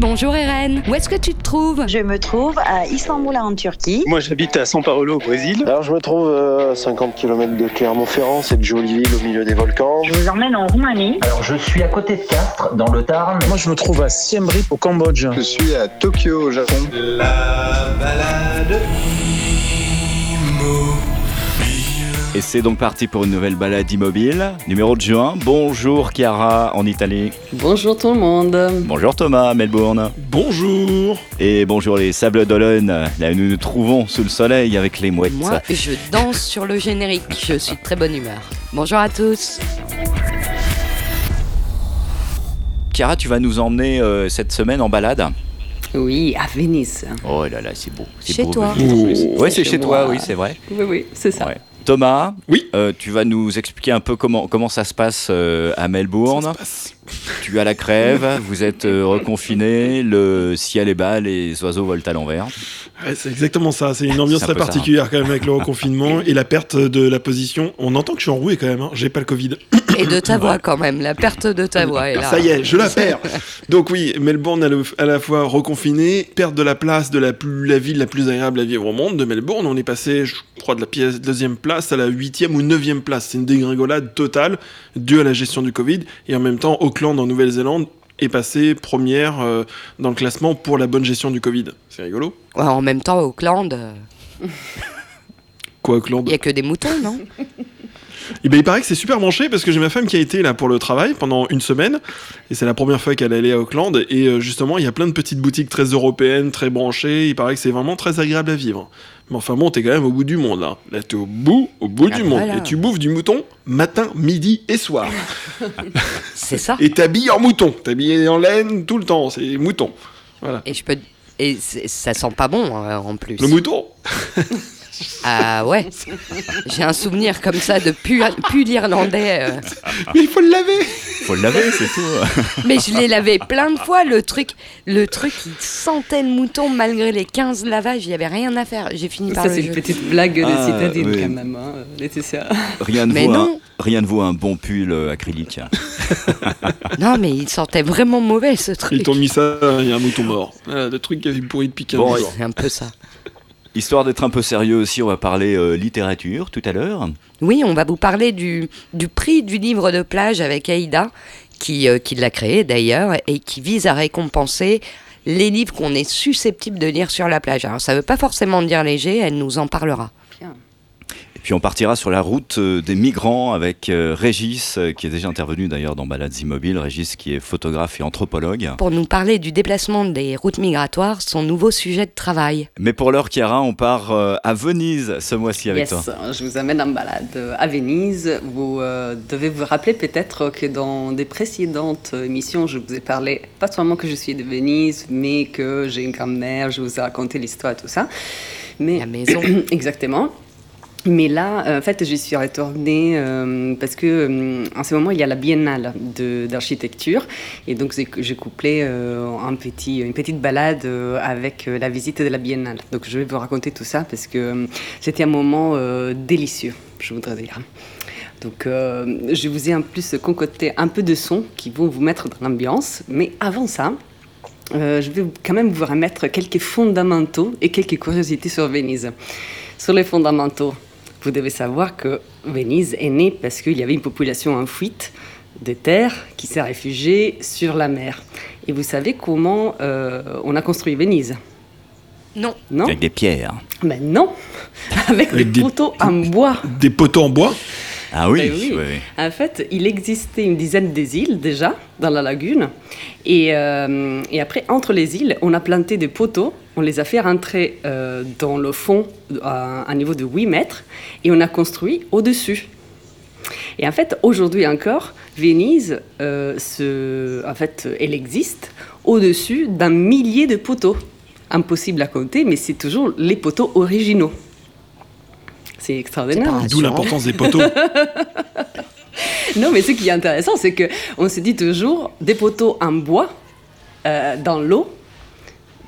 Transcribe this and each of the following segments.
Bonjour Eren, où est-ce que tu te trouves? Je me trouve à Istanbul en Turquie. Moi j'habite à São Paulo au Brésil. Alors je me trouve à 50 km de Clermont-Ferrand, cette jolie ville au milieu des volcans. Je vous emmène en Roumanie. Alors je suis à côté de Castres, dans le Tarn. Moi je me trouve à Siem Reap au Cambodge. Je suis à Tokyo au Japon. La balade. Et c'est donc parti pour une nouvelle balade immobile. Numéro de juin. Bonjour Chiara en Italie. Bonjour tout le monde. Bonjour Thomas Melbourne. Bonjour. Et bonjour les Sables d'Olonne. Là où nous nous trouvons sous le soleil avec les mouettes. Moi, je danse sur le générique. Je suis de très bonne humeur. Bonjour à tous. Chiara, tu vas nous emmener euh, cette semaine en balade? Oui, à Venise. Oh là là, c'est beau. Chez beau, toi. Ouais, c'est chez toi, oui, c'est vrai. Oui, oui, c'est ça. Ouais. Thomas, Oui. euh, tu vas nous expliquer un peu comment, comment ça se passe euh, à Melbourne. Ça se passe. Tu as la crève, vous êtes euh, reconfiné, le ciel est bas, les oiseaux volent à l'envers. Ouais, c'est exactement ça. C'est une ambiance un très ça, particulière quand même avec le reconfinement et la perte de la position. On entend que je suis enroué quand même. Hein. J'ai pas le Covid. Et de ta voix quand même, la perte de ta voix est là. Ça y est, je la perds. Donc oui, Melbourne à, le- à la fois reconfiné, perte de la place de la, plus, la ville la plus agréable à vivre au monde de Melbourne. On est passé, je crois, de la pièce, deuxième place à la huitième ou neuvième place. C'est une dégringolade totale due à la gestion du Covid. Et en même temps, Auckland en Nouvelle-Zélande est passé première euh, dans le classement pour la bonne gestion du Covid. C'est rigolo. Ouais, en même temps, Auckland, euh, Quoi, Auckland il n'y a que des moutons, non? Et ben il paraît que c'est super branché parce que j'ai ma femme qui a été là pour le travail pendant une semaine et c'est la première fois qu'elle allait à Auckland et euh, justement il y a plein de petites boutiques très européennes, très branchées. Il paraît que c'est vraiment très agréable à vivre. Mais enfin bon, t'es quand même au bout du monde là. Là t'es au bout, au bout Ah du bah monde voilà. et tu bouffes du mouton matin, midi et soir. C'est ça. et t'habilles en mouton, t'habilles en laine tout le temps, c'est mouton. Voilà. Et je peux. Et ça sent pas bon euh, en plus. Le mouton. Ah ouais. J'ai un souvenir comme ça de pull, pull irlandais. euh. Mais il faut le laver. Faut le laver, c'est tout. Mais je l'ai lavé plein de fois. Le truc, le truc, il sentait le mouton malgré les 15 lavages. Il n'y avait rien à faire. J'ai fini par Ça, le c'est une jeter. petite blague de Ah, citadine oui. quand même, hein, Laetitia. Rien ne, Mais vaut un, non. rien ne vaut un bon pull euh, acrylique. Non, mais il sentait vraiment mauvais ce Ils truc. t'ont mis ça, il y a un mouton mort. Voilà, le truc qui avait pourri depuis 15 Bon, jours. C'est un peu ça. Histoire d'être un peu sérieux aussi, on va parler euh, littérature tout à l'heure. Oui, on va vous parler du, prix du livre de plage avec Aïda, qui, euh, qui l'a créé d'ailleurs, et qui vise à récompenser les livres qu'on est susceptible de lire sur la plage. Alors ça ne veut pas forcément dire léger, elle nous en parlera. Puis on partira sur la route euh, des migrants avec euh, Régis, euh, qui est déjà intervenu d'ailleurs dans Balades Immobiles. Régis qui est photographe et anthropologue. Pour nous parler du déplacement des routes migratoires, son nouveau sujet de travail. Mais pour l'heure, Chiara, on part à Venise ce mois-ci avec yes, toi. je vous amène en balade à Venise. Vous euh, devez vous rappeler peut-être que dans des précédentes émissions, je vous ai parlé pas seulement que je suis de Venise, mais que j'ai une grand-mère, je vous ai raconté l'histoire et tout ça. Mais La maison. Exactement. Mais là, euh, en fait, je suis retournée euh, parce que euh, en ce moment, il y a la biennale d'architecture. Et donc, j'ai couplé une petite balade avec la visite de la biennale. Donc, je vais vous raconter tout ça parce que c'était un moment délicieux, je voudrais dire. Donc, je vous ai en plus concocté un peu de sons qui vont vous mettre dans l'ambiance. Mais avant ça, je vais quand même vous remettre quelques fondamentaux et quelques curiosités sur Venise. Sur les fondamentaux, vous devez savoir que Venise est née parce qu'il y avait une population en fuite de terre qui s'est réfugiée sur la mer. Et vous savez comment euh, on a construit Venise? Non. Non? Avec des pierres. Mais non Avec, Avec des des- poteaux en bois Des poteaux en bois? Ah oui, Ben oui. oui, oui. En fait, il existait une dizaine des îles déjà dans la lagune. Et, euh, et après, entre les îles, on a planté des poteaux. On les a fait rentrer euh, dans le fond à un niveau de 8 mètres. Et on a construit au-dessus. Et en fait, aujourd'hui encore, Venise, euh, se- en fait, elle existe au-dessus d'un millier de poteaux. Impossible à compter, mais c'est toujours les poteaux originaux. C'est extraordinaire. D'où l'importance des poteaux. Non, mais ce qui est intéressant, c'est que on se dit toujours des poteaux en bois euh, dans l'eau,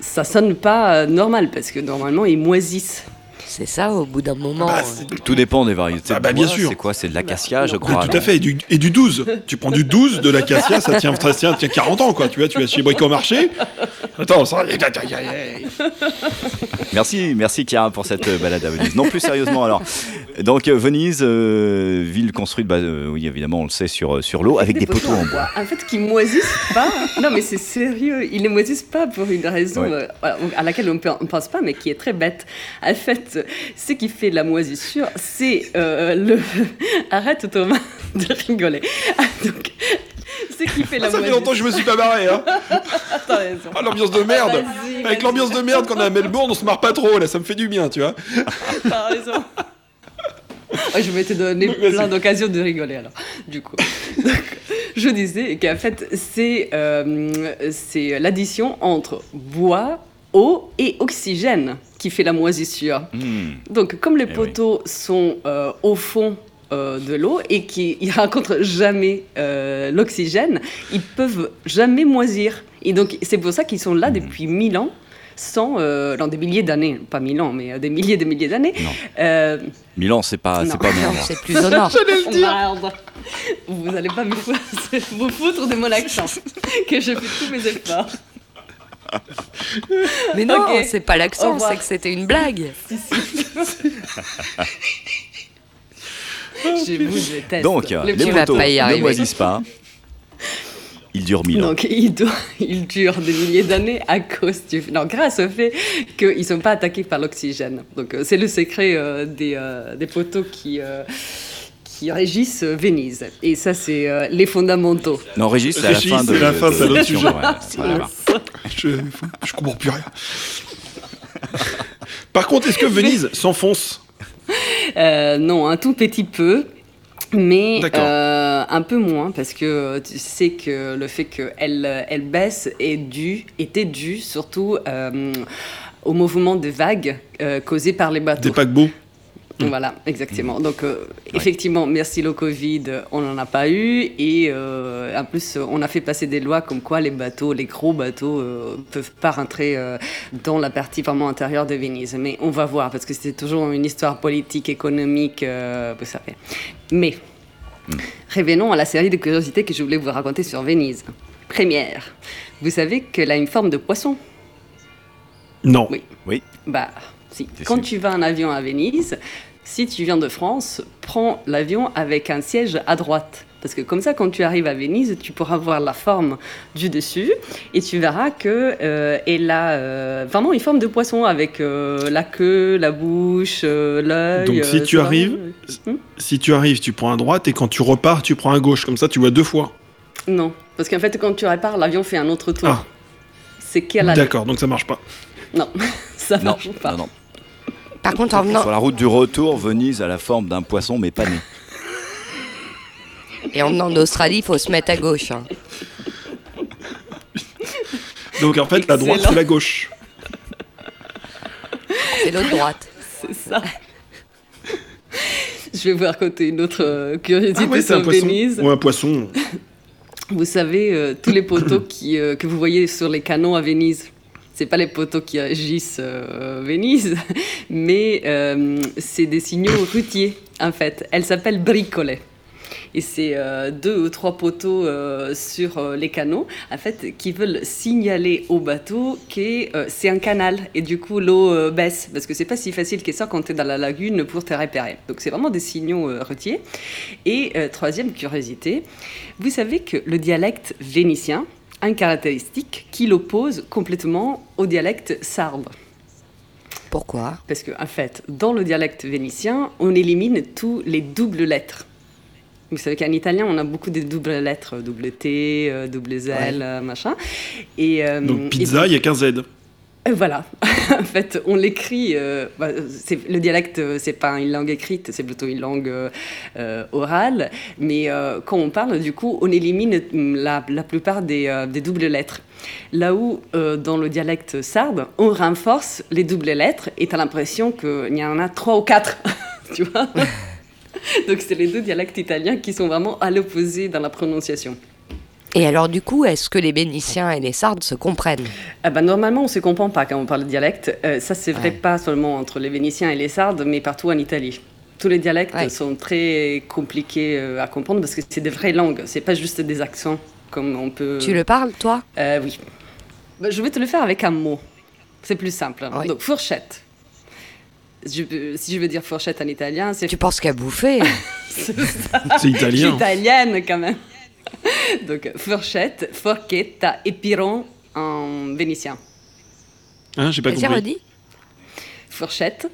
ça sonne pas euh, normal parce que normalement ils moisissent. C'est ça, au bout d'un moment. Bah, euh, Tout dépend des variétés. Ah de bah, bien sûr. C'est quoi C'est de l'acacia, je crois. Mais tout à fait, et du, et du 12. Tu prends du 12 de l'acacia, ça tient, ça tient, tient 40 ans, quoi. Tu vois, tu vas chez Brico Marché, Attends, ça. Merci, merci Chiara pour cette euh, balade à Venise. Non plus sérieusement alors. Donc euh, Venise, euh, ville construite, bah, euh, oui évidemment on le sait sur sur l'eau avec des poteaux en bois. En fait, qui moisissent pas. Non, mais c'est sérieux. Ils ne moisissent pas pour une raison Ouais. euh, à laquelle on ne pense pas, mais qui est très bête. En fait, ce qui fait la moisissure, c'est euh, le. Arrête Thomas de rigoler. Ah, Donc, ce qui fait la Ah, ça fait longtemps que je me suis pas barré, hein. Ah, l'ambiance de merde. Avec l'ambiance de merde qu'on a à Melbourne, on se marre pas trop, là, ça me fait du bien, tu vois. T'as raison. Ouais, je donner Vas-y. plein d'occasions de rigoler alors. Du coup, Donc, je disais qu'en fait c'est euh, c'est l'addition entre bois, eau et oxygène qui fait la moisissure. Hmm. Donc comme les Eh oui. poteaux sont euh, au fond euh, de l'eau et qui ne rencontrent jamais euh, l'oxygène, ils peuvent jamais moisir. Et donc c'est pour ça qu'ils sont là depuis mille ans. Sans, euh, dans des milliers d'années, pas mille ans, mais euh, des milliers et des milliers d'années. Non. Euh, Milan c'est pas c'est pas c'est plus au nord. Merde. Vous allez pas me foutre, vous foutre de mon accent, que je fais tous mes efforts. Mais non, c'est pas l'accent, c'est que c'était une blague. Je vous déteste. Donc Le les y ne moisissent pas. Ils durent mille ans. Donc, il, do- il dure des milliers d'années à cause du... Non, grâce au fait qu'ils ne sont pas attaqués par l'oxygène. Donc, euh, c'est le secret euh, des, euh, des poteaux qui, euh, qui régissent Venise. Et ça, c'est euh, les fondamentaux. Non Régis c'est à la fin de la fin, de sujet. ouais. Voilà. Je, je comprends plus rien. Par contre, est-ce que Venise s'enfonce? Euh, non, un tout petit peu. Mais euh, un peu moins, parce que tu sais que le fait qu'elle elle baisse est dû, était dû surtout euh, au mouvement de vagues causé par les bateaux. Des paquebots? Voilà, exactement. Donc, euh, effectivement, merci le Covid, on n'en a pas eu. Et euh, en plus, on a fait passer des lois comme quoi les bateaux, les gros bateaux, euh, peuvent pas rentrer euh, dans la partie vraiment intérieure de Venise. Mais on va voir, parce que c'est toujours une histoire politique, économique, vous savez. Mais, revenons à la série de curiosités que je voulais vous raconter sur Venise. Première, vous savez qu'elle a une forme de poisson? Non. Oui. Oui. Bah, si. Quand sûr. tu vas en avion à Venise, si tu viens de France, prends l'avion avec un siège à droite. Parce que comme ça, quand tu arrives à Venise, tu pourras voir la forme du dessus et tu verras que euh, elle a euh, vraiment une forme de poisson avec euh, la queue, la bouche, euh, l'œil. Donc, si euh, tu arrives- vraiment- Si tu arrives, tu prends à droite et quand tu repars, tu prends à gauche. Comme ça, tu vois deux fois. Non, parce qu'en fait, quand tu répares, l'avion fait un autre tour. Ah. C'est qu'elle a. D'accord, donc ça marche pas. Non, ça Non, marche pas. non, non. Par contre, en venant, Sur la route du retour, Venise a la forme d'un poisson mais pas né. et en venant d'Australie, il faut se mettre à gauche. hein. Donc en fait, la droite, Excellent. c'est la gauche. C'est l'autre droite. C'est ça. Je vais vous raconter une autre euh, curiosité Ah ouais, c'est un sur poisson. Venise. Ou un poisson. Vous savez, euh, tous les poteaux qui, euh, que vous voyez sur les canaux à Venise, c'est pas les poteaux qui régissent euh, Venise, mais euh, c'est des signaux routiers, en fait. Elle s'appelle bricolet. Et c'est euh, deux ou trois poteaux sur les canaux, en fait, qui veulent signaler au bateau que c'est un canal et du coup l'eau baisse parce que c'est pas si facile que ça quand tu es dans la lagune pour te repérer. Donc c'est vraiment des signaux routiers. Et troisième curiosité, vous savez que le dialecte vénitien a une caractéristique qui l'oppose complètement au dialecte sarde. Pourquoi? Parce qu'en en fait, dans le dialecte vénitien, on élimine tous les doubles lettres. Vous savez qu'en italien, on a beaucoup de doubles lettres, double T, euh, double Z, euh, machin. Et, euh, Donc pizza, il y a qu'un Z. euh, Voilà. en fait, on l'écrit. euh, bah, le dialecte, euh, c'est pas une langue écrite, c'est plutôt une langue euh, orale. Mais euh, quand on parle, du coup, on élimine mm, la, la plupart des, des doubles lettres. Là où, dans le dialecte sarde, on renforce les doubles lettres et tu as l'impression qu'il y en a trois ou quatre. tu vois Donc, c'est les deux dialectes italiens qui sont vraiment à l'opposé dans la prononciation. Et alors, du coup, est-ce que les Bénitiens et les Sardes se comprennent? Ah bah, normalement, on ne se comprend pas quand on parle de dialecte. Euh, ça, c'est vrai Ouais. pas seulement entre les Vénitiens et les Sardes, mais partout en Italie. Tous les dialectes Ouais. sont très compliqués euh, à comprendre parce que c'est des vraies langues. C'est pas juste des accents comme on peut. Tu le parles, toi? Euh, oui. Bah, je vais te le faire avec un mot. C'est plus simple. Oui. Donc, fourchette. Je si je veux dire fourchette en italien, c'est Tu penses qu'à bouffer? C'est italien. italienne quand même. Donc, fourchette, forchetta et piron en vénitien. Hein, j'ai pas Vas-y, compris. redis. Fourchette,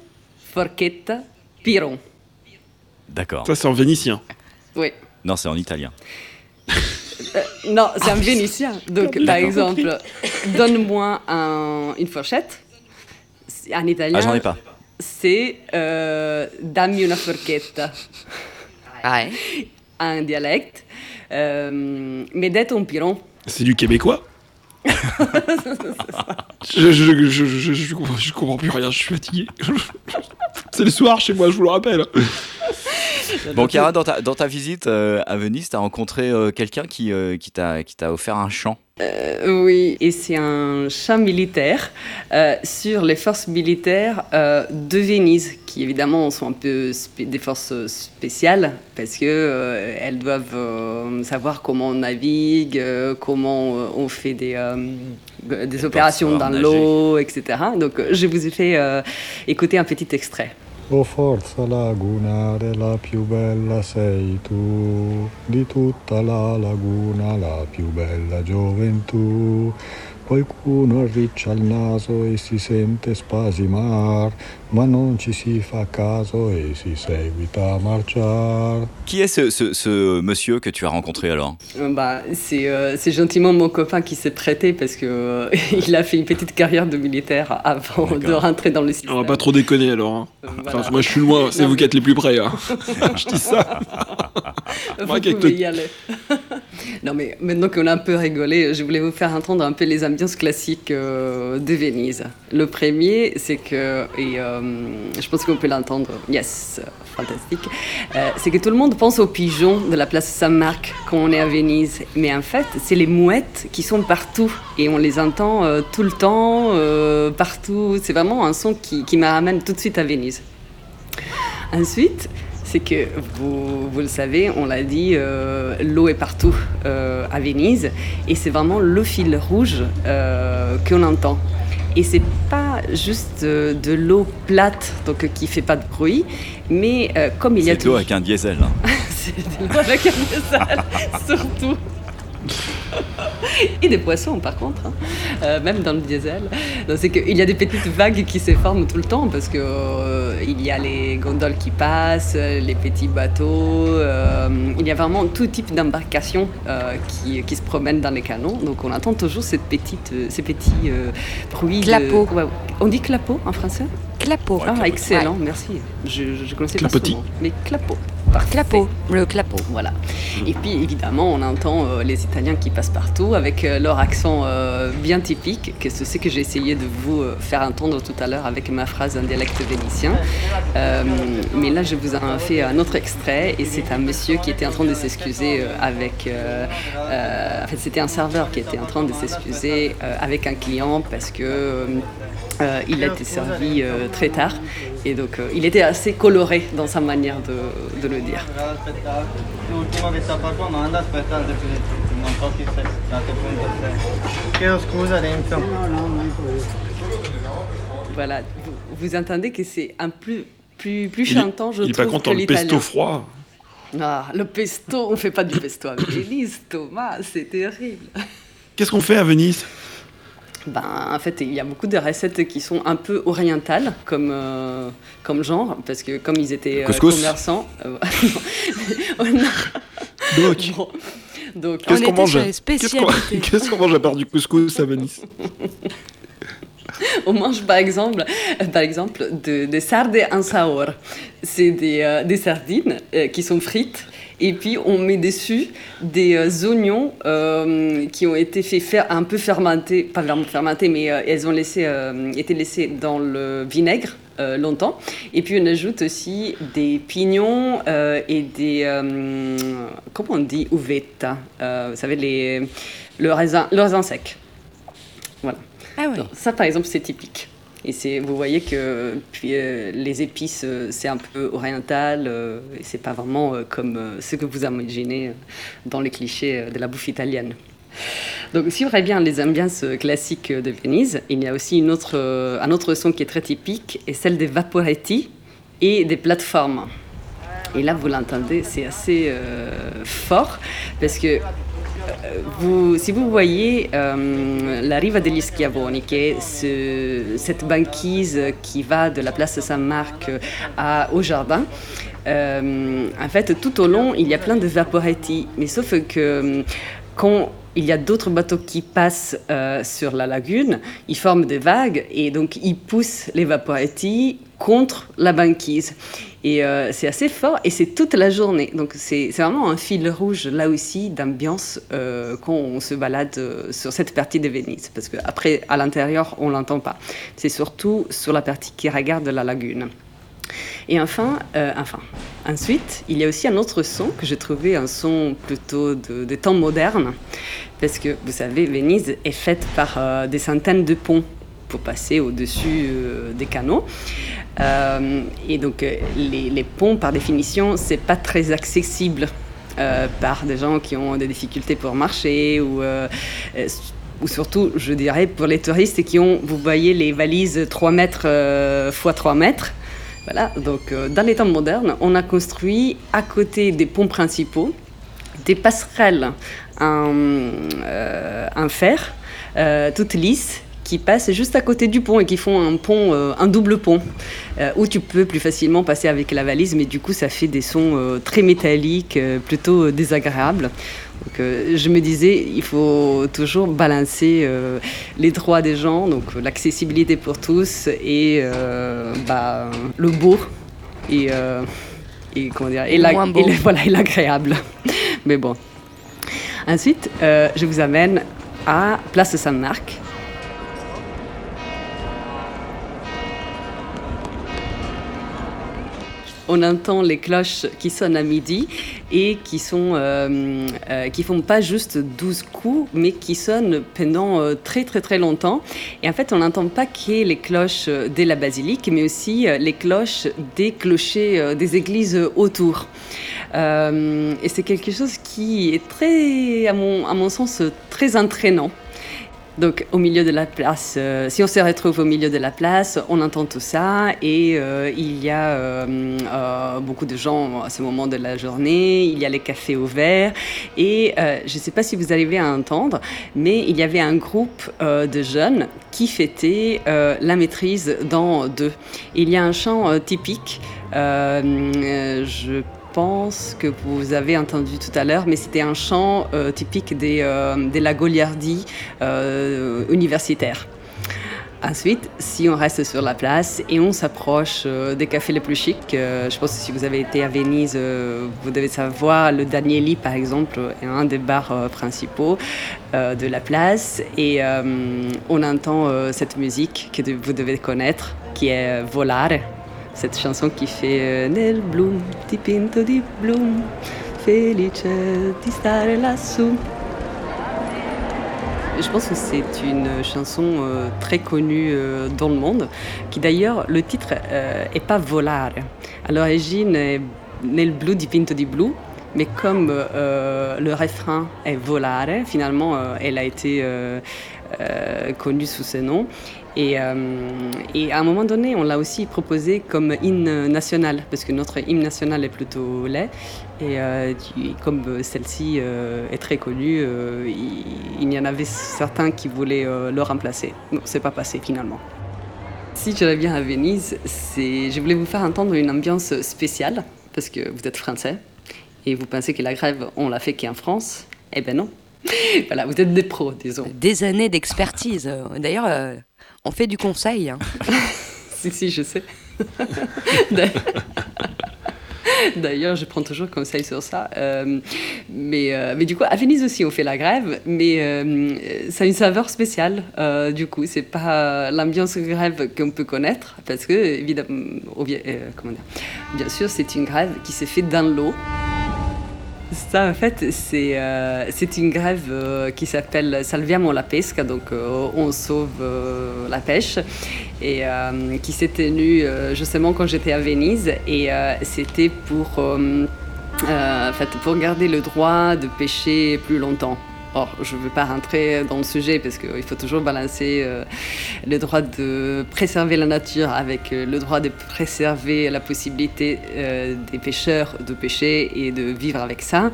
forchetta, piron. D'accord. Ça, c'est en vénitien. Oui. Non, c'est en italien. Euh, non, c'est un vénitien. Donc, par exemple, donne-moi un- une fourchette. C'est- En italien, Ah, j'en ai pas. c'est euh, dammi una forchetta. Ouais. Un dialecte. Euh, mais d'être un piron. C'est du québécois je, je, je, je, je comprends, je comprends plus rien, je suis fatigué. C'est le soir chez moi, je vous le rappelle. Bon, Chiara, dans ta, dans ta visite euh, à Venise, tu as rencontré euh, quelqu'un qui, euh, qui t'a offert un chant. Euh, oui, et c'est un chant militaire euh, sur les forces militaires euh, de Venise, qui évidemment sont un peu des forces spéciales, parce que euh, elles doivent euh, savoir comment on navigue, euh, comment euh, on fait des, euh, des opérations dans l'eau, etc. Donc euh, je vous ai fait euh, écouter un petit extrait. Oh forza lagunare, la più bella sei tu, di tutta la laguna la più bella gioventù. Qualcuno arriccia il naso e si sente spasimar, ma non ci si fa caso e si seguita a marciar. Qui est ce, ce, ce monsieur que tu as rencontré alors? Euh, Bah, c'est euh, c'est gentiment mon copain qui s'est prêté parce que euh, il a fait une petite carrière de militaire avant de rentrer dans le système. On va pas trop déconner alors. hein. Euh, Enfin, moi je suis loin, c'est Non, vous mais- qui êtes les plus près. hein. je dis ça. Vous Moi, pouvez y aller. non, mais maintenant qu'on a un peu rigolé, je voulais vous faire entendre un peu les ambiances classiques euh, de Venise. Le premier, c'est que, et euh, je pense qu'on peut l'entendre, yes, fantastique, euh, c'est que tout le monde pense aux pigeons de la place Saint-Marc quand on est à Venise. Mais en fait, c'est les mouettes qui sont partout et on les entend euh, tout le temps, euh, partout. C'est vraiment un son qui, qui me ramène tout de suite à Venise. Ensuite, c'est que vous, vous le savez, on l'a dit, euh, l'eau est partout euh, à Venise et c'est vraiment le fil rouge euh, qu'on entend. Et c'est pas juste euh, de l'eau plate, donc qui fait pas de bruit, mais comme il y a C'est de l'eau avec un diesel. hein. c'est de l'eau avec un diesel, surtout. Et des poissons, par contre, hein. Euh, même dans le diesel. Donc, C'est qu'il y a des petites vagues qui se forment tout le temps parce que euh, il y a les gondoles qui passent, les petits bateaux. euh, il y a vraiment tout type d'embarcations euh, qui, qui se promènent dans les canaux. Donc on entend toujours cette petite, euh, ces petits euh, bruits. de- Clapot. Ouais, on dit clapot en français? Clapot. Ah, excellent, merci. Je, je connaissais Clapotis. pas ce mot. Mais clapot. Clapot. Le clapot. Voilà. Et puis évidemment, on entend euh, les Italiens qui passent partout avec euh, leur accent euh, bien typique, que c'est ce que j'ai essayé de vous faire entendre tout à l'heure avec ma phrase en dialecte vénitien? Mais là, je vous ai fait un autre extrait et c'est un monsieur qui était en train de s'excuser avec. en fait, c'était un serveur qui était en train de s'excuser avec un client parce que. Euh, il a été servi euh, très tard et donc euh, il était assez coloré dans sa manière de, de le dire. Voilà, vous, vous entendez que c'est un plus, plus, plus Il chantant, je Il est pas trouve, content, le pesto froid. Ah, le pesto, on fait pas du pesto avec Venise, Thomas, c'est terrible. Qu'est-ce qu'on fait à Venise? Ben, en fait, il y a beaucoup de recettes qui sont un peu orientales comme, euh, comme genre, parce que comme ils étaient euh, commerçants. euh, oh non. Donc, Bon, donc, qu'est-ce On qu'on mange Qu'est-ce qu'on mange à part du couscous à Venise On mange par exemple, par exemple de- des sardes en saor. C'est des, euh, des sardines euh, qui sont frites et puis on met dessus des euh, oignons euh, qui ont été fait faire un peu fermenter, pas vraiment fermenter, mais euh, elles ont laissé, été laissées dans le vinaigre. euh, longtemps et puis on ajoute aussi des pignons euh, et des euh, comment on dit uvetta euh, vous savez les le raisin le raisin sec voilà Ah oui. donc, ça, par exemple, c'est typique. Et c'est, vous voyez que puis, euh, les épices, euh, c'est un peu oriental, euh, et c'est pas vraiment euh, comme ce que vous imaginez dans les clichés de la bouffe italienne. Donc, si on regarde bien les ambiances classiques de Venise, il y a aussi une autre, un autre son qui est très typique, et celle des vaporetti et des plateformes. Et là, vous l'entendez, c'est assez fort parce que vous, si vous voyez euh, la riva degli Schiavoni, qui est ce, cette banquise qui va de la place Saint-Marc au jardin, euh, en fait, tout au long, il y a plein de vaporetti. Mais sauf que quand il y a d'autres bateaux qui passent euh, sur la lagune, ils forment des vagues et donc ils poussent les contre la banquise. Et euh, c'est assez fort et c'est toute la journée. Donc c'est vraiment un fil rouge là aussi d'ambiance euh, quand on se balade sur cette partie de Venise. Parce qu'après, à l'intérieur, on l'entend pas. C'est surtout sur la partie qui regarde la lagune. Et enfin, euh, enfin, ensuite, il y a aussi un autre son que j'ai trouvé un son plutôt de, temps moderne, parce que vous savez, Venise est faite par euh, des centaines de ponts pour passer au-dessus euh, des canaux. et donc, les, ponts, par définition, c'est pas très accessible par des gens qui ont des difficultés pour marcher ou ou surtout, je dirais, pour les touristes qui ont, vous voyez, les valises 3 mètres x 3 mètres. Voilà, donc euh, dans les temps modernes, on a construit à côté des ponts principaux des passerelles en, euh, fer, euh, toutes lisses, qui passent juste à côté du pont et qui font un pont, euh, un double pont, euh, où tu peux plus facilement passer avec la valise, mais du coup ça fait des sons euh, très métalliques, plutôt désagréables. Donc je me disais, il faut toujours balancer les droits des gens, donc l'accessibilité pour tous et bah, le beau et, et comment dire, et, voilà, et l'agréable. mais bon. Ensuite, je vous amène à Place Saint-Marc on entend les cloches qui sonnent à midi et qui sont euh, euh, qui font pas juste 12 coups mais qui sonnent pendant euh, très très très longtemps. Et en fait on n'entend pas que les cloches de la basilique mais aussi les cloches des clochers des églises autour. Et c'est quelque chose qui est très à mon, à mon sens très entraînant donc au milieu de la place, euh, si on se retrouve au milieu de la place, on entend tout ça et euh, il y a euh, beaucoup de gens à ce moment de la journée, il y a les cafés ouverts et je ne sais pas si vous arrivez à entendre, mais il y avait un groupe de jeunes qui fêtaient la maîtrise dans deux. Il y a un chant typique, je que vous avez entendu tout à l'heure, mais c'était un chant euh, typique des, euh, de la Goliardie euh, universitaire. Ensuite, si on reste sur la place et on s'approche des cafés les plus chics, je pense que si vous avez été à Venise, vous devez savoir, le Danieli par exemple est un des bars principaux de la place et on entend cette musique que vous devez connaître qui est Volare cette chanson qui fait euh, Nel bloom dipinto di bloom, felice di stare lassù. Je pense que c'est une chanson euh, très connue euh, dans le monde, qui d'ailleurs, le titre est pas Volare. À l'origine, Nel blu dipinto di blu, mais comme le refrain est Volare, finalement, elle a été connue sous ce nom. Euh, et, à un moment donné, on l'a aussi proposé comme hymne national, parce que notre hymne national est plutôt laid. Et euh, comme celle-ci euh, est très connue, il, y en avait certains qui voulaient le remplacer. Non, c'est pas passé finalement. Si je reviens à Venise, je voulais vous faire entendre une ambiance spéciale, parce que vous êtes français, et vous pensez que la grève, on l'a fait qu'en France. Eh ben non. voilà, vous êtes des pros, disons. Des années d'expertise. D'ailleurs, on fait du conseil. Hein. si, si, je sais. D'ailleurs, je prends toujours conseil sur ça. Euh, mais, euh, mais du coup, à Venise aussi, on fait la grève, mais euh, ça a une saveur spéciale. du coup, c'est pas l'ambiance grève qu'on peut connaître, parce que, évidemment, bien sûr, c'est une grève qui s'est faite dans l'eau. Ça, en fait, c'est euh, une grève euh, qui s'appelle Salviamo la pesca, donc euh, on sauve euh, la pêche, et qui s'est tenue justement quand j'étais à Venise, et c'était pour, en fait, pour garder le droit de pêcher plus longtemps. Or, je ne veux pas rentrer dans le sujet parce qu'il faut toujours balancer euh, le droit de préserver la nature avec euh, le droit de préserver la possibilité euh, des pêcheurs de pêcher et de vivre avec ça.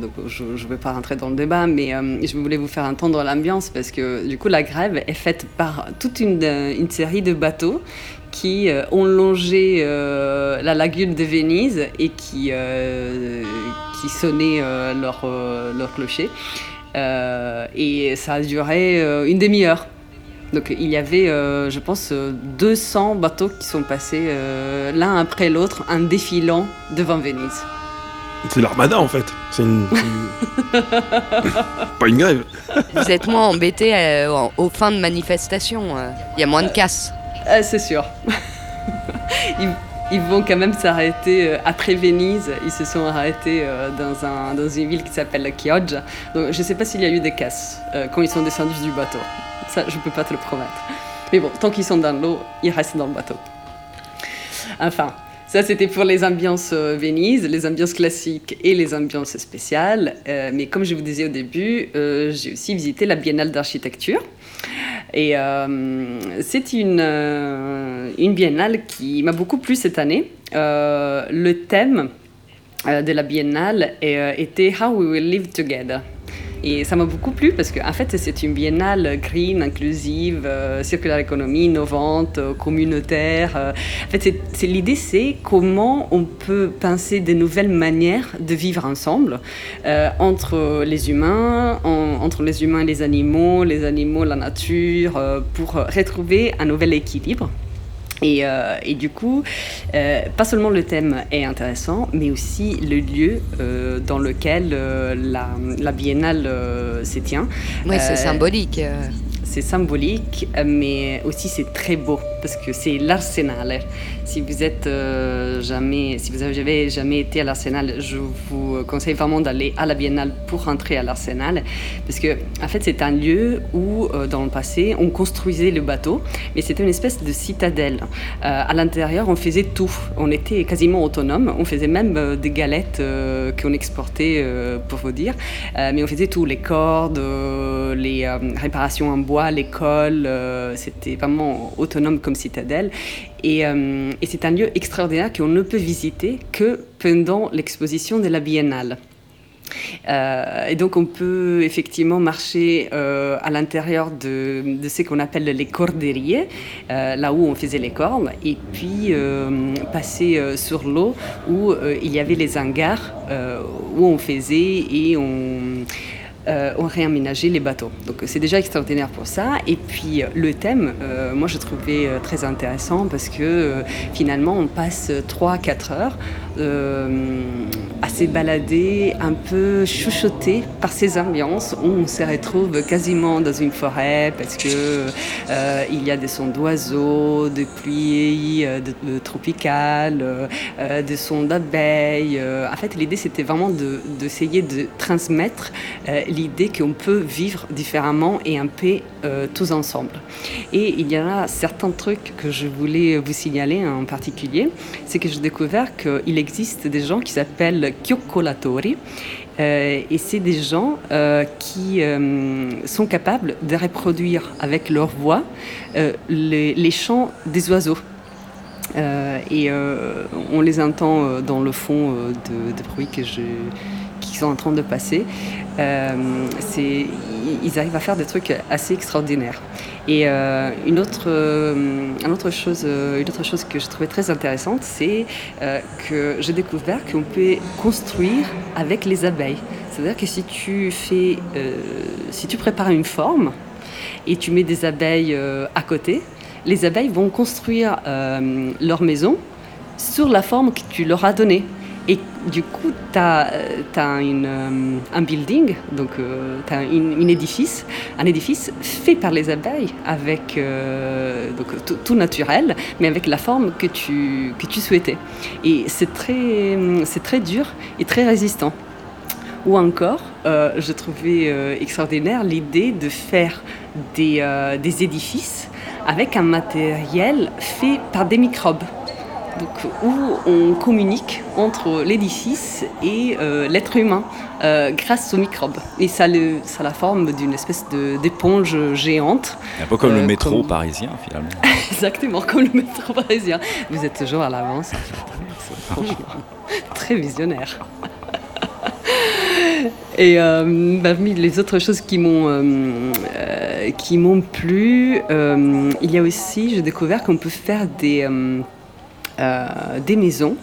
donc, je ne veux pas rentrer dans le débat, mais je voulais vous faire entendre l'ambiance parce que du coup, la grève est faite par toute une, une série de bateaux qui ont longé la lagune de Venise et qui, qui sonnaient leur, leur clocher. Euh, et ça a duré euh, une demi-heure. Donc il y avait, euh, je pense, 200 bateaux qui sont passés l'un après l'autre en défilant devant Venise. C'est l'armada en fait. C'est une... pas une grève. Vous êtes moins embêté aux fins de manifestation. Il y a moins de casse. c'est sûr. ils vont quand même s'arrêter euh, après Venise. Ils se sont arrêtés euh, dans, un, dans une ville qui s'appelle Chioggia. Donc je ne sais pas s'il y a eu des casses euh, quand ils sont descendus du bateau. Ça, je ne peux pas te le promettre. Mais bon, tant qu'ils sont dans l'eau, ils restent dans le bateau. Enfin, ça, c'était pour les ambiances Venise, les ambiances classiques et les ambiances spéciales. mais comme je vous disais au début, j'ai aussi visité la Biennale d'architecture. Et euh, c'est une, euh, une biennale qui m'a beaucoup plu cette année. Euh, le thème de la biennale était How We Will Live Together. Et ça m'a beaucoup plu parce qu'en en fait, c'est une biennale green, inclusive, euh, circulaire économie, innovante, euh, communautaire. Euh. En fait, c'est, l'idée, c'est comment on peut penser de nouvelles manières de vivre ensemble entre les humains, entre les humains et les animaux, les animaux, la nature, pour retrouver un nouvel équilibre. Et, euh, et, du coup, euh, pas seulement le thème est intéressant, mais aussi le lieu euh, dans lequel la, la, biennale se tient. Oui, c'est symbolique c'est symbolique, mais aussi c'est très beau parce que c'est l'arsenal. Si vous êtes euh, jamais, si vous avez jamais été à l'arsenal, je vous conseille vraiment d'aller à la Biennale pour rentrer à l'arsenal. Parce que en fait c'est un lieu où euh, dans le passé on construisait le bateau, mais c'était une espèce de citadelle. Euh, à l'intérieur on faisait tout, on était quasiment autonome, on faisait même des galettes qu'on exportait pour vous dire, mais on faisait tout, les cordes, les réparations en bois l'école, c'était vraiment autonome comme citadelle. Euh, et, c'est un lieu extraordinaire qu'on ne peut visiter que pendant l'exposition de la biennale. Euh, et donc on peut effectivement marcher à l'intérieur de, ce qu'on appelle les corderies, là où on faisait les cordes, et puis passer sur l'eau où il y avait les hangars où on faisait et on euh, ont réaménagé les bateaux. Donc c'est déjà extraordinaire pour ça. Et puis le thème, euh, moi je trouvais euh, très intéressant parce que finalement on passe 3-4 heures à se un peu chuchoté par ces ambiances où on se retrouve quasiment dans une forêt parce que il y a des sons d'oiseaux, de pluie, de, tropicales, des sons d'abeilles. en fait l'idée c'était vraiment d'essayer de, de, transmettre l'idée qu'on peut vivre différemment et un peu euh, tous ensemble. Et il y a certains trucs que je voulais vous signaler en particulier, c'est que j'ai découvert qu'il existe des gens qui s'appellent chiocolatori. Euh, et c'est des gens euh, qui sont capables de reproduire avec leur voix les, chants des oiseaux. et on les entend dans le fond de, de bruits que je, sont en train de passer. Euh, ils arrivent à faire des trucs assez extraordinaires. Et euh, une, autre, euh, autre chose, une autre chose que je trouvais très intéressante, c'est que j'ai découvert qu'on peut construire avec les abeilles. C'est-à-dire que si tu, fais, si tu prépares une forme et tu mets des abeilles à côté, les abeilles vont construire leur maison sur la forme que tu leur as donnée. Et du coup, tu as, euh, un building, donc euh, tu une, édifice, un édifice fait par les abeilles, avec euh, donc, tout, naturel, mais avec la forme que tu, que tu souhaitais. Et c'est très, très dur et très résistant. Ou encore, je trouvais extraordinaire l'idée de faire des, des édifices avec un matériel fait par des microbes. Donc, où on communique entre l'édifice et euh, l'être humain euh, grâce aux microbes. Et ça, le, ça a la forme d'une espèce d'éponge géante. Un peu comme le Euh, métro comme- parisien finalement. Exactement, comme le métro parisien. Vous êtes toujours à l'avance, très visionnaire. Et euh, parmi les autres choses qui m'ont euh, qui m'ont plu, euh, il y a aussi, j'ai découvert qu'on peut faire des des maisons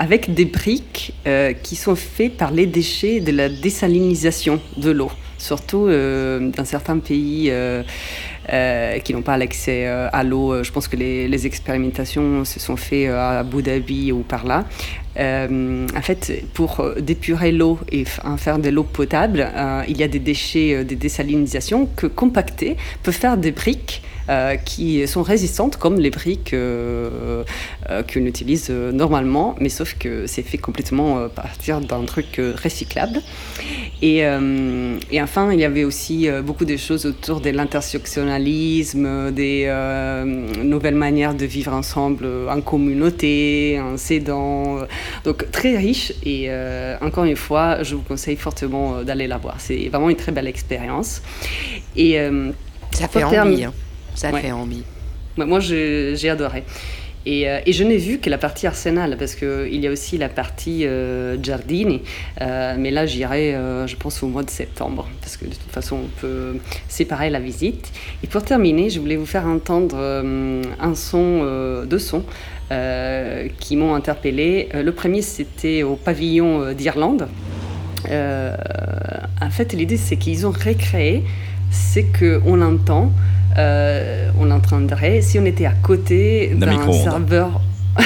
avec des briques euh, qui sont faites par les déchets de la désalinisation de l'eau, surtout euh, dans certains pays euh, euh, qui n'ont pas l'accès euh, à l'eau. Euh, Je pense que les, expérimentations se sont faites euh, à Abu Dhabi ou par là. Euh, en fait, pour euh, dépurer l'eau et en faire de l'eau potable, euh, il y a des déchets euh, de désalinisation que compacter peut faire des briques euh, qui sont résistantes comme les briques euh, euh, qu'on utilise euh, normalement, mais sauf que c'est fait complètement euh, à partir d'un truc euh, recyclable. Et, euh, et enfin, il y avait aussi euh, beaucoup de choses autour de l'intersectionnalisme, euh, des euh, nouvelles manières de vivre ensemble euh, en communauté, en s'aidant. euh, Donc très riche et euh, encore une fois, je vous conseille fortement euh, d'aller la voir. C'est vraiment une très belle expérience. Et euh, Ça fait envie. hein. Ça Ouais. fait envie. Ouais, Moi, j'ai adoré. Et, euh, et je n'ai vu que la partie Arsenal, parce qu'il y a aussi la partie euh, Giardini. Euh, mais là, j'irai, euh, je pense, au mois de septembre, parce que de toute façon, on peut séparer la visite. Et pour terminer, je voulais vous faire entendre euh, un son, euh, deux sons euh, qui m'ont interpellé. Euh, le premier, c'était au pavillon euh, d'Irlande. Euh, en fait, l'idée, c'est qu'ils ont recréé ce qu'on entend, euh, on entendrait si on était à côté D'un serveur.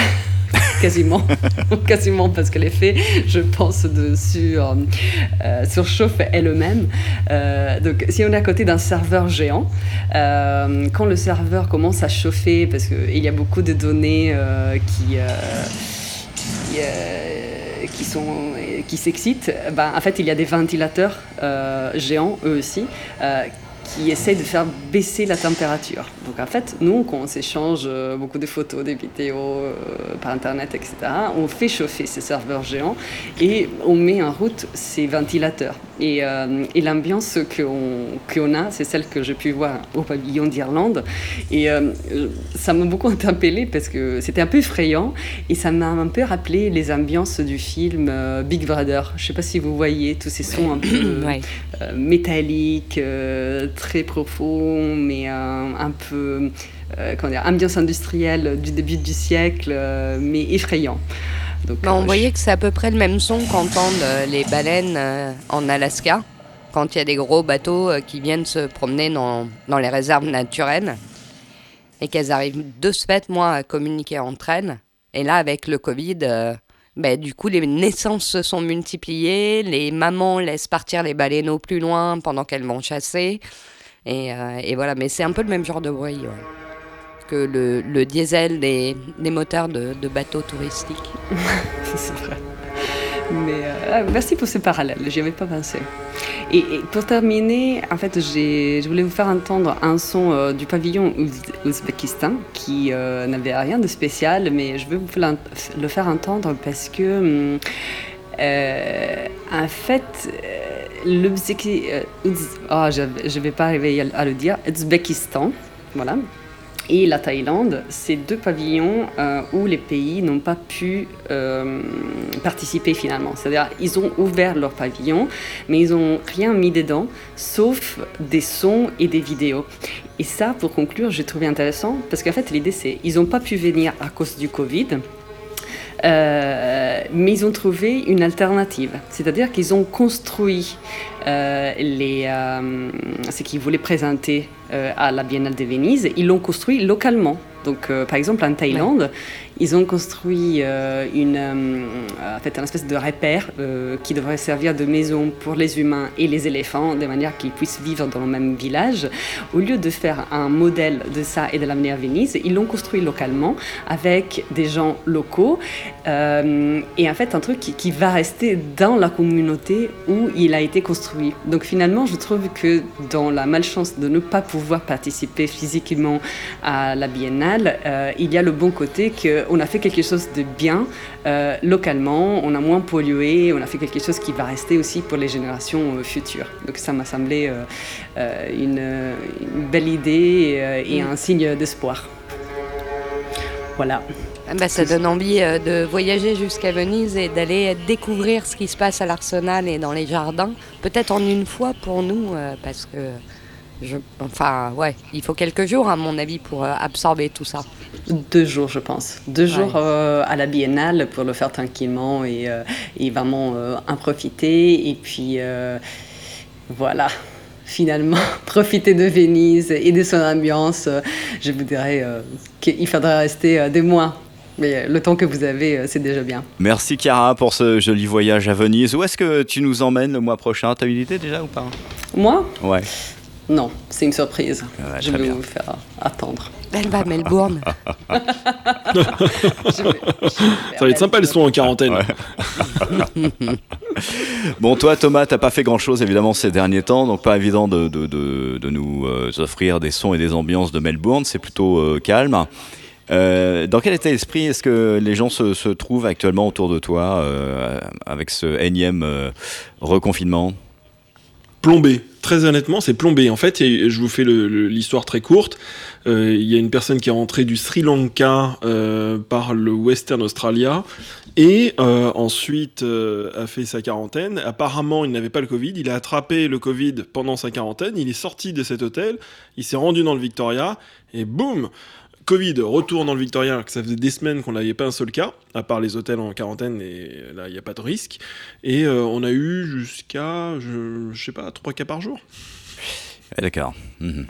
quasiment, quasiment, parce que l'effet, je pense, de sur, euh, surchauffe elle-même. Euh, donc, si on est à côté d'un serveur géant, euh, quand le serveur commence à chauffer, parce qu'il y a beaucoup de données euh, qui, qui, qui sont qui s'excitent, ben, en fait, il y a des ventilateurs euh, géants, eux aussi, euh, qui essaient de faire baisser la température. Donc en fait, nous, quand on s'échange euh, beaucoup de photos, des vidéos euh, par Internet, etc., on fait chauffer ces serveurs géants et on met en route ces ventilateurs. Et, euh, et l'ambiance qu'on a, c'est celle que j'ai pu voir au pavillon d'Irlande. Et euh, ça m'a beaucoup interpellée parce que c'était un peu effrayant et ça m'a un peu rappelé les ambiances du film Big Brother. Je ne sais pas si vous voyez tous ces sons un peu Ouais. métalliques, euh, très profonds, mais euh, un peu euh, comment dire, ambiance industrielle du début du siècle, euh, mais effrayant. Donc, Bah, on voyait que c'est à peu près le même son qu'entendent les baleines en Alaska, quand il y a des gros bateaux qui viennent se promener dans, dans les réserves naturelles, et qu'elles arrivent de ce fait, moi, à communiquer entre elles. Et là, avec le Covid, euh, bah, du coup, les naissances se sont multipliées, les mamans laissent partir les baleineaux plus loin pendant qu'elles vont chasser. Et, euh, et voilà, mais c'est un peu le même genre de bruit que le, diesel des, moteurs de, bateaux touristiques. c'est vrai. Mais euh, ah, merci pour ce parallèle, j'y avais pas pensé. Et, pour terminer, en fait, je voulais vous faire entendre un son euh, du pavillon Ouz- Ouzbékistan qui n'avait rien de spécial, mais je veux vous le faire entendre parce que, hum, en fait, euh, euh, ah, je ne vais pas arriver à le dire, Ouzbékistan, voilà, et la Thaïlande, c'est deux pavillons euh, où les pays n'ont pas pu euh, participer finalement. C'est-à-dire, ils ont ouvert leur pavillon, mais ils n'ont rien mis dedans, sauf des sons et des vidéos. Et ça, pour conclure, j'ai trouvé intéressant, parce qu'en fait, l'idée, c'est ils n'ont pas pu venir à cause du Covid. Euh, mais ils ont trouvé une alternative, c'est-à-dire qu'ils ont construit euh, les, euh, ce qu'ils voulaient présenter à la Biennale de Venise, ils l'ont construit localement. Donc, euh, par exemple, en Thaïlande, ils ont construit euh, une, euh, en fait, un espèce de repère qui devrait servir de maison pour les humains et les éléphants, de manière qu'ils puissent vivre dans le même village. Au lieu de faire un modèle de ça et de l'amener à Venise, ils l'ont construit localement avec des gens locaux et en fait un truc qui, qui va rester dans la communauté où il a été construit. Donc finalement, je trouve que dans la malchance de ne pas pouvoir participer physiquement à la biennale, euh, il y a le bon côté qu'on a fait quelque chose de bien euh, localement, on a moins pollué, on a fait quelque chose qui va rester aussi pour les générations futures. Donc ça m'a semblé une, une, belle idée et, et un signe d'espoir. Voilà. Ah bah, ça donne envie euh, de voyager jusqu'à Venise et d'aller découvrir ce qui se passe à l'Arsenal et dans les jardins. Peut-être en une fois pour nous, euh, parce que, je, enfin, ouais, il faut quelques jours à mon avis pour euh, absorber tout ça. Deux jours, je pense. Deux jours à la Biennale pour le faire tranquillement et, et vraiment en profiter. Et puis, voilà finalement profiter de Venise et de son ambiance. Je vous dirais qu'il faudra rester des mois mais le temps que vous avez, euh, c'est déjà bien. Merci Chiara pour ce joli voyage à Venise. Où est-ce que tu nous emmènes le mois prochain? T'as une idée déjà ou pas? Moi? Ouais. Non, c'est une surprise. je vais vous faire attendre. Elle va à Melbourne. Ça va être sympa, ils sont en quarantaine. bon, toi, Thomas, t'as pas fait grand-chose évidemment ces derniers temps, donc pas évident de, de, de, nous euh, offrir des sons et des ambiances de Melbourne. C'est plutôt euh, calme. Euh, dans quel état d'esprit est-ce que les gens se, se, trouvent actuellement autour de toi euh, avec ce énième euh, reconfinement? Plombé. Très honnêtement, c'est plombé. En fait, je vous fais l'histoire très courte. Il y a une personne qui est rentrée du Sri Lanka par le Western Australia et ensuite a fait sa quarantaine. Apparemment, il n'avait pas le Covid. Il a attrapé le Covid pendant sa quarantaine. Il est sorti de cet hôtel. Il s'est rendu dans le Victoria et boum Covid, retour dans le Victoria, que ça faisait des semaines qu'on n'avait pas un seul cas, à part les hôtels en quarantaine, et là, il n'y a pas de risque. Et euh, on a eu jusqu'à, je, je sais pas, trois cas par jour. D'accord. Mhm.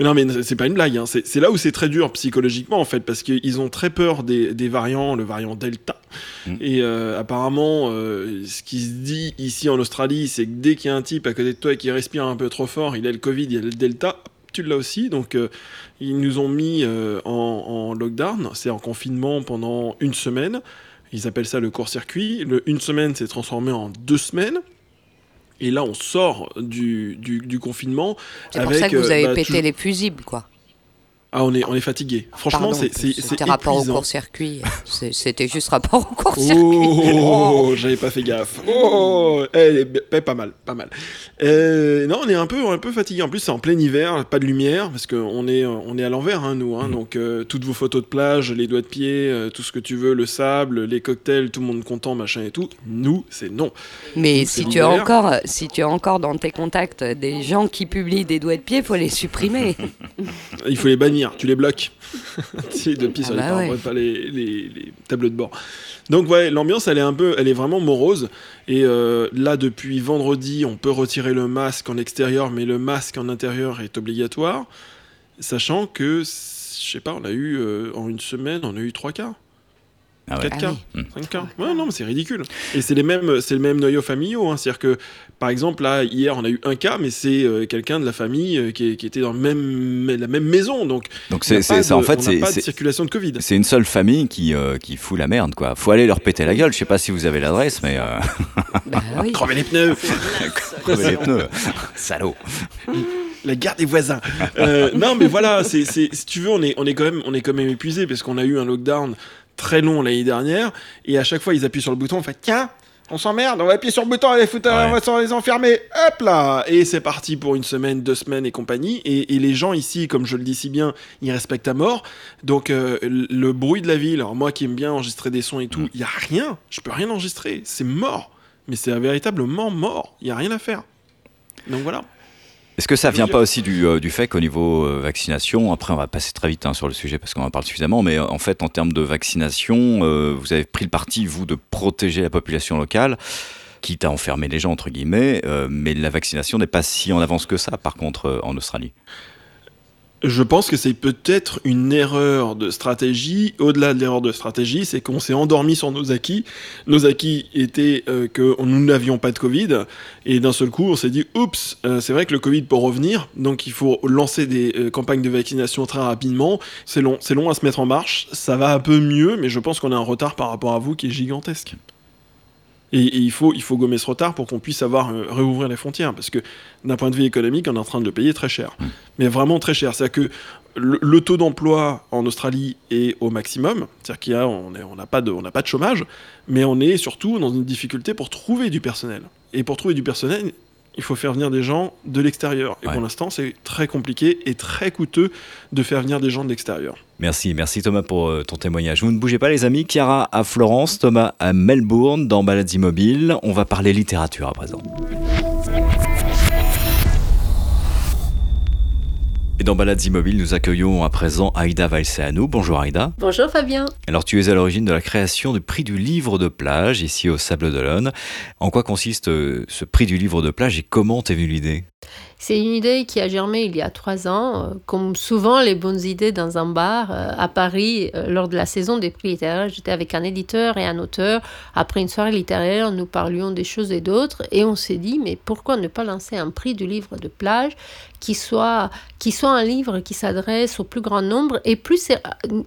Non, mais c'est pas une blague. Hein. C'est là où c'est très dur psychologiquement, en fait, parce qu'ils ont très peur des, des, variants, le variant Delta. Mhm. Et euh, apparemment, euh, ce qui se dit ici en Australie, c'est que dès qu'il y a un type à côté de toi qui respire un peu trop fort, il a le Covid, il a le Delta, tu l'as aussi. Donc, euh, ils nous ont mis euh, en, lockdown, c'est en confinement pendant une semaine. Ils appellent ça le court-circuit. une semaine s'est transformé en deux semaines. Et là, on sort du, du, confinement. C'est pour ça que vous avez euh, bah, pété les fusibles, quoi. Ah, on est, on est fatigué. Franchement, c'est C'était rapport au court-circuit. C'était juste rapport au court-circuit. Oh, j'avais pas fait gaffe. Oh, elle est pas mal, pas mal. Euh, non, on est un peu, un peu fatigué. En plus, c'est en plein hiver, pas de lumière, parce qu'on est, on est à l'envers, hein, nous. Hein, mm. Donc, euh, toutes vos photos de plage, les doigts de pied, euh, tout ce que tu veux, le sable, les cocktails, tout le monde content, machin et tout. Nous, c'est non. Mais si tu as encore, si tu as encore dans tes contacts des gens qui publient des doigts de pied, faut les supprimer. Il faut les bannir tu les bloques. depuis sur ah les, bah pas les, les, tableaux de bord. Donc ouais, l'ambiance elle est un peu, elle est vraiment morose. Et euh, là depuis vendredi, on peut retirer le masque en extérieur, mais le masque en intérieur est obligatoire, sachant que je sais pas, on a eu euh, en une semaine, on a eu trois cas. 4 ah cas, 5 cas. Ouais, non, mais c'est ridicule. Et c'est les mêmes, c'est le même noyau familiaux. Hein. C'est-à-dire que, par exemple, là, hier, on a eu un cas, mais c'est euh, quelqu'un de la famille euh, qui, qui, était dans le même, la même maison. Donc, donc c'est, ça, en fait, c'est pas de circulation de Covid. C'est une seule famille qui, euh, qui fout la merde, quoi. Faut aller leur péter la gueule. Je sais pas si vous avez l'adresse, mais. Bah, oui. Crever les pneus. Crever les pneus. Salaud. la garde des voisins. non, mais voilà, c'est, si tu veux, on est, on est quand même, on est quand même épuisé parce qu'on a eu un lockdown très long l'année dernière, et à chaque fois ils appuient sur le bouton, on fait tiens, on s'emmerde, on va appuyer sur le bouton, les on va les enfermer, hop là Et c'est parti pour une semaine, deux semaines et compagnie. Et, les gens ici, comme je le dis si bien, ils respectent à mort. Donc euh, le bruit de la ville, alors moi qui aime bien enregistrer des sons et tout, mm. il y a rien, je peux rien enregistrer, c'est mort. Mais c'est véritablement mort, il y a rien à faire. Donc voilà. Est-ce que ça vient pas aussi du, euh, du fait qu'au niveau euh, vaccination, après on va passer très vite hein, sur le sujet parce qu'on en parle suffisamment, mais euh, en fait en termes de vaccination, vous avez pris le parti, vous, de protéger la population locale, quitte à enfermer les gens, entre guillemets, mais la vaccination n'est pas si en avance que ça, par contre, en Australie? Je pense que c'est peut-être une erreur de stratégie. Au-delà de l'erreur de stratégie, c'est qu'on s'est endormi sur nos acquis. Nos acquis étaient euh, que nous n'avions pas de Covid. Et d'un seul coup, on s'est dit, oups, euh, c'est vrai que le Covid peut revenir. Donc il faut lancer des euh, campagnes de vaccination très rapidement. C'est long, c'est long à se mettre en marche. Ça va un peu mieux, mais je pense qu'on a un retard par rapport à vous qui est gigantesque. Et, et il, faut, il faut gommer ce retard pour qu'on puisse avoir euh, réouvrir les frontières. Parce que d'un point de vue économique, on est en train de le payer très cher. Mais vraiment très cher. C'est-à-dire que le, le taux d'emploi en Australie est au maximum. C'est-à-dire qu'il y a, on n'a pas, de- on n'a pas de chômage, mais on est surtout dans une difficulté pour trouver du personnel. Et pour trouver du personnel, il faut faire venir des gens de l'extérieur. Et pour l'instant, c'est très compliqué et très coûteux de faire venir des gens de l'extérieur. Merci, merci Thomas pour euh, ton témoignage. Vous ne bougez pas les amis, Chiara à Florence, Thomas à Melbourne, dans Balades Immobiles. On va parler littérature à présent. Et dans Balades Immobiles, nous accueillons à présent Aïda Valseanou. Bonjour Aïda. Bonjour Fabien. Alors tu es à l'origine de la création du prix du livre de plage ici au Sable d'Olonne. En quoi consiste euh, ce prix du livre de plage et comment t'es venue l'idée? C'est une idée qui a germé il y a trois ans, euh, comme souvent les bonnes idées dans un bar euh, à Paris euh, lors de la saison des prix littéraires. J'étais avec un éditeur et un auteur. Après une soirée littéraire, nous parlions des choses et d'autres et on s'est dit mais pourquoi ne pas lancer un prix du livre de plage qui soit, qui soit un livre qui s'adresse au plus grand nombre et plus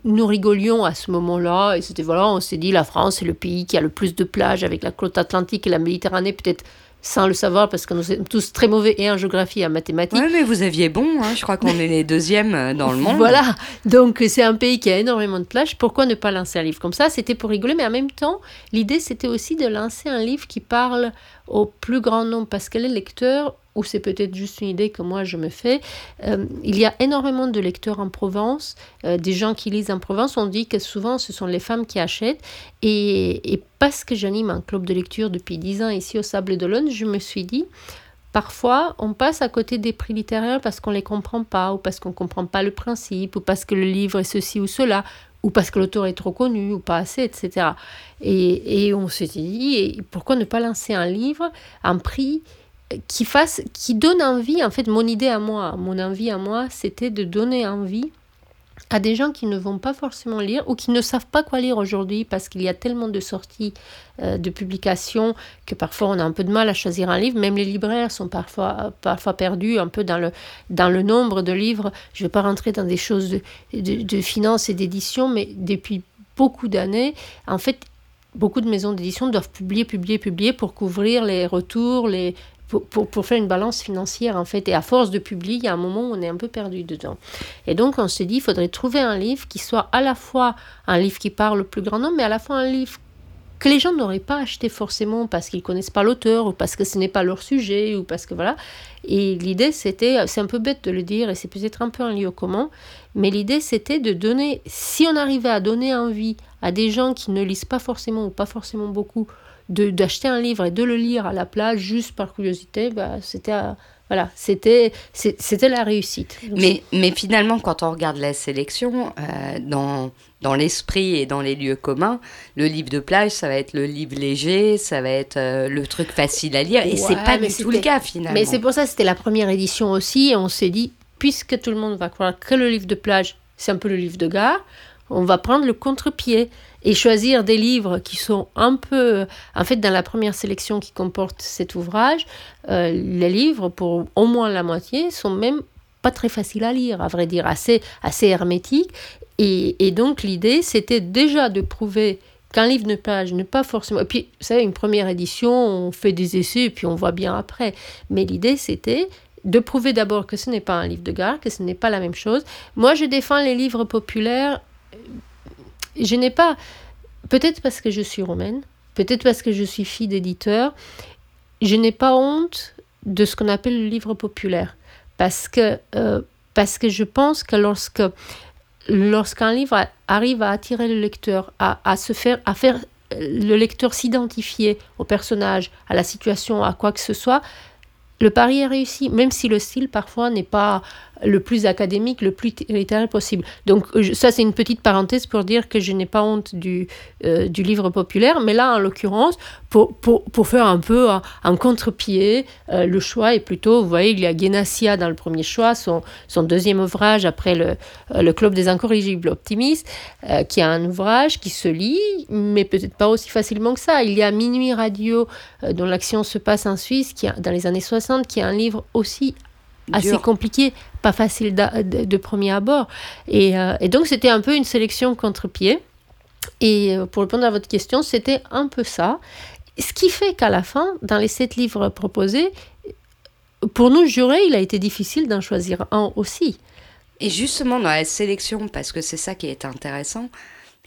nous rigolions à ce moment-là et c'était voilà on s'est dit la France est le pays qui a le plus de plages avec la côte atlantique et la Méditerranée peut-être sans le savoir parce que nous sommes tous très mauvais et en géographie et en mathématiques. Ouais, mais vous aviez bon, hein, je crois qu'on est les deuxièmes euh, dans le monde. Voilà, donc c'est un pays qui a énormément de plages. Pourquoi ne pas lancer un livre comme ça? C'était pour rigoler, mais en même temps, l'idée c'était aussi de lancer un livre qui parle au plus grand nombre parce que les lecteurs, ou c'est peut-être juste une idée que moi je me fais, euh, il y a énormément de lecteurs en Provence, euh, des gens qui lisent en Provence. On dit que souvent ce sont les femmes qui achètent. Et, et parce que j'anime un club de lecture depuis 10 ans ici au Sable d'Olonne, je me suis dit, Parfois, on passe à côté des prix littéraires parce qu'on ne les comprend pas, ou parce qu'on ne comprend pas le principe, ou parce que le livre est ceci ou cela, ou parce que l'auteur est trop connu, ou pas assez, etc. Et, et on s'est dit, et pourquoi ne pas lancer un livre, un prix qui fasse, qui donne envie, en fait, mon idée à moi, mon envie à moi, c'était de donner envie à des gens qui ne vont pas forcément lire ou qui ne savent pas quoi lire aujourd'hui parce qu'il y a tellement de sorties euh, de publications que parfois on a un peu de mal à choisir un livre. Même les libraires sont parfois, parfois perdus un peu dans le, dans le nombre de livres. Je ne vais pas rentrer dans des choses de, de, de finance et d'édition, mais depuis beaucoup d'années, en fait, beaucoup de maisons d'édition doivent publier, publier, publier pour couvrir les retours, les, pour, faire une balance financière en fait. Et à force de publier, il y a un moment où on est un peu perdu dedans. Et donc on s'est dit, il faudrait trouver un livre qui soit à la fois un livre qui parle au plus grand nombre, mais à la fois un livre que les gens n'auraient pas acheté forcément parce qu'ils connaissent pas l'auteur ou parce que ce n'est pas leur sujet ou parce que voilà. Et l'idée c'était, c'est un peu bête de le dire et c'est peut-être un peu un lieu commun, mais l'idée c'était de donner, si on arrivait à donner envie à des gens qui ne lisent pas forcément ou pas forcément beaucoup, d'acheter un livre et de le lire à la plage juste par curiosité, bah, c'était voilà, c'était c'était la réussite. Mais, mais finalement, quand on regarde la sélection, euh, dans, dans l'esprit et dans les lieux communs, le livre de plage, ça va être le livre léger, ça va être euh, le truc facile à lire, et ouais, c'est pas du tout le cas finalement. Mais c'est pour ça, c'était la première édition aussi, et on s'est dit, puisque tout le monde va croire que le livre de plage, c'est un peu le livre de gare, on va prendre le contre-pied et choisir des livres qui sont un peu... En fait, dans la première sélection qui comporte cet ouvrage, euh, les livres, pour au moins la moitié, sont même pas très faciles à lire, à vrai dire, assez, assez hermétiques. Et, et donc, l'idée, c'était déjà de prouver qu'un livre de plage n'est pas forcément... Et puis, vous savez, une première édition, on fait des essais puis on voit bien après. Mais l'idée, c'était de prouver d'abord que ce n'est pas un livre de gare, que ce n'est pas la même chose. Moi, je défends les livres populaires je n'ai pas, peut-être parce que je suis romaine, peut-être parce que je suis fille d'éditeur, je n'ai pas honte de ce qu'on appelle le livre populaire. Parce que, euh, parce que je pense que lorsque, lorsqu'un livre arrive à attirer le lecteur, à, à, se faire, à faire le lecteur s'identifier au personnage, à la situation, à quoi que ce soit, le pari est réussi, même si le style parfois n'est pas le plus académique, le plus littéraire possible. Donc ça, c'est une petite parenthèse pour dire que je n'ai pas honte du, euh, du livre populaire, mais là, en l'occurrence, pour, pour, pour, faire un peu un, un contre-pied, euh, le choix est plutôt, vous voyez, il y a Guénassia dans le premier choix, son, son deuxième ouvrage après le, euh, le Club des incorrigibles optimistes, euh, qui est un ouvrage qui se lit, mais peut-être pas aussi facilement que ça. Il y a Minuit Radio, euh, dont l'action se passe en Suisse, qui a, dans les années 60, qui est un livre aussi assez Dur. compliqué, pas facile de, premier abord. Et, euh, et donc, c'était un peu une sélection contre-pied. Et euh, pour répondre à votre question, c'était un peu ça. Ce qui fait qu'à la fin, dans les sept livres proposés, pour nous jurés, il a été difficile d'en choisir un aussi. Et justement, dans la sélection, parce que c'est ça qui est intéressant,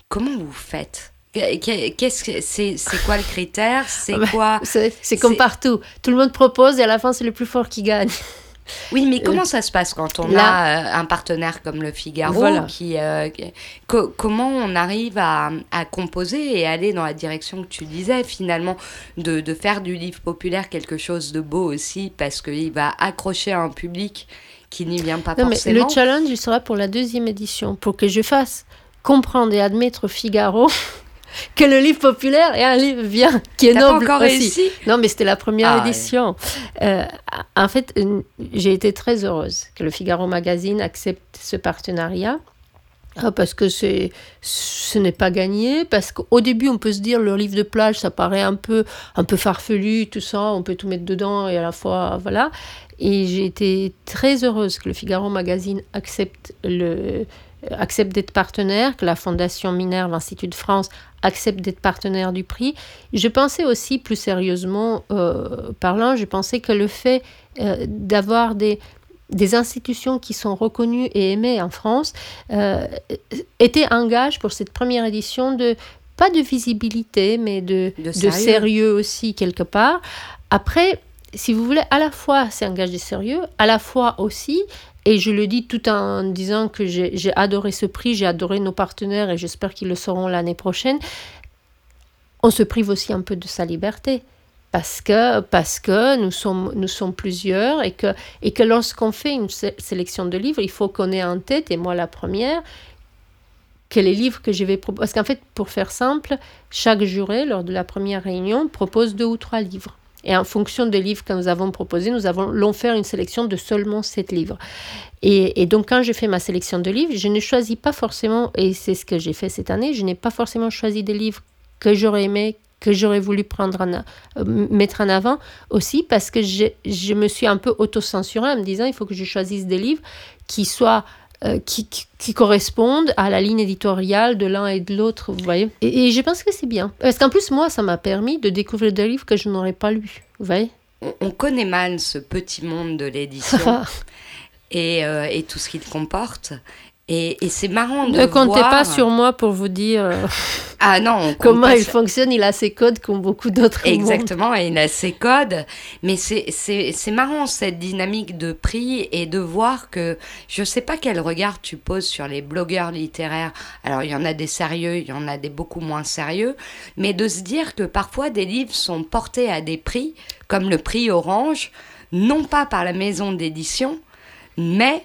comment vous faites? Qu'est-ce que c'est C'est quoi le critère? C'est quoi? C'est comme partout. Tout le monde propose et à la fin, c'est le plus fort qui gagne. Oui, mais comment ça se passe quand on Là- a euh, un partenaire comme le Figaro Voilà. qui, euh, co- comment on arrive à, à composer et aller dans la direction que tu disais finalement de, de faire du livre populaire quelque chose de beau aussi parce qu'il va accrocher un public qui n'y vient pas Non, mais forcément. le challenge, il sera pour la deuxième édition, pour que je fasse comprendre et admettre Figaro que le livre populaire est un livre bien, qui est pas noble encore aussi. réussi Non, mais c'était la première Ah, ouais. édition. Euh, en fait, j'ai été très heureuse que le Figaro Magazine accepte ce partenariat. Ah, Parce que c'est, ce n'est pas gagné, parce qu'au début on peut se dire le livre de plage ça paraît un peu, un peu farfelu, tout ça, on peut tout mettre dedans et à la fois voilà. Et j'ai été très heureuse que le Figaro Magazine accepte, le, accepte d'être partenaire, que la Fondation Minerve, l'Institut de France accepte d'être partenaire du prix. Je pensais aussi plus sérieusement euh, parlant, je pensais que le fait euh, d'avoir des, des institutions qui sont reconnues et aimées en France euh, était un gage pour cette première édition de pas de visibilité mais de, De de sérieux. sérieux aussi quelque part. Après, si vous voulez, à la fois c'est un gage de sérieux, à la fois aussi, et je le dis tout en disant que j'ai adoré ce prix, j'ai adoré nos partenaires et j'espère qu'ils le seront l'année prochaine, on se prive aussi un peu de sa liberté. Parce que, parce que nous, sommes, nous sommes plusieurs et que, et que lorsqu'on fait une sé- sélection de livres, il faut qu'on ait en tête, et moi la première, que les livres que je vais proposer. Parce qu'en fait, pour faire simple, chaque juré, lors de la première réunion, propose deux ou trois livres. Et en fonction des livres que nous avons proposés, nous allons faire une sélection de seulement sept livres. Et, donc, quand je fais ma sélection de livres, je ne choisis pas forcément, et c'est ce que j'ai fait cette année, je n'ai pas forcément choisi des livres que j'aurais aimé, que j'aurais voulu prendre euh, mettre en avant aussi, parce que je, je me suis un peu autocensurée en me disant il faut que je choisisse des livres qui soient euh, qui, qui, correspondent à la ligne éditoriale de l'un et de l'autre, vous voyez. Et, et je pense que c'est bien. Parce qu'en plus, moi, ça m'a permis de découvrir des livres que je n'aurais pas lus, vous voyez. on, on connaît mal ce petit monde de l'édition et, euh, et tout ce qu'il comporte. Et, et c'est marrant de Ne comptez voir- pas sur moi pour vous dire euh, Ah non, comment il sur- fonctionne. Il a ses codes comme beaucoup d'autres. Exactement, et il a ses codes. Mais c'est- marrant cette dynamique de prix et de voir que je sais pas quel regard tu poses sur les blogueurs littéraires. Alors il y en a des sérieux, il y en a des beaucoup moins sérieux, mais de se dire que parfois des livres sont portés à des prix, comme le prix Orange, non pas par la maison d'édition, mais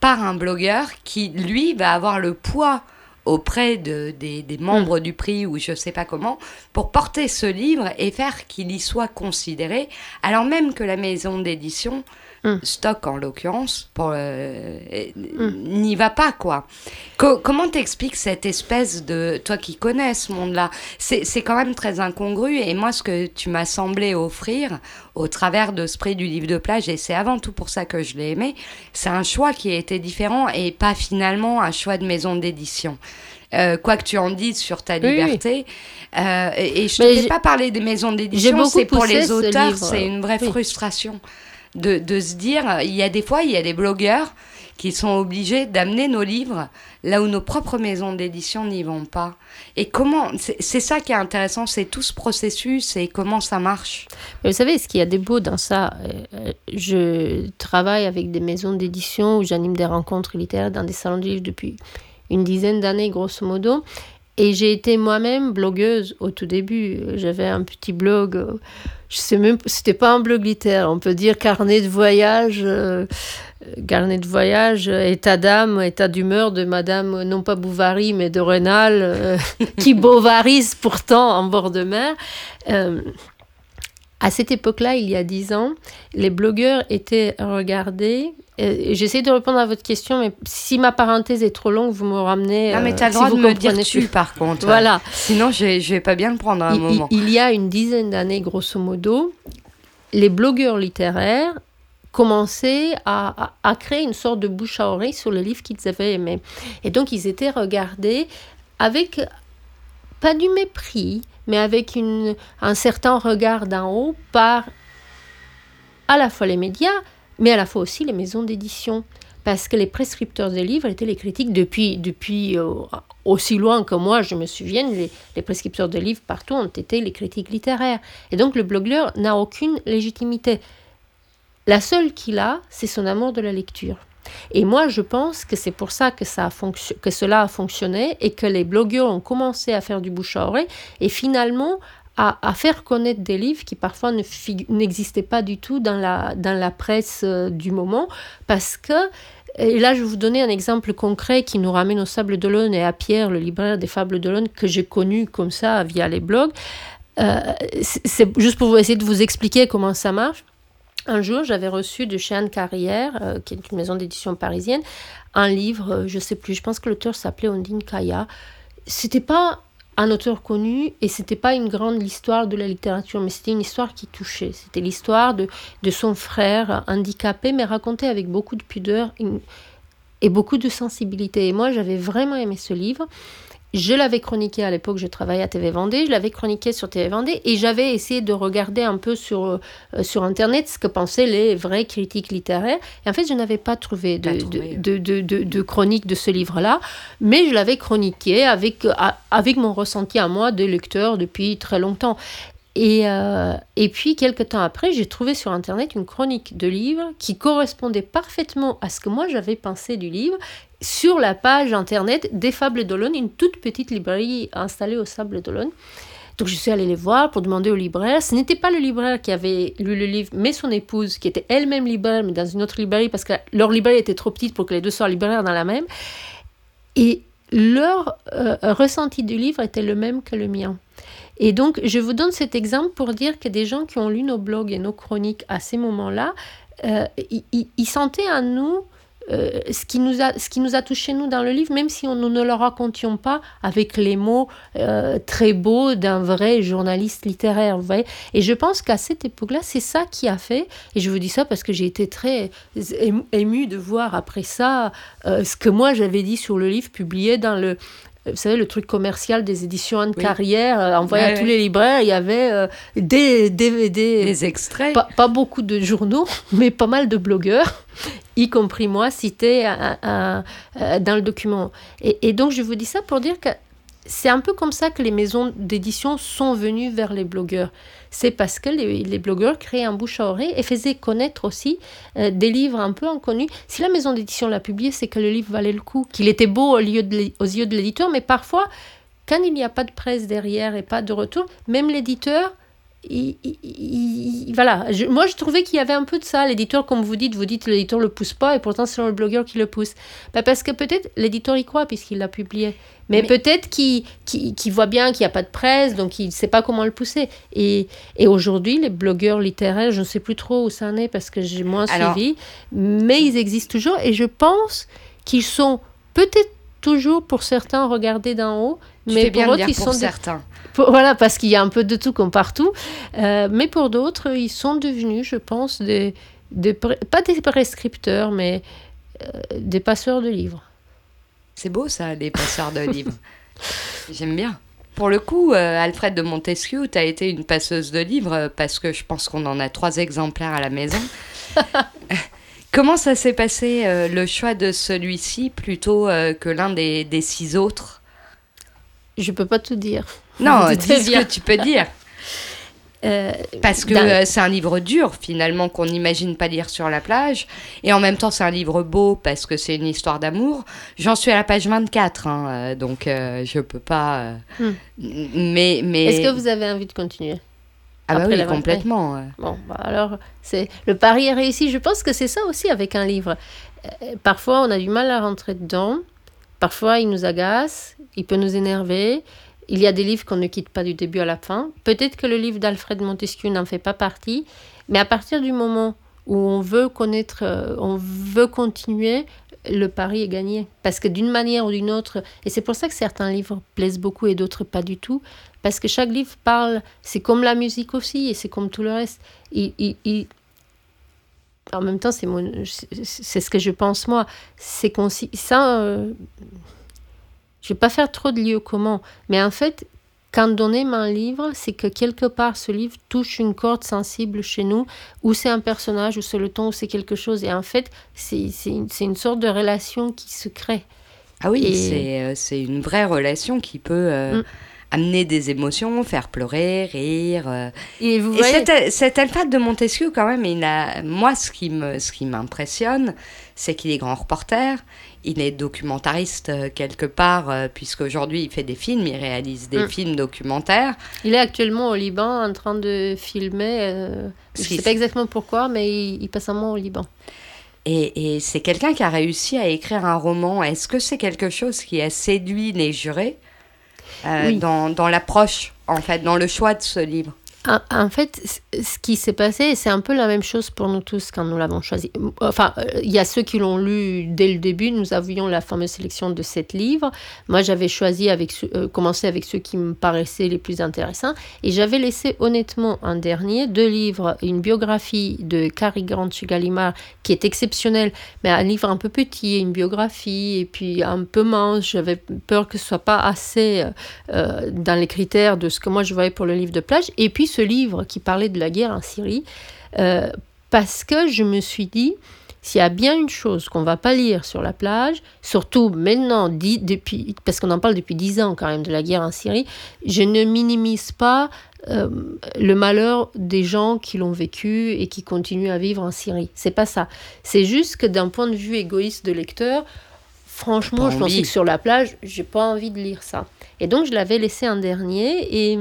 par un blogueur qui, lui, va avoir le poids auprès de, des, des membres du prix ou je sais pas comment, pour porter ce livre et faire qu'il y soit considéré, alors même que la maison d'édition, Stock en l'occurrence, euh, n'y va pas quoi. Co- comment t'expliques cette espèce de... Toi qui connais ce monde-là, c'est quand même très incongru et moi ce que tu m'as semblé offrir au travers de ce prix du livre de plage, et c'est avant tout pour ça que je l'ai aimé, c'est un choix qui a été différent et pas finalement un choix de maison d'édition. Euh, quoi que tu en dises sur ta Oui, oui. liberté. Euh, et et je ne t'ai pas parlé des maisons d'édition, c'est pour les auteurs, c'est une vraie Oui. frustration de, de se dire, il y a des fois, il y a des blogueurs qui sont obligés d'amener nos livres là où nos propres maisons d'édition n'y vont pas. Et comment, c'est ça qui est intéressant, c'est tout ce processus et comment ça marche. Vous savez, ce qu'il y a de beau dans ça, euh, je travaille avec des maisons d'édition où j'anime des rencontres littéraires dans des salons de livres depuis une dizaine d'années, grosso modo. Et j'ai été moi-même blogueuse au tout début. J'avais un petit blog, euh, je sais même, c'était pas un blog littéraire, on peut dire carnet de voyage, euh, euh, carnet de voyage, état d'âme, état d'humeur de Madame, non pas Bovary, mais de Rênal, euh, qui bovarise pourtant en bord de mer. À cette époque-là, il y a dix ans, les blogueurs étaient regardés. Euh, J'essaie de répondre à votre question, mais si ma parenthèse est trop longue, vous me ramenez. Non, mais euh, tu as le si droit de me dire tu, plus. par contre. Voilà. Sinon, je je vais pas bien le prendre à un Il, il- moment. il y a une dizaine d'années, grosso modo, les blogueurs littéraires commençaient à, à- à créer une sorte de bouche à oreille sur les livres qu'ils avaient aimés. Et donc, ils étaient regardés avec pas du mépris, mais avec une, un certain regard d'en haut par à la fois les médias, mais à la fois aussi les maisons d'édition. Parce que les prescripteurs des livres étaient les critiques depuis, depuis euh, aussi loin que moi, je me souviens, les, les prescripteurs de livres partout ont été les critiques littéraires. Et donc le blogueur n'a aucune légitimité. La seule qu'il a, c'est son amour de la lecture. Et moi, je pense que c'est pour ça que, ça a que cela a fonctionné et que les blogueurs ont commencé à faire du bouche à oreille et finalement à, faire connaître des livres qui parfois n'existaient pas du tout dans la, dans la presse euh, du moment parce que et là, je vais vous donner un exemple concret qui nous ramène au Sable d'Olonne et à Pierre, le libraire des Fables d'Olonne, que j'ai connu comme ça via les blogs. Euh, c'est juste pour vous essayer de vous expliquer comment ça marche. Un jour, j'avais reçu de chez Anne Carrière, euh, qui est une maison d'édition parisienne, un livre, euh, je sais plus, je pense que l'auteur s'appelait Ondine Kaya. C'était pas un auteur connu et c'était pas une grande histoire de la littérature, mais c'était une histoire qui touchait. C'était l'histoire de, de son frère handicapé, mais racontée avec beaucoup de pudeur et beaucoup de sensibilité. Et moi, j'avais vraiment aimé ce livre. Je l'avais chroniqué à l'époque, je travaillais à TV Vendée, je l'avais chroniqué sur TV Vendée et j'avais essayé de regarder un peu sur, euh, sur Internet ce que pensaient les vrais critiques littéraires. Et en fait, je n'avais pas trouvé de, de, de, de, de, chronique de ce livre-là, mais je l'avais chroniqué avec, avec mon ressenti à moi de lecteur depuis très longtemps. Et, euh, et puis, quelques temps après, j'ai trouvé sur Internet une chronique de livre qui correspondait parfaitement à ce que moi j'avais pensé du livre sur la page Internet des Fables d'Olonne, une toute petite librairie installée au Sable d'Olonne. Donc je suis allée les voir pour demander au libraire. Ce n'était pas le libraire qui avait lu le livre, mais son épouse, qui était elle-même libraire, mais dans une autre librairie, parce que leur librairie était trop petite pour que les deux soient libraires dans la même. Et leur euh, ressenti du livre était le même que le mien. Et donc, je vous donne cet exemple pour dire que des gens qui ont lu nos blogs et nos chroniques à ces moments-là, euh, ils, sentaient en nous euh, ce, qui nous a, ce qui nous a touché, nous, dans le livre, même si nous ne le racontions pas avec les mots euh, très beaux d'un vrai journaliste littéraire. Et je pense qu'à cette époque-là, c'est ça qui a fait, et je vous dis ça parce que j'ai été très émue de voir après ça ce que moi j'avais dit sur le livre publié dans le vous savez, le truc commercial des éditions Anne Carrière, euh, envoyé à tous les libraires, il y avait euh, des DVD. Des extraits. Pas, beaucoup de journaux, mais pas mal de blogueurs, y compris moi, cités dans le document. Et, et, donc, je vous dis ça pour dire que c'est un peu comme ça que les maisons d'édition sont venues vers les blogueurs c'est parce que les, blogueurs créaient un bouche à oreille et faisaient connaître aussi euh, des livres un peu inconnus. Si la maison d'édition l'a publié, c'est que le livre valait le coup, qu'il était beau aux yeux de l'éditeur, mais parfois, quand il n'y a pas de presse derrière et pas de retour, même l'éditeur voilà, moi je trouvais qu'il y avait un peu de ça. L'éditeur, comme vous dites, vous dites l'éditeur le pousse pas et pourtant c'est le blogueur qui le pousse. Bah, parce que peut-être l'éditeur y croit puisqu'il l'a publié. Mais, peut-être qu'il voit bien qu'il n'y a pas de presse, donc il ne sait pas comment le pousser. Et, et aujourd'hui, les blogueurs littéraires, je ne sais plus trop où ça en est parce que j'ai moins suivi, mais ils existent toujours et je pense qu'ils sont peut-être toujours pour certains regardés d'en haut, mais pour d'autres, ils sont certains. voilà, parce qu'il y a un peu de tout comme partout. Euh, mais pour d'autres, ils sont devenus, je pense, des, des pas des prescripteurs, mais euh, des passeurs de livres. C'est beau ça, des passeurs de livres. J'aime bien. Pour le coup, euh, Alfred de Montesquieu, tu as été une passeuse de livres parce que je pense qu'on en a trois exemplaires à la maison. Comment ça s'est passé le choix de celui-ci plutôt que l'un des, des six autres? Je peux pas tout dire. Non, dis ce que tu peux dire. Euh, Parce que euh, c'est un livre dur finalement qu'on n'imagine pas lire sur la plage et en même temps c'est un livre beau parce que c'est une histoire d'amour. J'en suis à la page 24 hein, euh, donc je peux pas. Hmm. Mais mais. Est-ce que vous avez envie de continuer ah bah oui, complètement. Bon, bah alors, c'est le pari est réussi. Je pense que c'est ça aussi avec un livre. parfois, on a du mal à rentrer dedans. Parfois, il nous agace, il peut nous énerver. Il y a des livres qu'on ne quitte pas du début à la fin. Peut-être que le livre d'Alfred Montesquieu n'en fait pas partie, mais à partir du moment où on veut connaître, euh, on veut continuer, le pari est gagné. Parce que d'une manière ou d'une autre, et c'est pour ça que certains livres plaisent beaucoup et d'autres pas du tout, parce que chaque livre parle, c'est comme la musique aussi, et c'est comme tout le reste. En même temps, c'est, c'est ce que je pense moi. C'est ça, euh, je vais pas faire trop de lieux comment, mais en fait, quand on aime un livre, c'est que quelque part ce livre touche une corde sensible chez nous, ou c'est un personnage, ou c'est le ton, ou c'est quelque chose. Et en fait, c'est une, une, sorte de relation qui se crée. Ah oui, Et... c'est une vraie relation qui peut... Euh, mm amener des émotions, faire pleurer, rire. Euh. Et, vous voyez... cet, cet alphade de Montesquieu, quand même, il a, moi, ce qui, me, ce qui m'impressionne, c'est qu'il est grand reporter, il est documentariste euh, quelque part, euh, puisqu'aujourd'hui il fait des films, il réalise des mm. films documentaires. Il est actuellement au Liban en train de filmer, je ne sais pas exactement pourquoi, mais il, passe un mois au Liban. Et, et c'est quelqu'un qui a réussi à écrire un roman. Est-ce que c'est quelque chose qui a séduit les jurés? Euh, dans, dans l'approche, en fait, dans le choix de ce livre en fait, ce qui s'est passé, c'est un peu la même chose pour nous tous quand nous l'avons choisi. Enfin, euh, il y a ceux qui l'ont lu dès le début. Nous avions la fameuse sélection de sept livres. Moi, j'avais choisi avec euh, commencé avec ceux qui me paraissaient les plus intéressants. Et j'avais laissé honnêtement un dernier, deux livres, une biographie de Cary Grant chez Gallimard, qui est exceptionnelle, mais un livre un peu petit, une biographie, et puis un peu mince. J'avais peur que ce soit pas assez euh, dans les critères de ce que moi je voyais pour le livre de plage. Et puis livre qui parlait de la guerre en Syrie, euh, parce que je me suis dit, s'il y a bien une chose qu'on va pas lire sur la plage, surtout maintenant, depuis, parce qu'on en parle depuis dix ans quand même de la guerre en Syrie, je ne minimise pas euh, le malheur des gens qui l'ont vécu et qui continuent à vivre en Syrie. C'est pas ça. C'est juste que d'un point de vue égoïste de lecteur, franchement, je pensais que sur la plage, j'ai pas envie de lire ça. Et donc je l'avais laissé en dernier et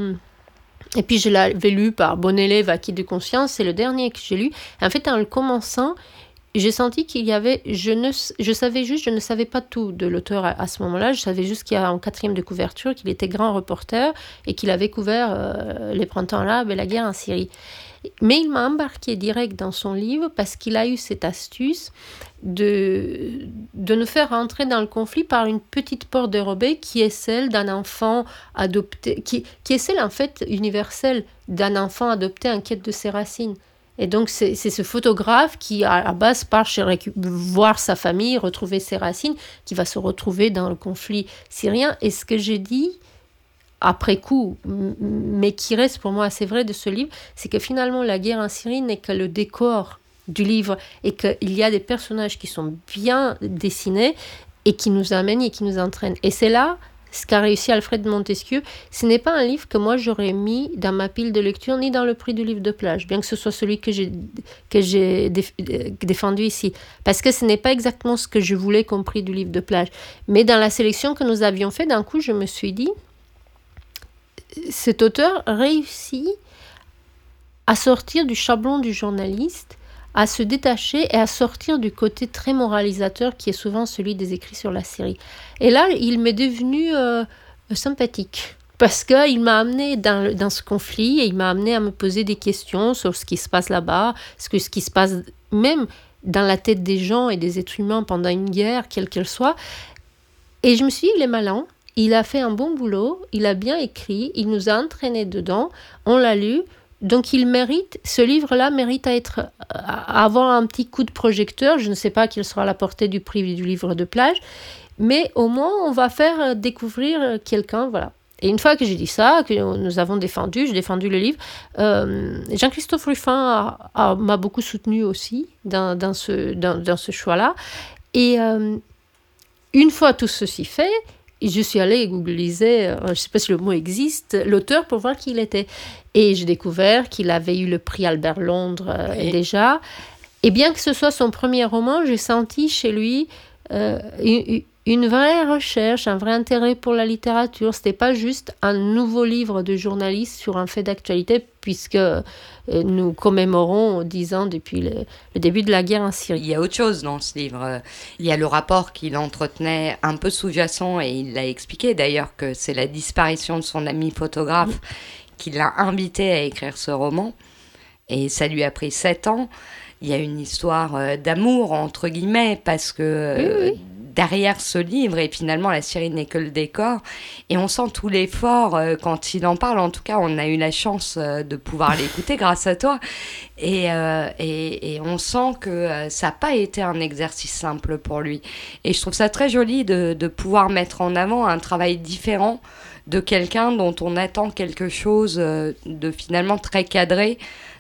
et puis je l'avais lu par Bon élève acquis de conscience, c'est le dernier que j'ai lu. en fait, en le commençant, j'ai senti qu'il y avait, je ne, je savais juste, je ne savais pas tout de l'auteur à, ce moment-là. Je savais juste qu'il y a en quatrième de couverture qu'il était grand reporter et qu'il avait couvert euh, les printemps arabes et la guerre en Syrie. Mais il m'a embarqué direct dans son livre parce qu'il a eu cette astuce de, de nous faire rentrer dans le conflit par une petite porte dérobée qui est celle d'un enfant adopté, qui, qui est celle en fait universelle d'un enfant adopté en quête de ses racines. Et donc, c'est ce photographe qui, à la base, part chez voir sa famille, retrouver ses racines, qui va se retrouver dans le conflit syrien. Et ce que j'ai dit, après coup, mais qui reste pour moi assez vrai de ce livre, c'est que finalement la guerre en Syrie n'est que le décor du livre et qu'il y a des personnages qui sont bien dessinés et qui nous amènent et qui nous entraînent. Et c'est là ce qu'a réussi Alfred Montesquieu. Ce n'est pas un livre que moi j'aurais mis dans ma pile de lecture ni dans le prix du livre de plage, bien que ce soit celui que j'ai, j'ai défendu ici. Parce que ce n'est pas exactement ce que je voulais comme prix du livre de plage. Mais dans la sélection que nous avions fait, d'un coup, je me suis dit, cet auteur réussit à sortir du chablon du journaliste, à se détacher et à sortir du côté très moralisateur qui est souvent celui des écrits sur la série. Et là, il m'est devenu euh, sympathique parce qu'il m'a amené dans, dans, ce conflit et il m'a amené à me poser des questions sur ce qui se passe là-bas, ce, ce qui se passe même dans la tête des gens et des êtres humains pendant une guerre, quelle qu'elle soit. Et je me suis dit, il est malin, il a fait un bon boulot, il a bien écrit, il nous a entraînés dedans, on l'a lu. Donc il mérite, ce livre-là mérite à être, à avoir un petit coup de projecteur. Je ne sais pas quelle sera la portée du prix du livre de plage, mais au moins on va faire découvrir quelqu'un, voilà. Et une fois que j'ai dit ça, que nous avons défendu, j'ai défendu le livre, euh, Jean-Christophe Ruffin m'a beaucoup soutenu aussi dans, ce, dans, ce choix-là. Et euh, une fois tout ceci fait, je suis allée googliser, euh, je ne sais pas si le mot existe, l'auteur pour voir qui il était. Et j'ai découvert qu'il avait eu le prix Albert Londres euh, déjà. Et bien que ce soit son premier roman, j'ai senti chez lui euh, une vraie recherche, un vrai intérêt pour la littérature. C'était pas juste un nouveau livre de journaliste sur un fait d'actualité, puisque euh, nous commémorons dix ans depuis le, début de la guerre en Syrie. Il y a autre chose dans ce livre. Il y a le rapport qu'il entretenait un peu sous-jacent, et il l'a expliqué d'ailleurs que c'est la disparition de son ami photographe qui l'a invité à écrire ce roman. Et ça lui a pris sept ans. Il y a une histoire euh, d'amour, entre guillemets, parce que derrière ce livre et finalement la série n'est que le décor et on sent tout l'effort euh, quand il en parle en tout cas on a eu la chance euh, de pouvoir l'écouter grâce à toi et, euh, et, et, on sent que ça n'a pas été un exercice simple pour lui et je trouve ça très joli de, de pouvoir mettre en avant un travail différent de quelqu'un dont on attend quelque chose de finalement très cadré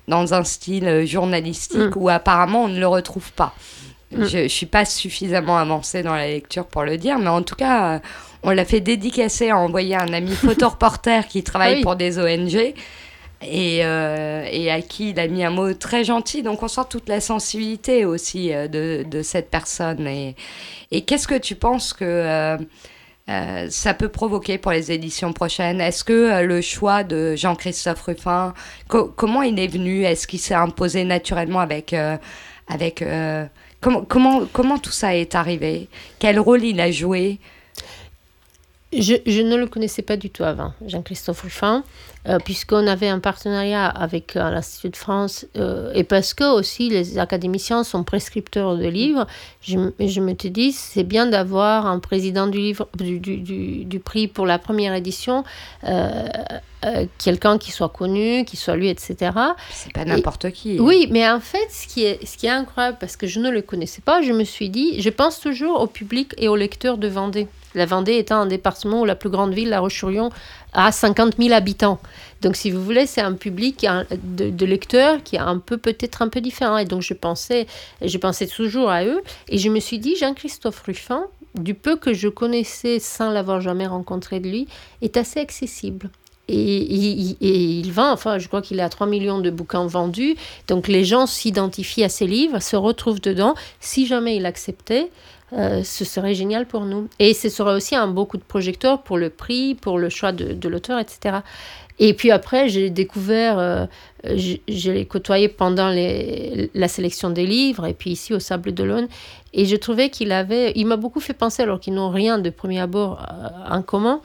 dans un style journalistique Mm. où apparemment on ne le retrouve pas. Mm. Je ne suis pas suffisamment avancée dans la lecture pour le dire, mais en tout cas, on l'a fait dédicacer à envoyer un ami photoreporter qui travaille Oui. pour des ONG et, euh, et à qui il a mis un mot très gentil. Donc on sent toute la sensibilité aussi euh, de, de cette personne. Et, et qu'est-ce que tu penses que euh, euh, ça peut provoquer pour les éditions prochaines? Est-ce que le choix de Jean-Christophe Ruffin, co- comment il est venu? Est-ce qu'il s'est imposé naturellement avec... avec comment, comment, comment tout ça est arrivé? Quel rôle il a joué? Je, je ne le connaissais pas du tout avant, Jean-Christophe Ruffin, euh, puisqu'on avait un partenariat avec euh, l'Institut de France euh, et parce que aussi les académiciens sont prescripteurs de livres, je, je me suis dit c'est bien d'avoir un président du, livre, du, du, du- du prix pour la première édition, quelqu'un qui soit connu, qui soit lu, etc. C'est pas n'importe qui. Oui, mais en fait, ce qui, est, ce qui est incroyable, parce que je ne le connaissais pas, je me suis dit, je pense toujours au public et aux lecteurs de Vendée. La Vendée étant un département où la plus grande ville, La Roche-sur-Yon, a 50 000 habitants. Donc, si vous voulez, c'est un public de, lecteurs qui est un peu, peut-être un peu différent. Et donc, je pensais, je pensais toujours à eux. Et je me suis dit, Jean-Christophe Ruffin, du peu que je connaissais sans l'avoir jamais rencontré de lui, est assez accessible. Et, il- et il vend, enfin, je crois qu'il à 3 millions de bouquins vendus. Donc les gens s'identifient à ses livres, se retrouvent dedans. Si jamais il acceptait, euh, ce serait génial pour nous. Et ce serait aussi un beau coup de projecteur pour le prix, pour le choix de, de l'auteur, etc. Et puis après, j'ai découvert, euh, je, l'ai côtoyé pendant les, la sélection des livres, et puis ici au Sable d'Olonne, et je trouvais qu'il avait, il m'a beaucoup fait penser, alors qu'ils n'ont rien de premier abord euh, en commun,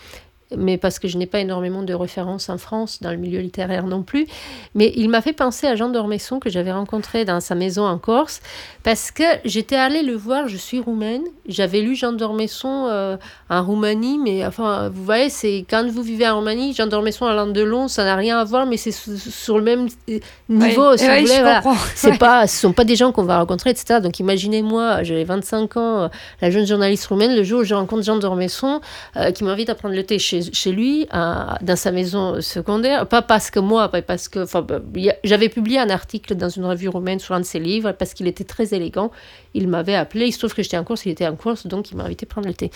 mais parce que je n'ai pas énormément de références en France, dans le milieu littéraire non plus. Mais il m'a fait penser à Jean d'Ormesson que j'avais rencontré dans sa maison en Corse, parce que j'étais allée le voir, je suis roumaine, j'avais lu Jean d'Ormesson euh, en Roumanie, mais enfin, vous voyez, c'est quand vous vivez en Roumanie, Jean d'Ormesson à Landelon, ça n'a rien à voir, mais c'est sur, sur le même euh, niveau, Ouais, si ouais, vous voulez. je voilà. comprends. C'est Ouais. pas, ce sont pas des gens qu'on va rencontrer, etc. Donc imaginez-moi, j'avais 25 ans, euh, la jeune journaliste roumaine, le jour où je rencontre Jean d'Ormesson, euh, qui m'invite à prendre le thé chez, chez lui, à- dans sa maison secondaire. Pas parce que moi, pas parce que. bah, J'avais publié un article dans une revue roumaine sur un de ses livres, parce qu'il était très élégant. Il m'avait appelé, il se trouve que j'étais en course, il était en course, donc il m'a invité à prendre le thé.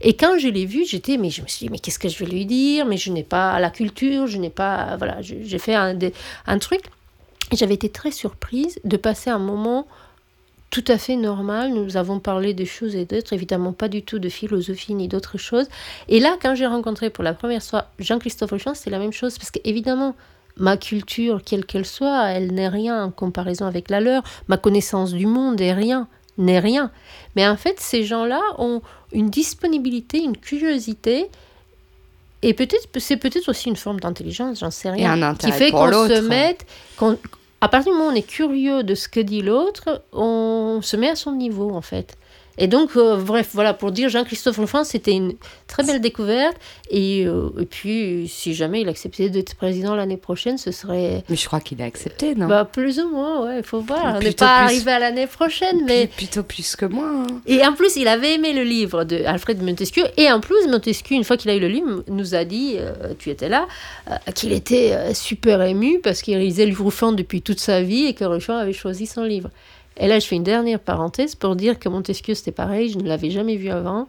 Et quand je l'ai vu, j'étais, mais je me suis dit, mais qu'est-ce que je vais lui dire? Mais je n'ai pas la culture, je n'ai pas. Voilà, j'ai fait un, truc. J'avais été très surprise de passer un moment tout à fait normal. Nous avons parlé de choses et d'autres, évidemment pas du tout de philosophie ni d'autres choses. Et là, quand j'ai rencontré pour la première fois Jean-Christophe Ruffin, c'était la même chose, parce qu'évidemment, ma culture, quelle qu'elle soit, elle n'est rien en comparaison avec la leur. Ma connaissance du monde est rien, n'est rien. Mais en fait, ces gens-là ont une disponibilité, une curiosité. Et peut-être, c'est peut-être aussi une forme d'intelligence, j'en sais rien. Et un intérêt qui fait qu'on se mette, qu'on- à partir du moment où on est curieux de ce que dit l'autre, on se met à son niveau en fait. Et donc, euh, bref, voilà, pour dire Jean-Christophe Ruffin, c'était une très belle découverte. Et, euh, et puis, si jamais il acceptait d'être président l'année prochaine, ce serait. Mais je crois qu'il a accepté, non? Bah, plus ou moins, ouais, il faut voir. On n'est pas plus. arrivé à l'année prochaine, mais. Plutôt plus que moi. hein. Et en plus, il avait aimé le livre de Alfred Montesquieu. Et en plus, Montesquieu, une fois qu'il a eu le livre, nous a dit, euh, tu étais là, qu'il était super ému parce qu'il lisait le Ruffin depuis toute sa vie et que Ruffin avait choisi son livre. Et là, je fais une dernière parenthèse pour dire que Montesquieu, c'était pareil, je ne l'avais jamais vu avant.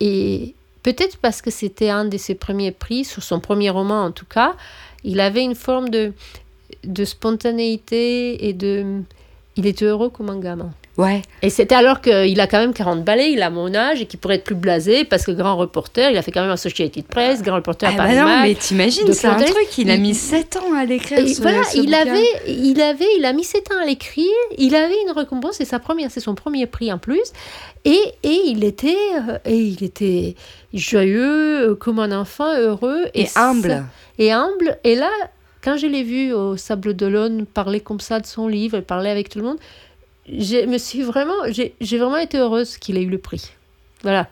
Et peut-être parce que c'était un de ses premiers prix, sur son premier roman en tout cas, il avait une forme de, de spontanéité et de... Il était heureux comme un gamin. Ouais. Et c'était alors qu'il a quand même 40 balais, il a mon âge et qu'il pourrait être plus blasé parce que grand reporter, il a fait quand même Associated Press, grand reporter à Ah bah Paris non, Mag, mais t'imagines, c'est un truc, il a mis 7 ans à l'écrire. Voilà, ce il bouquin. avait, il avait, il a mis 7 ans à l'écrire. Il avait une récompense, c'est sa première, c'est son premier prix en plus. Et, et il était, euh, et il était joyeux, euh, comme un enfant, heureux Et humble. et humble. Et là, quand je l'ai vu au Sable d'Olonne parler comme ça de son livre, et parler avec tout le monde, je me suis vraiment, j'ai j'ai vraiment été heureuse qu'il ait eu le prix. Voilà.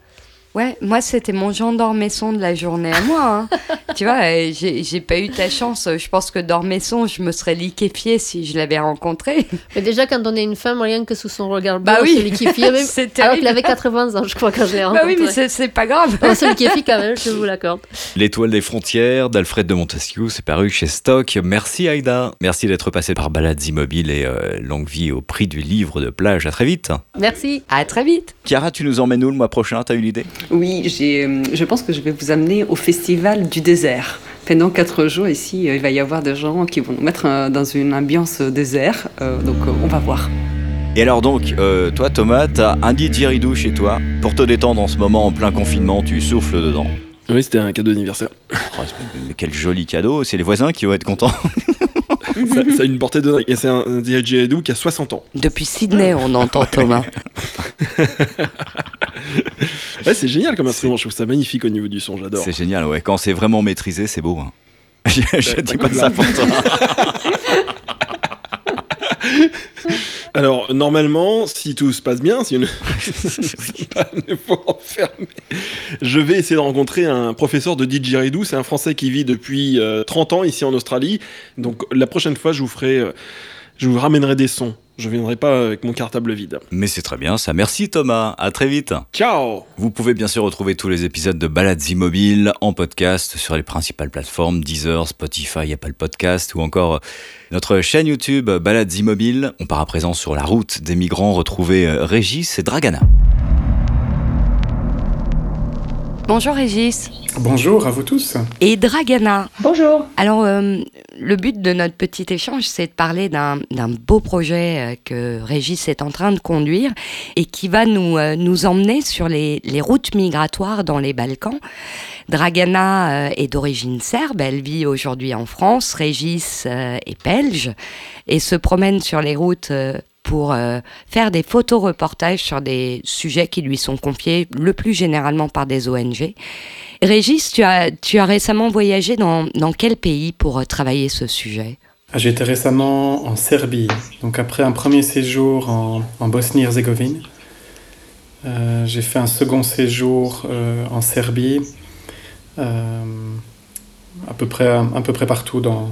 Ouais, moi c'était mon Jean d'Ormesson de la journée à moi. Hein. tu vois, euh, j'ai pas eu ta chance. Je pense que d'Ormesson, je me serais liquéfiée si je l'avais rencontré. Mais déjà, quand on est une femme, rien que sous son regard bah oui. on se liquéfie. Même, alors qu'il avait 80 ans, je crois, quand je l'ai rencontré. Bah oui, mais c'est pas grave. on se liquéfie quand même, je vous l'accorde. L'étoile des frontières d'Alfred de Montesquieu, c'est paru chez Stock. Merci Aïda. Merci d'être passé par Balades Immobiles et euh, longue vie au prix du livre de plage. À très vite. Merci. À très vite. Chiara, tu nous emmènes où le mois prochain? T'as une idée? Oui, j'ai, euh, je pense que je vais vous amener au Festival du désert. Pendant quatre jours ici, euh, il va y avoir des gens qui vont nous mettre euh, dans une ambiance désert. Euh, donc on va voir. Et alors donc, euh, toi Thomas, t'as un didgeridoo chez toi. Pour te détendre en ce moment, en plein confinement, tu souffles dedans. Oui, c'était un cadeau d'anniversaire. Oh, mais quel joli cadeau, c'est les voisins qui vont être contents. ça, ça, a une portée de dingue. Et c'est un, un didgeridoo qui a 60 ans. Depuis Sydney, on entend Thomas. ouais, c'est génial comme instrument, je trouve ça magnifique au niveau du son, j'adore. C'est génial, ouais. Quand c'est vraiment maîtrisé, c'est beau. Hein. je je dis pas ça pour toi. Alors, normalement, si tout se passe bien, si une... je vais essayer de rencontrer un professeur de didgeridoo. C'est un Français qui vit depuis euh, 30 ans ici en Australie. Donc, la prochaine fois, je vous ferai... Euh, je vous ramènerai des sons. Je viendrai pas avec mon cartable vide. Mais c'est très bien ça. Merci Thomas. À très vite. Ciao. Vous pouvez bien sûr retrouver tous les épisodes de Balades Immobiles en podcast sur les principales plateformes Deezer, Spotify, Apple Podcast ou encore notre chaîne YouTube Balades Immobiles. On part à présent sur la route des migrants retrouver Régis et Dragana. Bonjour Régis. Bonjour à vous tous. Et Dragana. Bonjour. Alors, euh, le but de notre petit échange, c'est de parler d'un beau projet euh, que Régis est en train de conduire et qui va nous, euh, nous emmener sur les, les, routes migratoires dans les Balkans. Dragana est d'origine serbe, elle vit aujourd'hui en France. Régis est belge et se promène sur les routes pour euh, faire des photoreportages sur des sujets qui lui sont confiés le plus généralement par des ONG. Régis, tu as, tu as récemment voyagé dans, dans quel pays pour euh, travailler ce sujet? J'étais récemment en Serbie, donc après un premier séjour en, Bosnie-Herzégovine. Euh, j'ai fait un second séjour euh, en Serbie, euh, à peu près, peu près partout dans,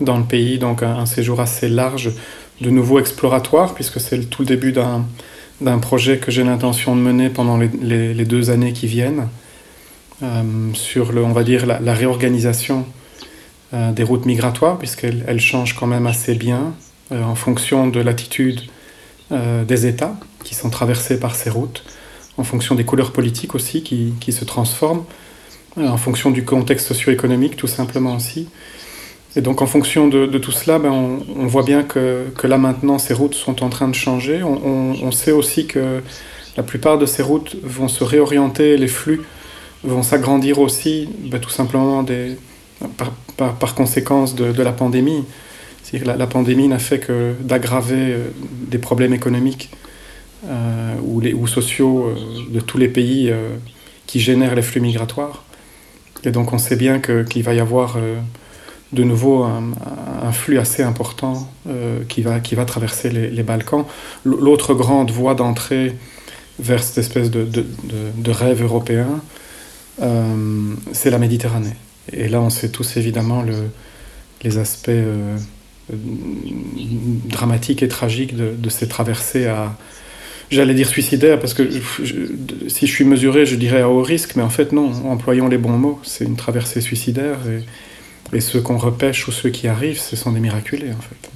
dans le pays, donc un, séjour assez large de nouveau exploratoire, puisque c'est tout le début d'un projet que j'ai l'intention de mener pendant les, les, deux années qui viennent, euh, sur, le, on va dire, la, réorganisation euh, des routes migratoires, puisqu'elles elles changent quand même assez bien euh, en fonction de l'attitude des États qui sont traversés par ces routes, en fonction des couleurs politiques aussi qui, qui se transforment, en fonction du contexte socio-économique tout simplement aussi. Et donc en fonction de, tout cela, ben, on, voit bien que, là maintenant ces routes sont en train de changer. On, sait aussi que la plupart de ces routes vont se réorienter, les flux vont s'agrandir aussi, ben, tout simplement par, conséquence de, la pandémie. La, la, pandémie n'a fait que d'aggraver euh, des problèmes économiques euh, ou, sociaux euh, de tous les pays euh, qui génèrent les flux migratoires. Et donc on sait bien qu'il qu va y avoir euh, de nouveau un, flux assez important euh, qui, va, qui va traverser les, Balkans. L'autre grande voie d'entrée vers cette espèce de, de, de, rêve européen, euh, c'est la Méditerranée. Et là, on sait tous évidemment le, les aspects dramatiques et tragiques de, ces traversées à, j'allais dire suicidaire parce que si je suis mesuré, je dirais à haut risque, mais en fait non, employons les bons mots, c'est une traversée suicidaire et, ceux qu'on repêche ou ceux qui arrivent, ce sont des miraculés en fait.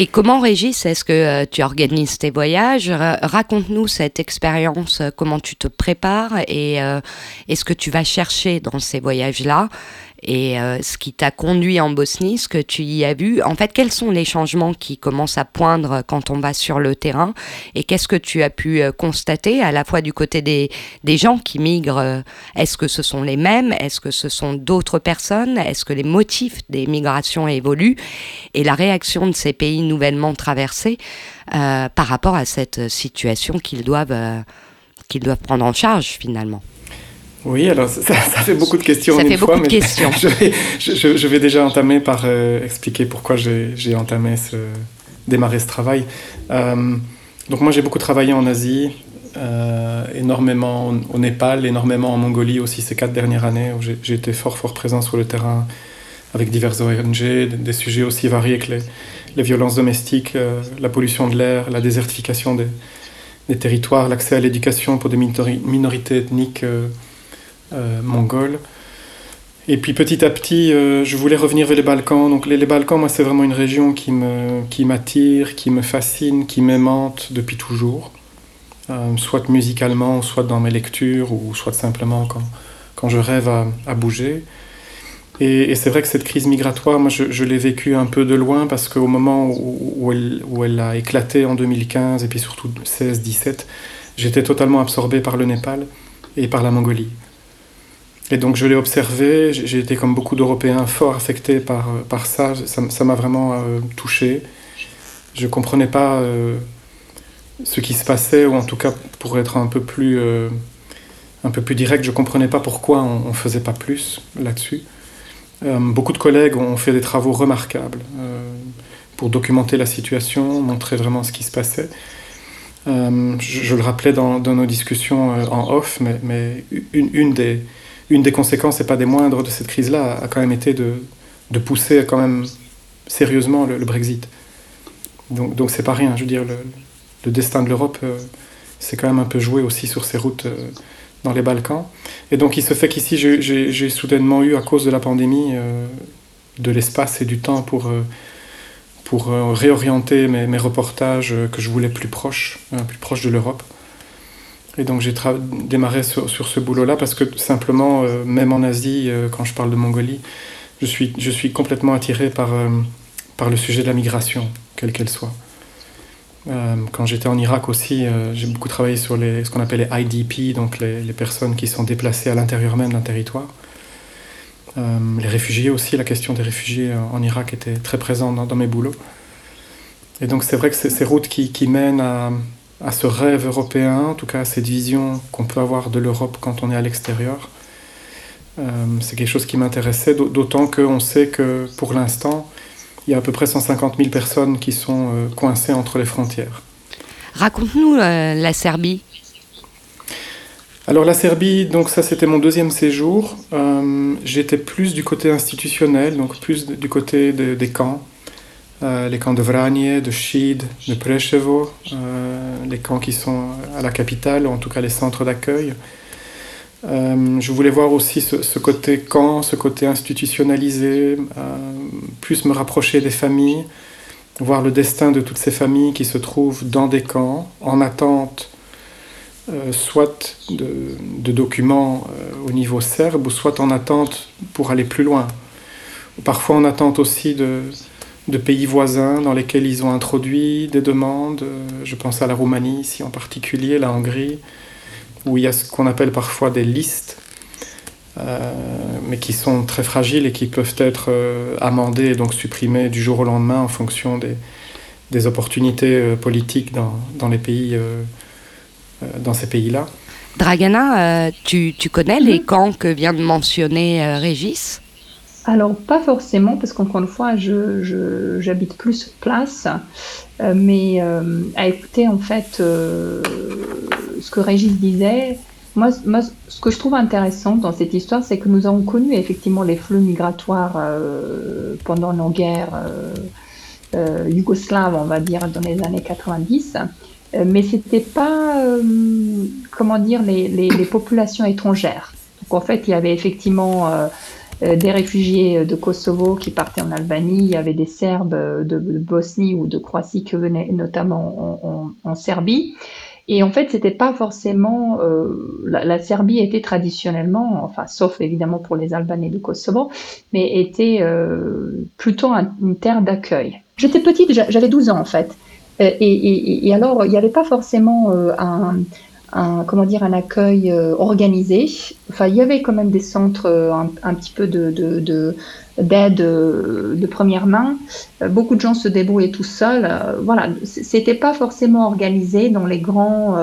Et comment, Régis, est-ce que euh, tu organises tes voyages? Raconte-nous cette expérience, euh, comment tu te prépares et euh, est-ce que tu vas chercher dans ces voyages-là et euh, ce qui t'a conduit en Bosnie, ce que tu y as vu. En fait, quels sont les changements qui commencent à poindre quand on va sur le terrain? Et qu'est-ce que tu as pu euh, constater à la fois du côté des, des gens qui migrent Est-ce que ce sont les mêmes? Est-ce que ce sont d'autres personnes? Est-ce que les motifs des migrations évoluent? Et la réaction de ces pays nouvellement traversés euh, par rapport à cette situation qu'ils doivent, euh, qu'ils doivent prendre en charge finalement oui, alors ça, ça, fait beaucoup de questions. Ça en fait une beaucoup fois, de questions. Je vais, je, je vais, déjà entamer par euh, expliquer pourquoi j'ai entamé ce, démarré ce travail. Euh, donc moi j'ai beaucoup travaillé en Asie, énormément au Népal, énormément en Mongolie aussi ces quatre dernières années où j'ai été fort fort présent sur le terrain avec diverses ONG, des sujets aussi variés que les, les violences domestiques, la pollution de l'air, la désertification des, des territoires, l'accès à l'éducation pour des minorités ethniques mongoles. Et puis petit à petit, euh, je voulais revenir vers les Balkans. Donc les, Balkans, moi, c'est vraiment une région qui me qui m'attire, qui me fascine, qui m'aimante depuis toujours, euh, soit musicalement, soit dans mes lectures, ou soit simplement quand, quand je rêve à, bouger. Et, c'est vrai que cette crise migratoire, moi, je, je l'ai vécue un peu de loin parce qu'au moment où, où, elle, où elle a éclaté en 2015 et puis surtout 16-17, j'étais totalement absorbé par le Népal et par la Mongolie. Et donc je l'ai observé, j'ai été comme beaucoup d'Européens fort affecté par, euh, par ça, ça m'a vraiment euh, touché. Je ne comprenais pas euh, ce qui se passait, ou en tout cas pour être un peu plus, un peu plus direct, je ne comprenais pas pourquoi on ne faisait pas plus là-dessus. beaucoup de collègues ont fait des travaux remarquables pour documenter la situation, montrer vraiment ce qui se passait. Je, le rappelais dans, dans nos discussions en off, mais, mais une, une des une des conséquences, et pas des moindres, de cette crise-là a quand même été de, pousser quand même sérieusement le, Brexit. Donc, donc c'est pas rien. Je veux dire, le, le destin de l'Europe euh, s'est quand même un peu joué aussi sur ces routes euh, dans les Balkans. Et donc il se fait qu'ici, j'ai soudainement eu, à cause de la pandémie, euh, de l'espace et du temps pour, pour réorienter mes, mes, reportages que je voulais plus proches, plus proches de l'Europe. Et donc j'ai démarré sur, ce boulot-là parce que simplement, euh, même en Asie, euh, quand je parle de Mongolie, je suis, complètement attiré par, euh, par le sujet de la migration, quelle qu'elle soit. quand j'étais en Irak aussi, j'ai beaucoup travaillé sur ce qu'on appelle les IDP, donc les, personnes qui sont déplacées à l'intérieur même d'un territoire. les réfugiés aussi, la question des réfugiés en Irak était très présente dans, mes boulots. Et donc c'est vrai que c'est ces routes qui mènent à, à ce rêve européen, en tout cas à cette vision qu'on peut avoir de l'Europe quand on est à l'extérieur. Euh, c'est quelque chose qui m'intéressait, d'autant qu'on sait que pour l'instant, il y a à peu près 150 000 personnes qui sont euh, coincées entre les frontières. Raconte-nous euh, la Serbie. Alors la Serbie, donc ça c'était mon deuxième séjour. J'étais plus du côté institutionnel, donc plus du côté des camps. Euh, les camps de Vranje, de Šid, de Preševo, euh, les camps qui sont à la capitale, ou en tout cas les centres d'accueil. Euh, je voulais voir aussi ce, côté camp, ce côté institutionnalisé, plus me rapprocher des familles, voir le destin de toutes ces familles qui se trouvent dans des camps, en attente soit de, de documents au niveau serbe, ou soit en attente pour aller plus loin. Parfois en attente aussi de, de pays voisins dans lesquels ils ont introduit des demandes. Je pense à la Roumanie ici en particulier, la Hongrie, où il y a ce qu'on appelle parfois des listes, euh, mais qui sont très fragiles et qui peuvent être euh, amendées et donc supprimées du jour au lendemain en fonction des, des opportunités euh, politiques dans, dans, les pays, euh, euh, dans ces pays-là. Dragana, euh, tu, tu, connais les camps que vient de mentionner Régis? Alors, pas forcément, parce qu'encore une fois, j'habite je, j'habite plus place, euh, mais euh, à écouter en fait euh, ce que Régis disait, moi, moi, ce que je trouve intéressant dans cette histoire, c'est que nous avons connu effectivement les flux migratoires pendant nos guerres yougoslaves, on va dire, dans les années 90 mais c'était pas comment dire les, les, populations étrangères. Donc en fait, il y avait effectivement des réfugiés de Kosovo qui partaient en Albanie, il y avait des Serbes de, Bosnie ou de Croatie qui venaient notamment en, Serbie. Et en fait, c'était pas forcément euh, la, Serbie était traditionnellement, enfin sauf évidemment pour les Albanais de Kosovo, mais était euh, plutôt une terre d'accueil. J'étais petite, j'avais 12 ans en fait, et, et alors il n'y avait pas forcément un, un, comment dire, un accueil euh, organisé. Enfin, il y avait quand même des centres euh, un, petit peu de, de, d'aide euh, de première main. Beaucoup de gens se débrouillaient tout seuls. Voilà, c'était pas forcément organisé dans les grands.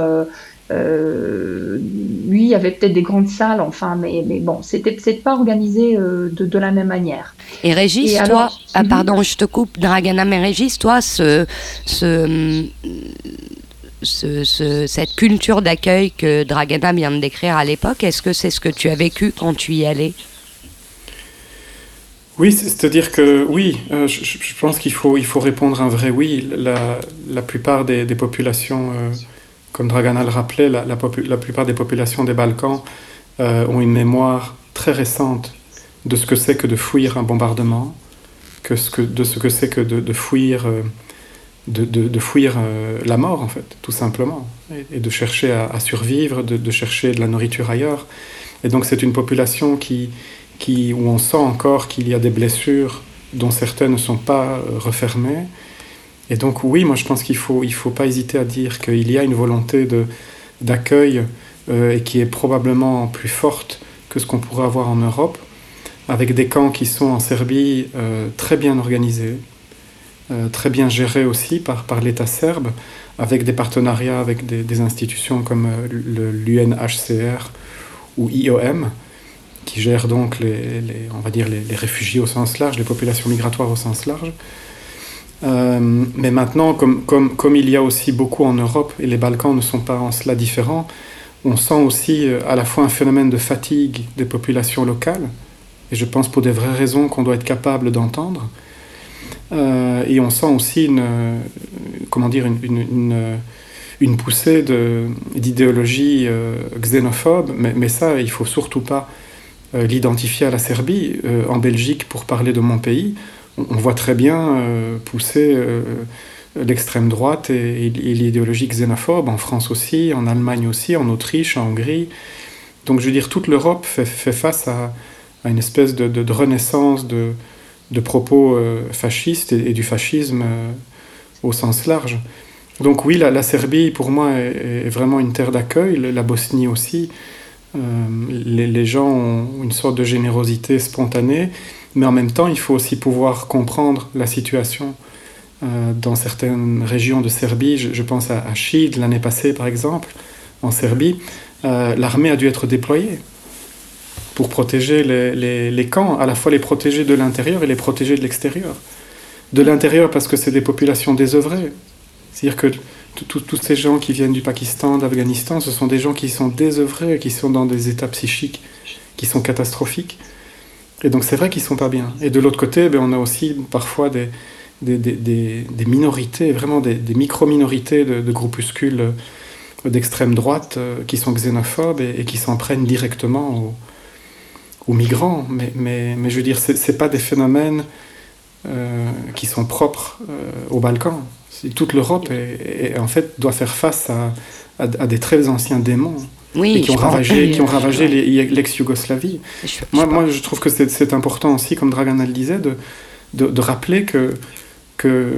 Lui, il y avait peut-être des grandes salles, enfin, mais, mais bon, c'était peut-être pas organisé de, de, la même manière. Et Régis, toi, ah, mhm. pardon, je te coupe, Dragana, mais Régis, toi, ce, ce cette culture d'accueil que Dragana vient de décrire à l'époque Est-ce que c'est ce que tu as vécu quand tu y allais oui, c'est-à-dire que oui, euh, je, pense qu'il faut, il faut répondre un vrai oui. La, la plupart des, populations, euh, comme Dragana le rappelait, la, la, plupart des populations des Balkans euh, ont une mémoire très récente de ce que c'est que de fuir un bombardement, que ce que, de ce que c'est que de, de fuir, de, fuir la mort, en fait, tout simplement, et, de chercher à, survivre, de, chercher de la nourriture ailleurs. Et donc c'est une population qui où on sent encore qu'il y a des blessures dont certaines ne sont pas euh, refermées. Et donc oui, moi je pense qu'il ne faut, il faut pas hésiter à dire qu'il y a une volonté d'accueil euh, et qui est probablement plus forte que ce qu'on pourrait avoir en Europe, avec des camps qui sont en Serbie euh, très bien organisés, très bien gérés aussi par, par l'État serbe, avec des partenariats avec des, institutions comme l'UNHCR ou IOM, qui gère donc les, on va dire les, réfugiés au sens large, les populations migratoires au sens large. Euh, mais maintenant, comme, comme, comme, il y a aussi beaucoup en Europe, et les Balkans ne sont pas en cela différents, on sent aussi euh, à la fois un phénomène de fatigue des populations locales, et je pense pour des vraies raisons qu'on doit être capable d'entendre, euh, et on sent aussi une, comment dire, une, une, une poussée d'idéologie xénophobe, mais, mais, ça, il faut surtout pas euh, l'identifier à la Serbie. Euh, en Belgique, pour parler de mon pays, on, voit très bien euh, pousser l'extrême droite et, l'idéologie xénophobe, en France aussi, en Allemagne aussi, en Autriche, en Hongrie. Donc je veux dire, toute l'Europe fait, face à, une espèce de, renaissance de, propos fascistes et, du fascisme au sens large. Donc oui, la, Serbie, pour moi, est vraiment une terre d'accueil, la Bosnie aussi. Euh, les, gens ont une sorte de générosité spontanée, mais en même temps, il faut aussi pouvoir comprendre la situation. Euh, dans certaines régions de Serbie, je, pense à, à l'année passée par exemple, en Serbie, euh, l'armée a dû être déployée pour protéger les, les, camps, à la fois les protéger de l'intérieur et les protéger de l'extérieur. De l'intérieur parce que c'est des populations désœuvrées. C'est-à-dire que tous ces gens qui viennent du Pakistan, d'Afghanistan, ce sont des gens qui sont désœuvrés, qui sont dans des états psychiques qui sont catastrophiques. Et donc c'est vrai qu'ils sont pas bien. Et de l'autre côté, ben, on a aussi parfois des, des, des, des minorités, vraiment des, micro-minorités de, groupuscules d'extrême droite euh, qui sont xénophobes et, qui s'en prennent directement aux, aux migrants. Mais, mais, mais, je veux dire, ce pas des phénomènes euh, qui sont propres aux Balkans toute l'Europe en fait doit faire face à, des très anciens démons. qui, ont ravagé, qui ont ravagé l'ex-Yougoslavie. Moi, moi, je trouve que c'est important aussi, comme Dragana le disait, de, de, rappeler que, que,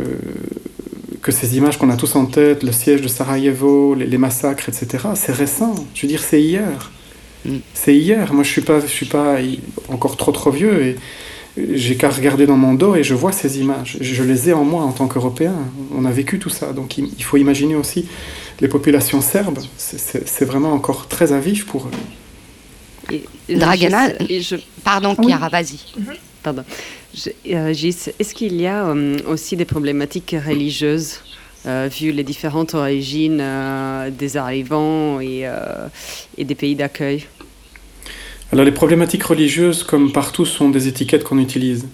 que ces images qu'on a tous en tête, le siège de Sarajevo, les, massacres, etc., c'est récent. Je veux dire, c'est hier. Mm. C'est hier. Moi, je suis pas, je suis pas encore trop trop vieux et j'ai qu'à regarder dans mon dos et je vois ces images. Je les ai en moi en tant qu'Européen. On a vécu tout ça. Donc il faut imaginer aussi les populations serbes. C'est vraiment encore très à vif pour eux. Et, Dragana, pardon, Chiara, vas-y. Mhm. Pardon. Euh, est-ce qu'il y a euh, aussi des problématiques religieuses vu les différentes origines des arrivants et, et des pays d'accueil alors les problématiques religieuses, comme partout, sont des étiquettes qu'on utilise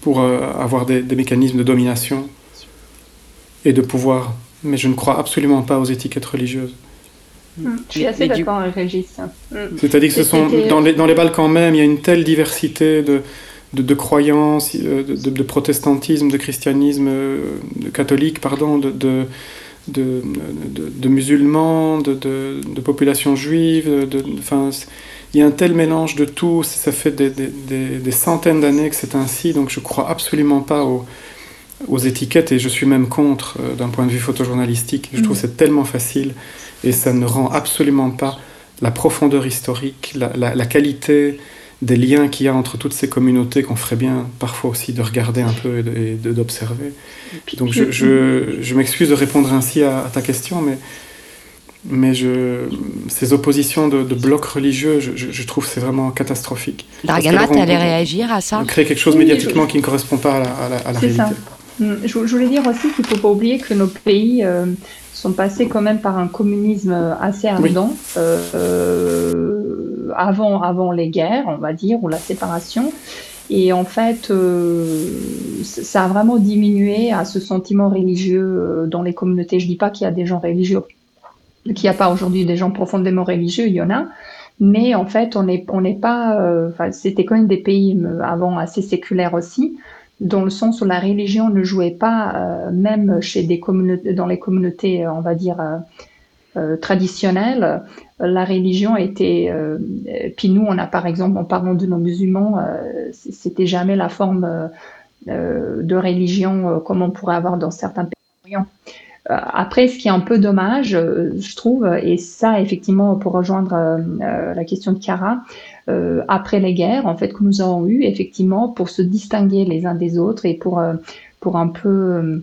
pour euh, avoir des, mécanismes de domination et de pouvoir. Mais je ne crois absolument pas aux étiquettes religieuses. Hmm. Je suis assez d'accord avec Régis. Hmm. C'est-à-dire que ce sont, dans, les, dans les Balkans même, il y a une telle diversité de, de, croyances, de, de, protestantisme, de christianisme, euh, de catholique, pardon, de, de, de, musulmans, de, de, populations juives, il y a un tel mélange de tout, ça fait des, centaines d'années que c'est ainsi, donc je crois absolument pas aux, étiquettes et je suis même contre euh, d'un point de vue photojournalistique. Je trouve que mm. c'est tellement facile et ça ne rend absolument pas la profondeur historique, la, qualité des liens qu'il y a entre toutes ces communautés qu'on ferait bien parfois aussi de regarder un peu et d'observer. Donc je, je, m'excuse de répondre ainsi à ta question, mais mais je, ces oppositions de, blocs religieux, je, je, trouve c'est vraiment catastrophique. Dargana, tu allais réagir à ça Créer quelque chose médiatiquement qui ne correspond pas à la, à la, réalité. Mm, je, voulais dire aussi qu'il ne faut pas oublier que nos pays euh, sont passés quand même par un communisme assez ardent euh, avant, avant les guerres, on va dire, ou la séparation. Et en fait, euh, ça a vraiment diminué à ce sentiment religieux euh, dans les communautés. Je dis pas qu'il y a des gens religieux, qu'il n'y a pas aujourd'hui des gens profondément religieux, il y en a. Mais en fait, on n'est on n'est pas. Euh, c'était quand même des pays avant assez séculaires aussi, dans le sens où la religion ne jouait pas, même chez des dans les communautés, on va dire traditionnelles, la religion était. Euh, puis nous, on a par exemple, en parlant de nos musulmans, euh, c'était jamais la forme euh, de religion comme on pourrait avoir dans certains pays. Après, ce qui est un peu dommage, je trouve, et ça, effectivement, pour rejoindre la question de Cara, après les guerres, en fait, que nous avons eues, effectivement, pour se distinguer les uns des autres et pour, pour un peu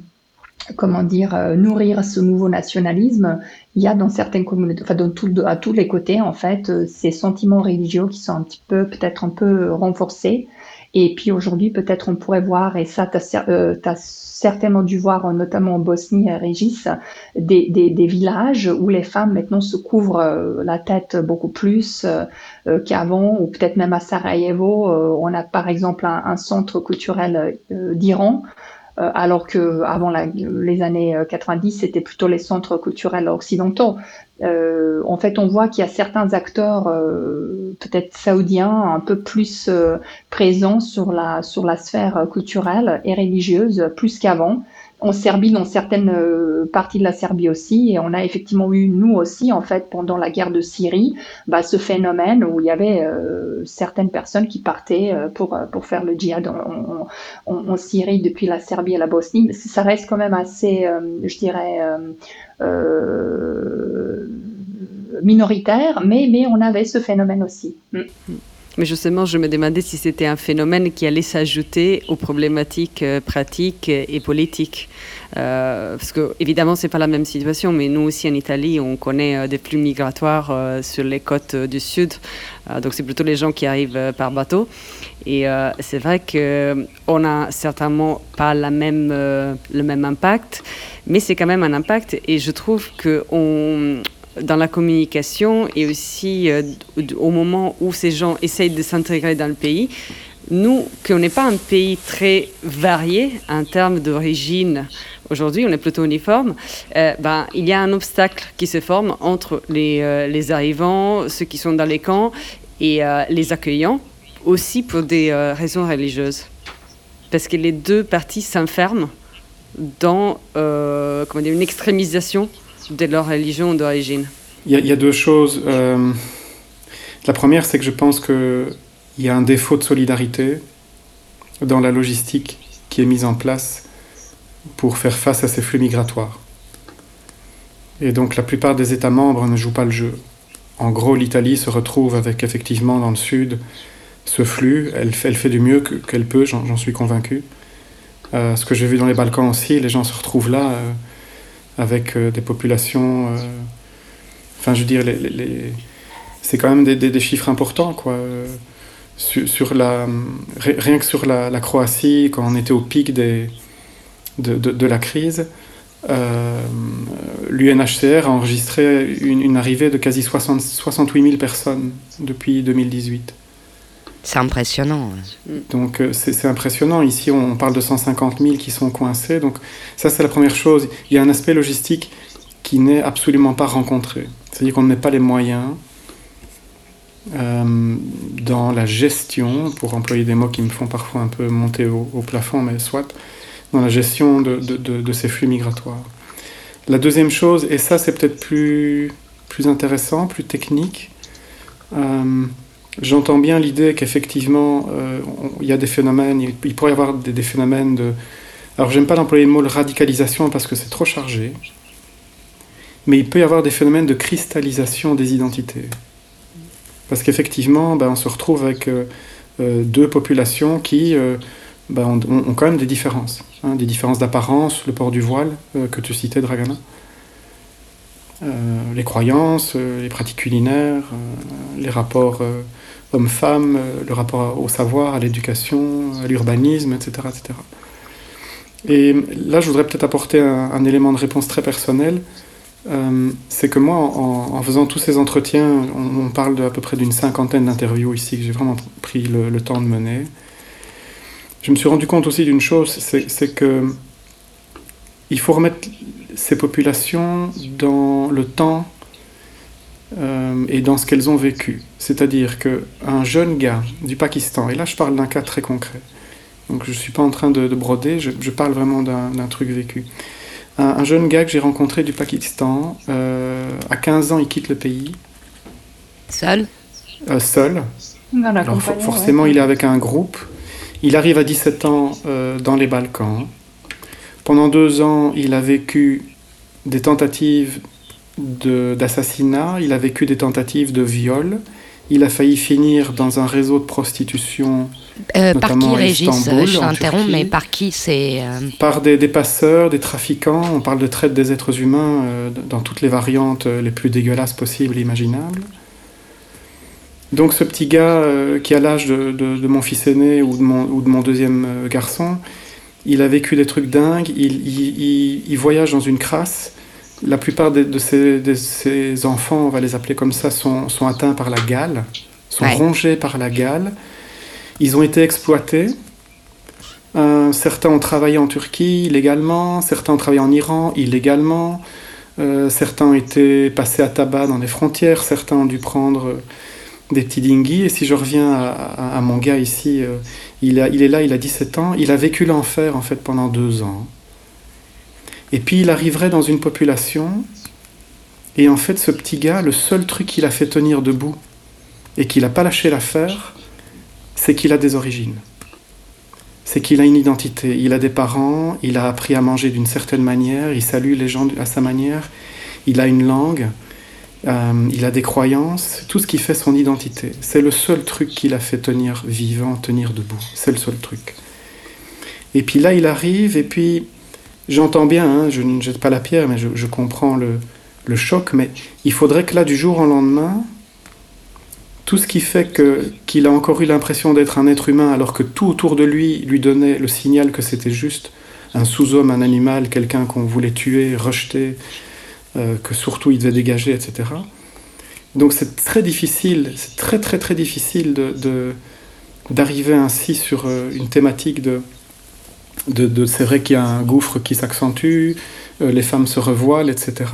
comment dire, euh, nourrir ce nouveau nationalisme, il y a dans certaines communautés, enfin à tous les côtés, en fait, euh, ces sentiments religieux qui sont un petit peu, peut-être un peu renforcés. Et puis aujourd'hui, peut-être on pourrait voir, et ça, tu as, euh, certainement dû voir, notamment en Bosnie, à Régis, des, villages où les femmes maintenant se couvrent la tête beaucoup plus qu'avant, ou peut-être même à Sarajevo, on a par exemple un, centre culturel d'Iran euh, alors que avant les années 90, euh, c'était plutôt les centres culturels occidentaux. Euh, en fait, on voit qu'il y a certains acteurs, peut-être saoudiens, un peu plus présents sur la sur la sphère culturelle et religieuse, plus qu'avant en Serbie, dans certaines euh, parties de la Serbie aussi, et on a effectivement eu, nous aussi, en fait, pendant la guerre de Syrie, bah, ce phénomène où il y avait euh, certaines personnes qui partaient euh, pour, pour faire le djihad en, Syrie depuis la Serbie et la Bosnie. Ça reste quand même assez, je dirais, minoritaire, mais, mais on avait ce phénomène aussi. Mm. Mais justement, je me demandais si c'était un phénomène qui allait s'ajouter aux problématiques euh, pratiques et politiques. Euh, parce que, évidemment, ce n'est pas la même situation, mais nous aussi en Italie, on connaît euh, des flux migratoires sur les côtes du sud. donc, c'est plutôt les gens qui arrivent par bateau. Et c'est vrai qu'on n'a certainement pas la même, le même impact, mais c'est quand même un impact. Et je trouve qu'on dans la communication et aussi euh, au moment où ces gens essayent de s'intégrer dans le pays. Nous, qu'on n'est pas un pays très varié en termes d'origine, aujourd'hui on est plutôt uniforme, euh, ben, il y a un obstacle qui se forme entre les, euh, les arrivants, ceux qui sont dans les camps et les accueillants, aussi pour des raisons religieuses. Parce que les deux parties s'enferment dans comment dire, une extrémisation de leur religion d'origine il y, a deux choses. Euh, la première, c'est que je pense qu'il y a un défaut de solidarité dans la logistique qui est mise en place pour faire face à ces flux migratoires. Et donc la plupart des États membres ne jouent pas le jeu. En gros, l'Italie se retrouve avec effectivement dans le sud ce flux. Elle fait, du mieux qu'elle peut, j'en suis convaincu. Euh, ce que j'ai vu dans les Balkans aussi, les gens se retrouvent là. Euh, avec euh, des populations. Euh, enfin, je veux dire, c'est quand même des, chiffres importants, quoi. Sur, la, rien que sur la, Croatie, quand on était au pic de, de, la crise, euh, l'UNHCR a enregistré une, arrivée de quasi 60, 68 000 personnes depuis 2018. C'est impressionnant. Donc euh, c'est impressionnant. Ici, on parle de 150 000 qui sont coincés. Donc ça, c'est la première chose. Il y a un aspect logistique qui n'est absolument pas rencontré. C'est-à-dire qu'on met pas les moyens euh, dans la gestion, pour employer des mots qui me font parfois un peu monter au, plafond, mais soit, dans la gestion de, ces flux migratoires. La deuxième chose, et ça c'est peut-être plus, plus intéressant, plus technique, euh, J'entends bien l'idée qu'effectivement, euh, il y a des phénomènes, il, pourrait y avoir des, phénomènes de... Alors j'aime pas l'employer le mot radicalisation parce que c'est trop chargé, mais il peut y avoir des phénomènes de cristallisation des identités. Parce qu'effectivement, ben, on se retrouve avec euh, euh, deux populations qui ben, ont, quand même des différences. Hein, des différences d'apparence, le port du voile que tu citais, Dragana. les croyances, les pratiques culinaires, les rapports homme-femme, euh, le rapport au savoir, à l'éducation, à l'urbanisme, etc., etc. Et là, je voudrais peut-être apporter un, élément de réponse très personnel. euh, c'est que moi, en, faisant tous ces entretiens, on, parle de à peu près d'une cinquantaine d'interviews ici que j'ai vraiment pris le, temps de mener. Je me suis rendu compte aussi d'une chose, c'est que il faut remettre ces populations dans le temps euh, et dans ce qu'elles ont vécu. C'est-à-dire qu'un jeune gars du Pakistan, et là je parle d'un cas très concret, donc je ne suis pas en train de, broder, je, je, parle vraiment d'un truc vécu un, jeune gars que j'ai rencontré du Pakistan. Euh, à 15 ans, il quitte le pays. Seul? Euh, Seul. Alors, forcément, il est avec un groupe. Il arrive à 17 ans euh, dans les Balkans. Pendant deux ans, il a vécu des tentatives d'assassinat, il a vécu des tentatives de viol, il a failli finir dans un réseau de prostitution euh, par qui, Régis Je t'interromps, mais par qui c'est euh, Par des, passeurs, des trafiquants. On parle de traite des êtres humains euh, dans toutes les variantes les plus dégueulasses possibles et imaginables. Donc ce petit gars qui a l'âge de, mon fils aîné ou de mon, ou de mon deuxième garçon, il a vécu des trucs dingues, il, il, voyage dans une crasse. La plupart de, de, ces, enfants, on va les appeler comme ça, sont, sont atteints par la gale, sont rongés par la gale. Ils ont été exploités. Euh, certains ont travaillé en Turquie illégalement, certains ont travaillé en Iran illégalement, euh, certains ont été passés à tabac dans les frontières, certains ont dû prendre des petits dinghies. Et si je reviens à, mon gars ici, euh, il, a, il, est là, il a 17 ans, il a vécu l'enfer en fait pendant deux ans. Et puis il arriverait dans une population, et en fait ce petit gars, le seul truc qu'il a fait tenir debout, et qu'il n'a pas lâché l'affaire, c'est qu'il a des origines. C'est qu'il a une identité. Il a des parents, il a appris à manger d'une certaine manière, il salue les gens à sa manière, il a une langue, euh, il a des croyances, tout ce qui fait son identité. C'est le seul truc qu'il a fait tenir vivant, tenir debout. C'est le seul truc. Et puis là, il arrive, et puis j'entends bien, hein, je ne jette pas la pierre, mais je, comprends le, choc, mais il faudrait que là, du jour au lendemain, tout ce qui fait que, qu'il a encore eu l'impression d'être un être humain alors que tout autour de lui lui donnait le signal que c'était juste un sous-homme, un animal, quelqu'un qu'on voulait tuer, rejeter, euh, que surtout il devait dégager, etc. Donc c'est très difficile, c'est très très très difficile d'arriver ainsi sur euh, une thématique de, de, c'est vrai qu'il y a un gouffre qui s'accentue, euh, les femmes se revoilent, etc.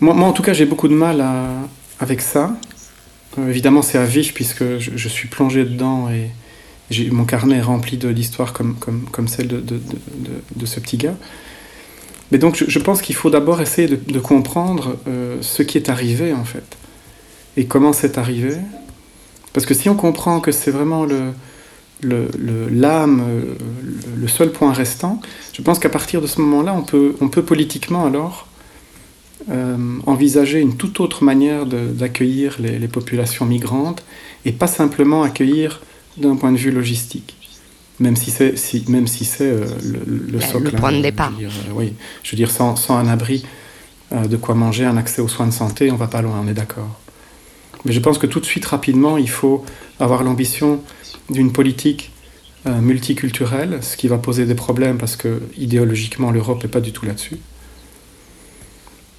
Moi, en tout cas, j'ai beaucoup de mal avec ça. Euh, évidemment, c'est à vif puisque je, suis plongé dedans et mon carnet est rempli d'histoires comme, comme, comme celle de, de, de, ce petit gars. Mais donc, je, pense qu'il faut d'abord essayer de, comprendre euh, ce qui est arrivé, en fait, et comment c'est arrivé. Parce que si on comprend que c'est vraiment le, l'âme, le, euh, le, le, seul point restant, je pense qu'à partir de ce moment-là, on peut, on peut politiquement alors euh, envisager une toute autre manière d'accueillir les, populations migrantes et pas simplement accueillir d'un point de vue logistique. Même si c'est si, même si c'est euh, le, socle. Le point de départ. Euh, oui, je veux dire, sans, sans un abri, de quoi manger, un accès aux soins de santé, on va pas loin, on est d'accord. Mais je pense que tout de suite, rapidement, il faut avoir l'ambition d'une politique multiculturelle, ce qui va poser des problèmes parce que idéologiquement, l'Europe n'est pas du tout là-dessus.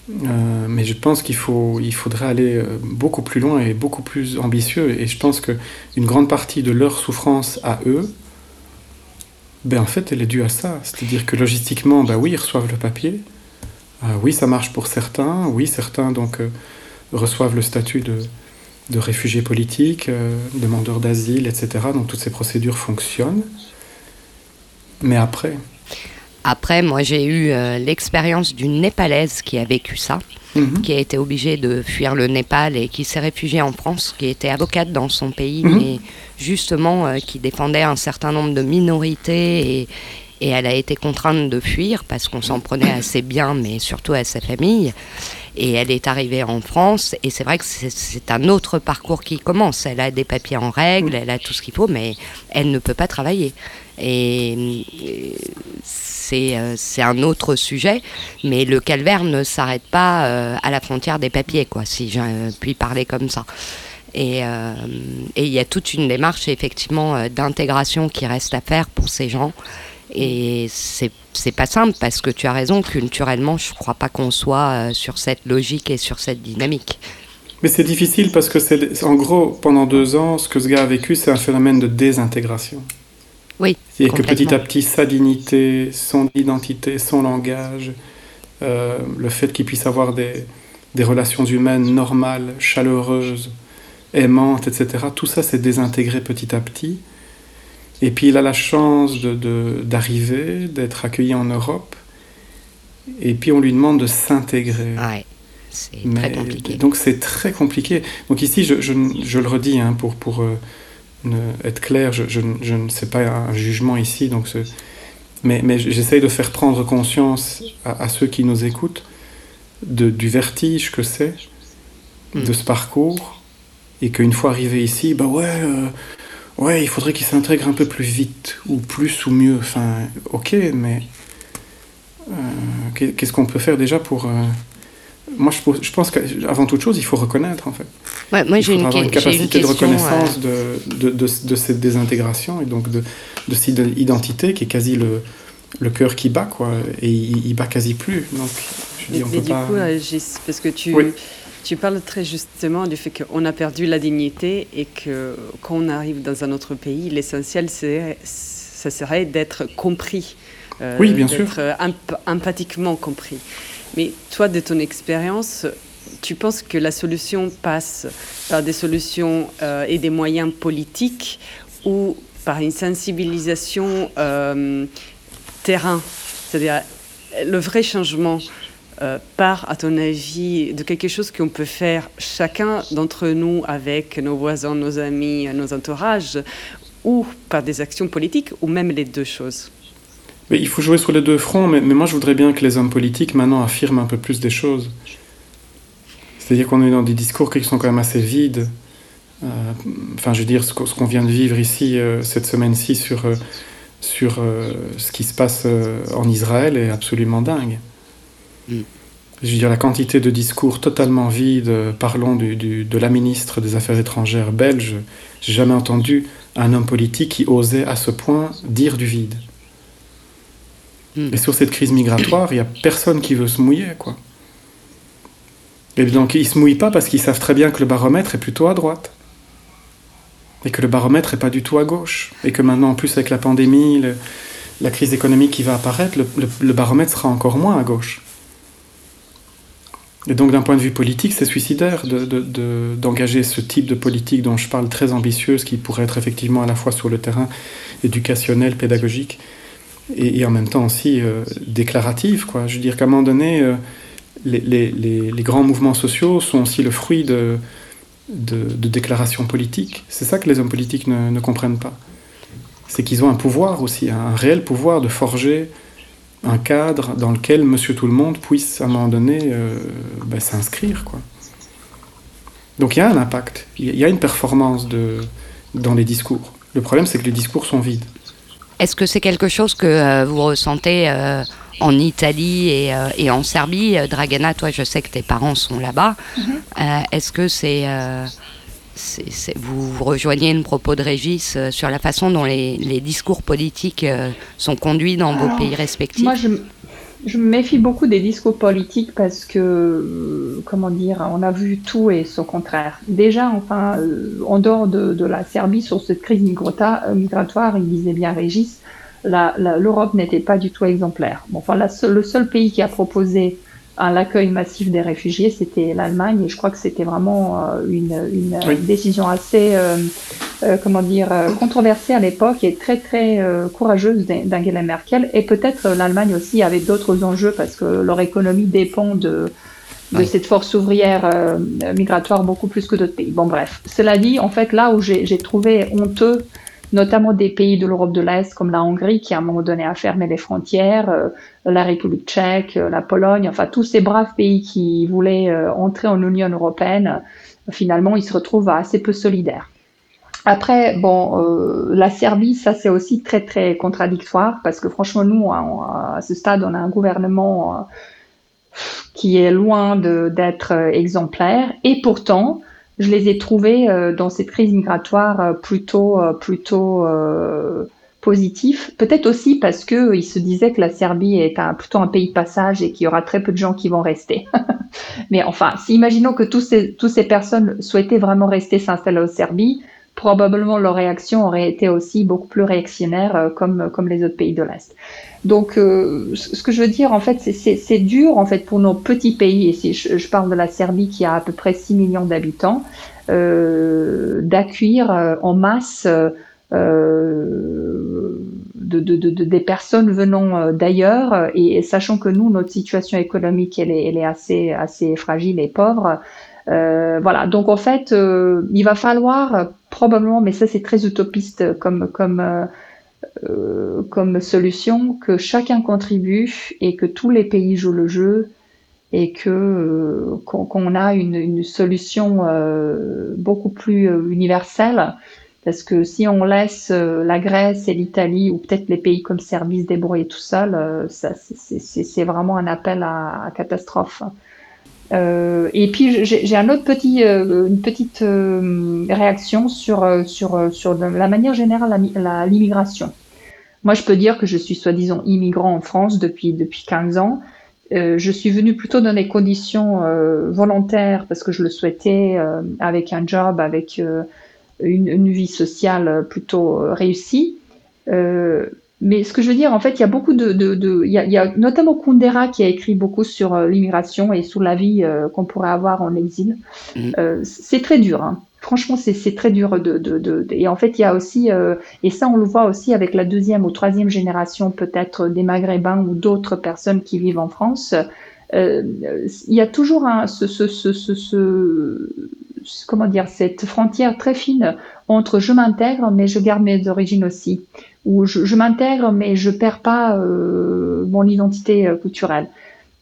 Euh, mais je pense qu'il faudrait aller euh, beaucoup plus loin et beaucoup plus ambitieux. Et je pense qu'une grande partie de leur souffrance à eux, ben en fait, elle est due à ça. C'est-à-dire que logistiquement, ben oui, ils reçoivent le papier. Euh, oui, ça marche pour certains. Oui, certains donc reçoivent le statut de, de réfugiés politiques, demandeurs d'asile, etc. Donc toutes ces procédures fonctionnent. Mais après, après, moi, j'ai eu euh, l'expérience d'une Népalaise qui a vécu ça, mhm. qui a été obligée de fuir le Népal et qui s'est réfugiée en France, qui était avocate dans son pays, mhm. mais justement euh, qui défendait un certain nombre de minorités et, et elle a été contrainte de fuir parce qu'on s'en prenait assez bien, mais surtout à sa famille. Et elle est arrivée en France, et c'est vrai que c'est un autre parcours qui commence. Elle a des papiers en règle, elle a tout ce qu'il faut, mais elle ne peut pas travailler. Et euh, c'est un autre sujet, mais le calvaire ne s'arrête pas euh, à la frontière des papiers, quoi, si je puis parler comme ça. Et il y a toute une démarche effectivement euh, d'intégration qui reste à faire pour ces gens. Et c'est c'est pas simple parce que tu as raison, culturellement, je crois pas qu'on soit sur cette logique et sur cette dynamique. Mais c'est difficile parce que c'est en gros pendant deux ans, ce que ce gars a vécu, c'est un phénomène de désintégration. Oui. C'est que petit à petit, sa dignité, son identité, son langage, euh, le fait qu'il puisse avoir des, des, relations humaines normales, chaleureuses, aimantes, etc., tout ça s'est désintégré petit à petit. Et puis il a la chance d'arriver, de, d'être accueilli en Europe. Et puis on lui demande de s'intégrer. Ouais, c'est très compliqué. Donc c'est très compliqué. Donc ici, je, je, je le redis, hein, pour, pour euh, être clair, je, je, je, ne sais pas un jugement ici, donc mais, mais j'essaye de faire prendre conscience à, ceux qui nous écoutent de, du vertige que c'est de hmm. ce parcours et qu'une fois arrivé ici, bah ouais, euh, ouais, il faudrait qu'il s'intègre un peu plus vite ou plus ou mieux. Enfin, ok, mais euh, qu'est-ce qu'on peut faire déjà pour euh, moi, je, je pense qu'avant toute chose, il faut reconnaître, en fait. Ouais, moi, j'ai une, avoir une capacité une de reconnaissance de, de, de, de, cette désintégration et donc de, de cette identité qui est quasi le, le cœur qui bat, quoi. Et il, il bat quasi plus. Donc, je dis, mais, on mais peut du pas... coup, parce que tu, Oui. Tu parles très justement du fait qu'on a perdu la dignité et que quand on arrive dans un autre pays, l'essentiel, ça serait d'être compris. euh, Oui, bien sûr. emp- empathiquement compris. Mais toi, de ton expérience, tu penses que la solution passe par des solutions euh, et des moyens politiques ou par une sensibilisation euh, terrain? C'est-à-dire, le vrai changement euh, part, à ton avis, de quelque chose qu'on peut faire chacun d'entre nous avec nos voisins, nos amis, nos entourages, ou par des actions politiques, ou même les deux choses? Mais il faut jouer sur les deux fronts, mais, moi je voudrais bien que les hommes politiques maintenant affirment un peu plus des choses. C'est-à-dire qu'on est dans des discours qui sont quand même assez vides. Euh, Enfin, je veux dire, ce qu'on vient de vivre ici, euh, cette semaine-ci, sur, sur ce qui se passe en Israël est absolument dingue. Mm. Je veux dire, la quantité de discours totalement vides, parlons du, du- de la ministre des Affaires étrangères belge, j'ai jamais entendu un homme politique qui osait à ce point dire du vide. Mm. Et sur cette crise migratoire, il n'y a personne qui veut se mouiller, quoi. Et donc ils se mouillent pas parce qu'ils savent très bien que le baromètre est plutôt à droite. Et que le baromètre est pas du tout à gauche. Et que maintenant, en plus, avec la pandémie, le- la crise économique qui va apparaître, le, le- le baromètre sera encore moins à gauche. Et donc, d'un point de vue politique, c'est suicidaire de- de- de- d'engager ce type de politique dont je parle très ambitieuse, qui pourrait être effectivement à la fois sur le terrain éducationnel, pédagogique, et, en même temps aussi euh, déclarative. Je veux dire qu'à un moment donné, euh, les, grands mouvements sociaux sont aussi le fruit de, déclarations politiques. C'est ça que les hommes politiques ne comprennent pas. C'est qu'ils ont un pouvoir aussi, un réel pouvoir de forger un cadre dans lequel Monsieur Tout le Monde puisse à un moment donné euh, ben, s'inscrire. quoi. Donc il y a un impact, il y a- une performance de, dans les discours. Le problème, c'est que les discours sont vides. Est-ce que c'est quelque chose que euh, vous ressentez euh, en Italie et, euh, et en Serbie? Dragana, toi, je sais que tes parents sont là-bas. Euh, Est-ce que c'est, vous vous rejoignez le propos de Régis euh, sur la façon dont les, les discours politiques euh, sont conduits dans vos pays respectifs Moi, je, me méfie beaucoup des discours politiques parce que, euh, comment dire, on a vu tout et son contraire. Déjà, enfin, en dehors de, de la Serbie, sur cette crise migratoire, il disait bien Régis, l'Europe n'était pas du tout exemplaire. Bon, enfin, la le seul pays qui a proposé un accueil massif des réfugiés, c'était l'Allemagne, et je crois que c'était vraiment euh, une, une euh, Oui. décision assez, euh, euh, comment dire, controversée à l'époque et très très euh, courageuse d'A- d'Angela Merkel. Et peut-être l'Allemagne aussi avait d'autres enjeux parce que leur économie dépend de, de Oui. cette force ouvrière migratoire beaucoup plus que d'autres pays. Bon, bref. Cela dit, en fait, là où j'ai trouvé honteux, notamment des pays de l'Europe de l'Est comme la Hongrie qui à un moment donné a fermé les frontières, euh, la République tchèque, euh, la Pologne, enfin tous ces braves pays qui voulaient euh, entrer en Union européenne, finalement ils se retrouvent assez peu solidaires. Après, bon, euh, la Serbie, ça c'est aussi très très contradictoire parce que franchement nous, à, ce stade, on a un gouvernement qui est loin d'être exemplaire et pourtant, je les ai trouvés euh, dans cette crise migratoire euh, plutôt euh, plutôt euh, positif. Peut-être aussi parce que il se disait que la Serbie est un, plutôt un pays de passage et qu'il y aura très peu de gens qui vont rester. Mais enfin, si imaginons que tous ces, toutes ces personnes souhaitaient vraiment rester s'installer en Serbie, probablement leur réaction aurait été aussi beaucoup plus réactionnaire euh, comme, comme les autres pays de l'Est. Donc, euh, ce que je veux dire, en fait, c'est dur en fait pour nos petits pays, et si je, je, parle de la Serbie qui a à peu près 6 millions d'habitants, euh, d'accueillir euh, en masse euh, de, de, de, des personnes venant euh, d'ailleurs et, sachant que nous, notre situation économique, elle est, elle est assez, assez fragile et pauvre. Euh, voilà, donc en fait, euh, il va falloir probablement, mais ça c'est très utopiste comme, comme, euh, comme solution, que chacun contribue et que tous les pays jouent le jeu et que qu'on a une, solution beaucoup plus universelle parce que si on laisse euh, la Grèce et l'Italie, ou peut-être les pays comme Serbie se débrouiller tout seul, euh, c'est vraiment un appel à, catastrophe. Euh, et puis j'ai un autre petit, une petite réaction sur, sur, sur la manière générale l'immigration. Moi, je peux dire que je suis soi-disant immigrant en France depuis, depuis 15 ans. je suis venu plutôt dans des conditions volontaires parce que je le souhaitais, avec un job, avec une, vie sociale plutôt euh, réussie. Mais ce que je veux dire, en fait, il y a beaucoup de, de, de il, y a, il y a notamment Kundera qui a écrit beaucoup sur euh, l'immigration et sur la vie euh, qu'on pourrait avoir en exil. Mmh. Euh, c'est très dur. Hein. Franchement, c'est très dur de, de, de, Et en fait, il y a aussi, euh, et ça, on le voit aussi avec la deuxième ou troisième génération, peut-être des Maghrébins ou d'autres personnes qui vivent en France. il y a toujours un, ce, ce, ce, ce, comment dire, cette frontière très fine entre je m'intègre mais je garde mes origines aussi, ou je, je m'intègre mais je perds pas euh, mon identité euh, culturelle.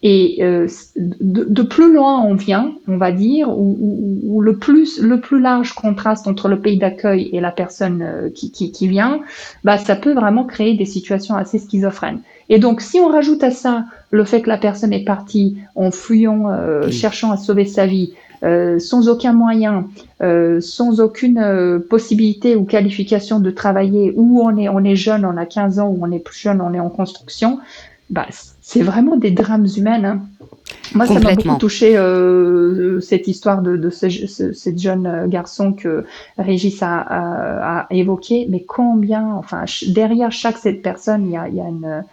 Et euh, de, de, plus loin on vient, on va dire, ou, le plus le plus large contraste entre le pays d'accueil et la personne qui, qui, qui, vient, bah ça peut vraiment créer des situations assez schizophrènes. Et donc si on rajoute à ça le fait que la personne est partie en fuyant, euh, cherchant à sauver sa vie, euh, sans aucun moyen, euh, sans aucune euh, possibilité ou qualification de travailler, ou on est, on est jeune, on a 15 ans, ou on est plus jeune, on est en construction, bah, c'est vraiment des drames humaines. Hein. Moi, ça m'a beaucoup touché euh, cette histoire de, de ce, ce, ce, jeune garçon que Régis a, a, a, évoqué. Mais combien, enfin, derrière chaque cette personne, il y a, il y a une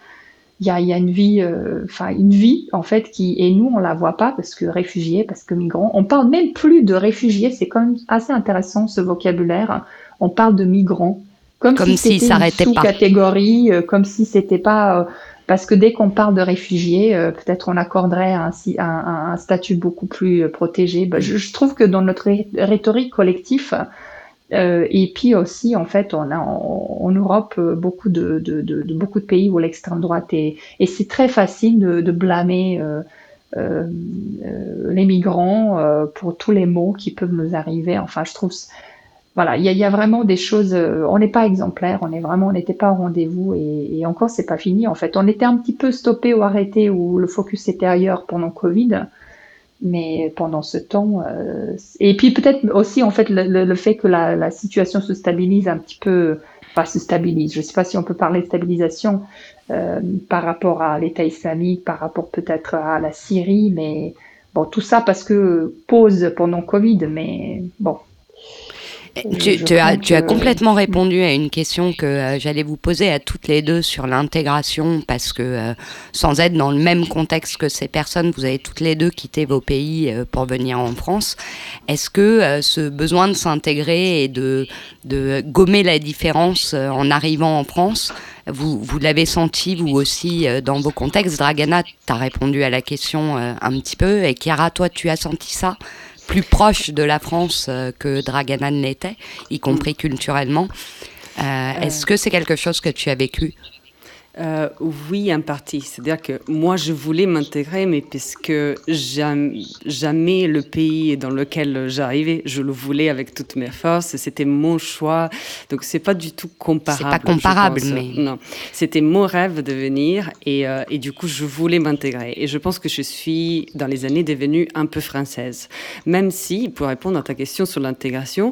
il y a, y a, une vie, euh, enfin une vie en fait qui et nous on la voit pas parce que réfugiés, parce que migrants. On parle même plus de réfugiés, c'est quand même assez intéressant ce vocabulaire. On parle de migrants comme, comme si, c'était une sous-catégorie, euh, comme si c'était pas euh, parce que dès qu'on parle de réfugiés, peut-être on accorderait un, un, un, statut beaucoup plus protégé. Je, je, trouve que dans notre rhétorique collective, euh, et puis aussi, en fait, on a en, Europe euh, beaucoup de, beaucoup de pays où l'extrême droite est, et c'est très facile de, blâmer euh, les migrants pour tous les maux qui peuvent nous arriver. Enfin, je trouve, voilà, il y a, vraiment des choses. on n'est pas exemplaire, on est vraiment, on n'était pas au rendez-vous, et, et encore, c'est pas fini. En fait, on était un petit peu stoppé ou arrêté, où le focus était ailleurs pendant Covid. Mais pendant ce temps, euh, et puis peut-être aussi en fait le, fait que la, la, situation se stabilise un petit peu, enfin se stabilise. Je ne sais pas si on peut parler de stabilisation euh, par rapport à l'État islamique, par rapport peut-être à la Syrie, mais bon tout ça parce que pause pendant Covid, mais bon tu, as, tu as complètement répondu à une question que euh, j'allais vous poser à toutes les deux sur l'intégration, parce que euh, sans être dans le même contexte que ces personnes, vous avez toutes les deux quitté vos pays euh, pour venir en France. Est-ce que ce besoin de s'intégrer et de, de gommer la différence en arrivant en France, vous, vous l'avez senti vous aussi dans vos contextes? Dragana, tu as répondu à la question un petit peu, et Chiara, toi, tu as senti ça? Plus proche de la France euh, que Dragana l'était, y compris mm. culturellement. Euh, est-ce que c'est quelque chose que tu as vécu euh, oui, en partie. C'est-à-dire que moi, je voulais m'intégrer, mais parce que jamais, jamais le pays dans lequel j'arrivais, je le voulais avec toutes mes forces. C'était mon choix. Donc, c'est pas du tout comparable. C'est pas comparable, mais non. C'était mon rêve de venir, et, euh, et du coup, je voulais m'intégrer. Et je pense que je suis, dans les années, devenue un peu française. Même si, pour répondre à ta question sur l'intégration,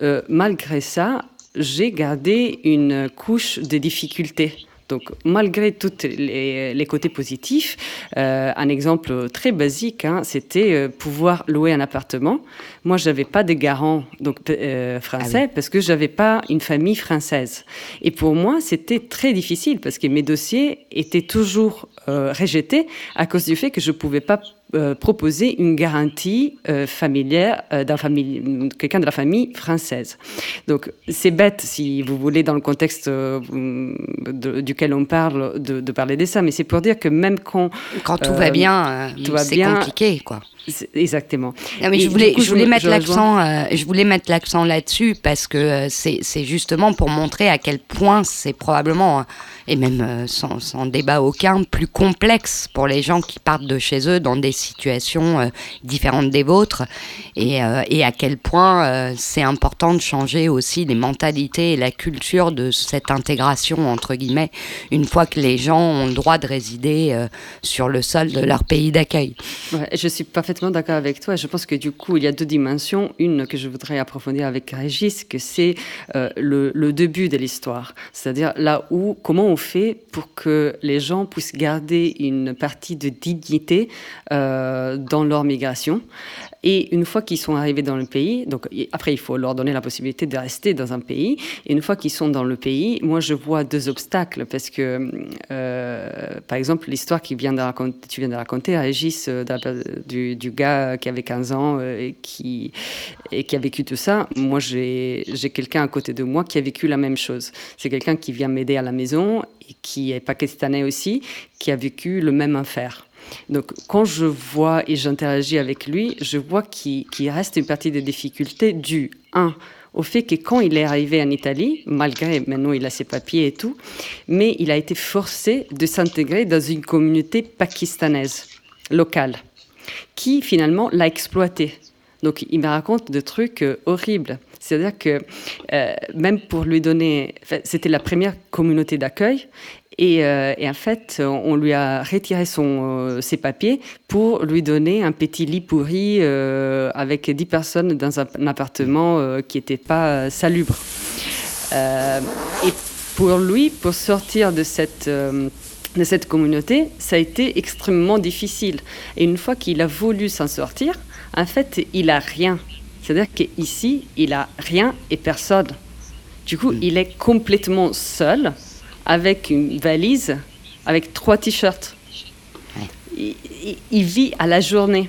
euh, malgré ça, j'ai gardé une couche de difficulté. Donc, malgré tous les, les, côtés positifs, euh, un exemple très basique, hein, c'était euh, pouvoir louer un appartement. Moi, je n'avais pas de garant donc, euh, français ah parce que je n'avais pas une famille française. Et pour moi, c'était très difficile parce que mes dossiers étaient toujours euh, rejetés à cause du fait que je ne pouvais pas euh, proposer une garantie euh, familière euh, d'un famille, quelqu'un de la famille française. Donc c'est bête, si vous voulez, dans le contexte duquel on parle, de, de, parler de ça, mais c'est pour dire que même quand... Quand tout va bien, c'est compliqué, quoi. Exactement. Non, mais je voulais, coup, je, voulais mettre l'accent, je voulais mettre l'accent là-dessus parce que c'est justement pour montrer à quel point c'est probablement et même euh, sans, sans, débat aucun, plus complexe pour les gens qui partent de chez eux dans des situations euh, différentes des vôtres, et, euh, et à quel point c'est important de changer aussi les mentalités et la culture de cette intégration, entre guillemets, une fois que les gens ont le droit de résider sur le sol de leur pays d'accueil. Ouais, je suis parfaitement d'accord avec toi. Je pense que du coup, il y a deux dimensions. Une que je voudrais approfondir avec Régis, que c'est le, le début de l'histoire, c'est-à-dire là où, comment on fait pour que les gens puissent garder une partie de dignité euh, dans leur migration et une fois qu'ils sont arrivés dans le pays, donc après il faut leur donner la possibilité de rester dans un pays. Et une fois qu'ils sont dans le pays, moi je vois deux obstacles parce que, euh, par exemple, l'histoire qui vient de raconter, tu viens de raconter, Régis, euh, du, gars qui avait 15 ans euh, et qui et qui a vécu tout ça. Moi j'ai quelqu'un à côté de moi qui a vécu la même chose. C'est quelqu'un qui vient m'aider à la maison et qui est pakistanais aussi, qui a vécu le même enfer. Donc, quand je vois et j'interagis avec lui, je vois qu'il reste une partie des difficultés dues, un, au fait que quand il est arrivé en Italie, malgré maintenant il a ses papiers et tout, mais il a été forcé de s'intégrer dans une communauté pakistanaise locale, qui finalement l'a exploité. Donc il me raconte des trucs euh, horribles. C'est-à-dire que euh, même pour lui donner, c'était la première communauté d'accueil, euh, et, en fait, on lui a retiré son, euh, ses papiers pour lui donner un petit lit pourri euh, avec 10 personnes dans un, appartement qui n'était pas salubre. et pour lui, pour sortir de cette de cette communauté, ça a été extrêmement difficile. Et une fois qu'il a voulu s'en sortir, en fait, il a rien. C'est-à-dire qu'ici, il a rien et personne. Du coup, mm. il est complètement seul avec une valise, avec trois t-shirts. Il, vit à la journée.